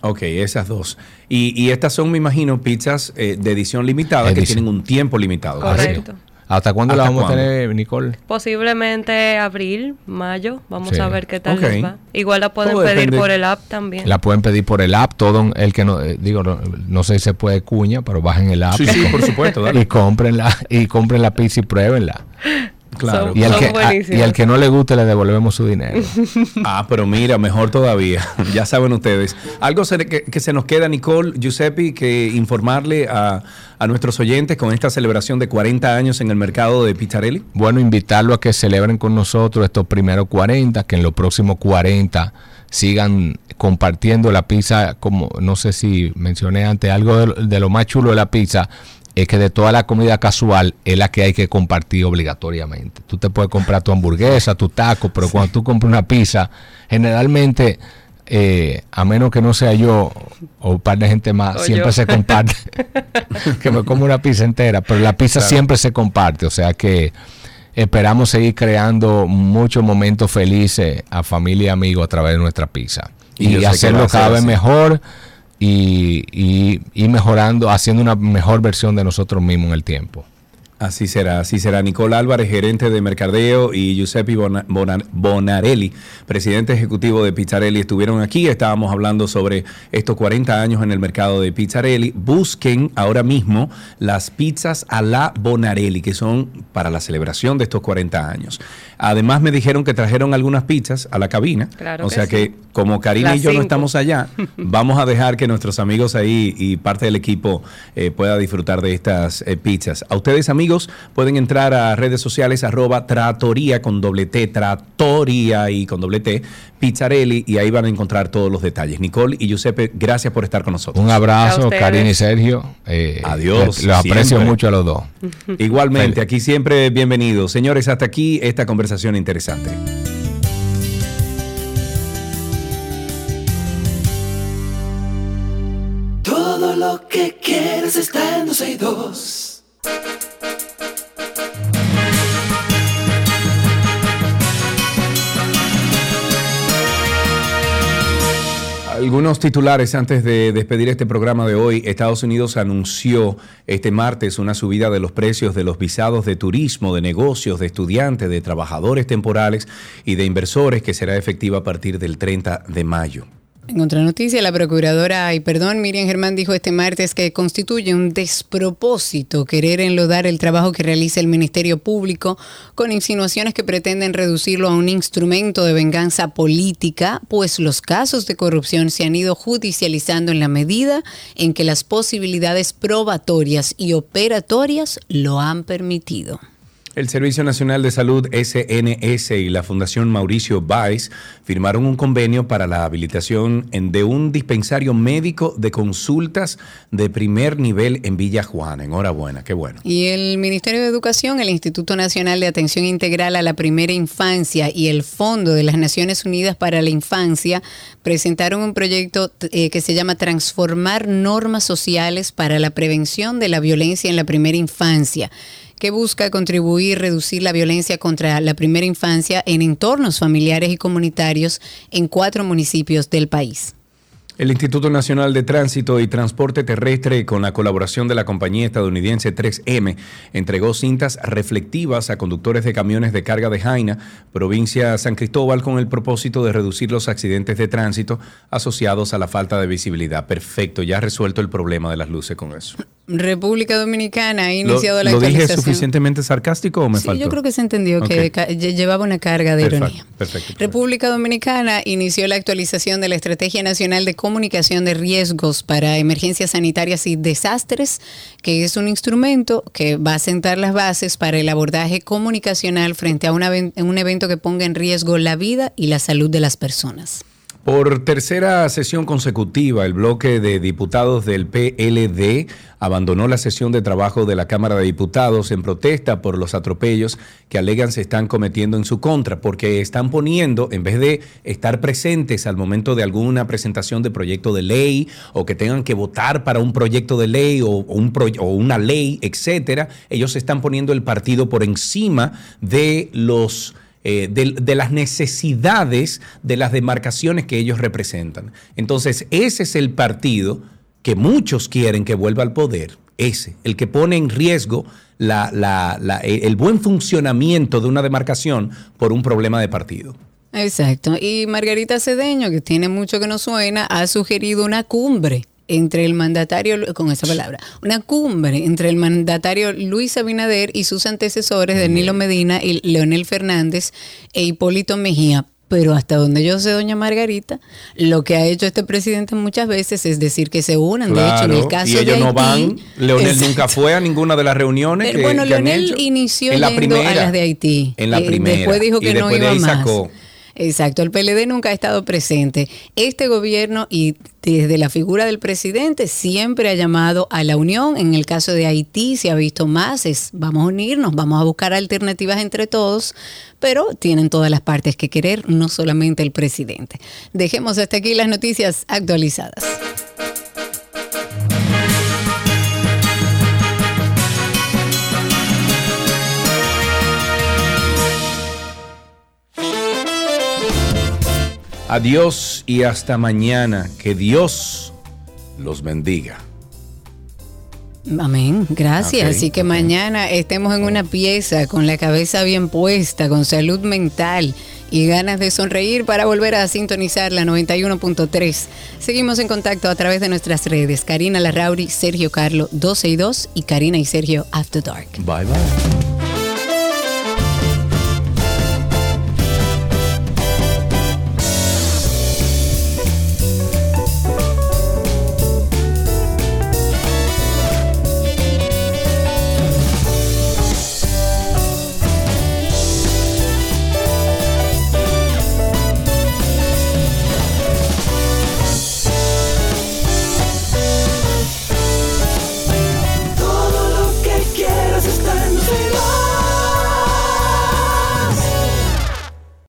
Ok, esas dos. Y, y estas son, me imagino, pizzas eh, de edición limitada que tienen un tiempo limitado. Correcto. ¿Hasta cuándo la ¿Hasta vamos cuándo? a tener, Nicole? Posiblemente abril, mayo. Vamos Sí. a ver qué tal les va. Igual la pueden Todo pedir depende. por el app también. La pueden pedir por el app, todo el que no, eh, digo, no, no sé si se puede cuña, pero bajen el app. Sí, sí, por supuesto, dale. Y comprenla, y compren la pizza y pruébenla. Claro. Y al, que, a- y al que no le guste le devolvemos su dinero. Ah, pero mira, mejor todavía. ya saben ustedes. Algo se- que, que se nos queda, Nicole, Giuseppe, que informarle a, a nuestros oyentes con esta celebración de 40 años en el mercado de Pizzarelli. Bueno, invitarlo a que celebren con nosotros estos primeros 40, que en los próximos 40 sigan compartiendo la pizza, como no sé si mencioné antes, algo de lo más chulo de la pizza es que de toda la comida casual es la que hay que compartir obligatoriamente. Tú te puedes comprar tu hamburguesa, tu taco, pero cuando tú compras una pizza, generalmente, eh, a menos que no sea yo o un par de gente más, O siempre yo. se comparte. que me como una pizza entera, pero la pizza Claro. siempre se comparte, o sea que esperamos seguir creando muchos momentos felices a familia y amigos a través de nuestra pizza Y hacerlo cada vez mejor y, y, y mejorando, haciendo una mejor versión de nosotros mismos en el tiempo. Así será, así será. Nicole Álvarez, gerente de Mercadeo, y Giuseppe Bona- Bona- Bonarelli, presidente ejecutivo de Pizzarelli, estuvieron aquí. Estábamos hablando sobre estos 40 años en el mercado de Pizzarelli. Busquen ahora mismo las pizzas a la Bonarelli, que son para la celebración de estos 40 años. Además, me dijeron que trajeron algunas pizzas a la cabina. Claro o que sea sí. que, como Karina Las y yo no estamos allá, vamos a dejar que nuestros amigos ahí y parte del equipo eh, pueda disfrutar de estas eh, pizzas. A ustedes, amigos, pueden entrar a redes sociales arroba tratoría con doble T, tratoría y con doble T, Pizzarelli, y ahí van a encontrar todos los detalles. Nicole y Giuseppe, gracias por estar con nosotros. Un abrazo, Karina y Sergio. Eh, Adiós. Los aprecio siempre. mucho a los dos. Igualmente, aquí siempre bienvenidos. Señores, hasta aquí esta conversación interesante. Todo lo que quieres está en 262. Algunos titulares antes de despedir este programa de hoy. Estados Unidos anunció este martes una subida de los precios de los visados de turismo, de negocios, de estudiantes, de trabajadores temporales y de inversores que será efectiva a partir del 30 de mayo. En otra noticia, la procuradora, y perdón, Miriam Germán dijo este martes que constituye un despropósito querer enlodar el trabajo que realiza el Ministerio Público con insinuaciones que pretenden reducirlo a un instrumento de venganza política, pues los casos de corrupción se han ido judicializando en la medida en que las posibilidades probatorias y operatorias lo han permitido. El Servicio Nacional de Salud SNS y la Fundación Mauricio Valls firmaron un convenio para la habilitación de un dispensario médico de consultas de primer nivel en Villa Juana. Enhorabuena, qué bueno. Y el Ministerio de Educación, el Instituto Nacional de Atención Integral a la Primera Infancia y el Fondo de las Naciones Unidas para la Infancia presentaron un proyecto eh, que se llama Transformar normas sociales para la prevención de la violencia en la primera infancia que busca contribuir a reducir la violencia contra la primera infancia en entornos familiares y comunitarios en cuatro municipios del país. El Instituto Nacional de Tránsito y Transporte Terrestre, con la colaboración de la compañía estadounidense 3M, entregó cintas reflectivas a conductores de camiones de carga de Jaina, provincia San Cristóbal, con el propósito de reducir los accidentes de tránsito asociados a la falta de visibilidad. Perfecto, ya ha resuelto el problema de las luces con eso. República Dominicana ha ¿Lo, iniciado la lo dije suficientemente sarcástico o me Sí, faltó? yo creo que se entendió que llevaba una carga de Perfecto, ironía. Perfecto. República Dominicana inició la actualización de la Estrategia Nacional de Comunicación de Riesgos para Emergencias Sanitarias y Desastres, que es un instrumento que va a sentar las bases para el abordaje comunicacional frente a una un evento que ponga en riesgo la vida y la salud de las personas. Por tercera sesión consecutiva, el bloque de diputados del PLD abandonó la sesión de trabajo de la Cámara de Diputados en protesta por los atropellos que alegan se están cometiendo en su contra, porque están poniendo, en vez de estar presentes al momento de alguna presentación de proyecto de ley o que tengan que votar para un proyecto de ley o, un o una ley, etcétera, ellos están poniendo el partido por encima de los eh, de, las necesidades de las demarcaciones que ellos representan. Entonces, ese es el partido que muchos quieren que vuelva al poder, ese, el que pone en riesgo la, la, el buen funcionamiento de una demarcación por un problema de partido. Exacto. Y Margarita Cedeño, que tiene mucho que nos suena, ha sugerido una cumbre entre el mandatario, con esa palabra, una cumbre entre el mandatario Luis Abinader y sus antecesores, Danilo Medina y Leonel Fernández e Hipólito Mejía. Pero hasta donde yo sé, doña Margarita, lo que ha hecho este presidente muchas veces es decir que se unan. de hecho, en el caso y ellos de no Haití, van. Leonel Exacto. nunca fue a ninguna de las reuniones Pero que, bueno, que han Leonel hecho. inició en la yendo primera, a las de Haití. En la Eh, primera. Después dijo que y no después de iba ahí más. sacó. Exacto, el PLD nunca ha estado presente. Este gobierno y desde la figura del presidente siempre ha llamado a la unión. En el caso de Haití se ha visto más, es vamos a unirnos, vamos a buscar alternativas entre todos, pero tienen todas las partes que querer, no solamente el presidente. Dejemos hasta aquí las noticias actualizadas. Adiós y hasta mañana. Que Dios los bendiga. Amén, gracias. Ok, Así que mañana estemos en una pieza con la cabeza bien puesta, con salud mental y ganas de sonreír para volver a sintonizar la 91.3. Seguimos en contacto a través de nuestras redes. Karina Larrauri, Sergio Carlo 12 y 2 y Karina y Sergio After Dark. Bye bye.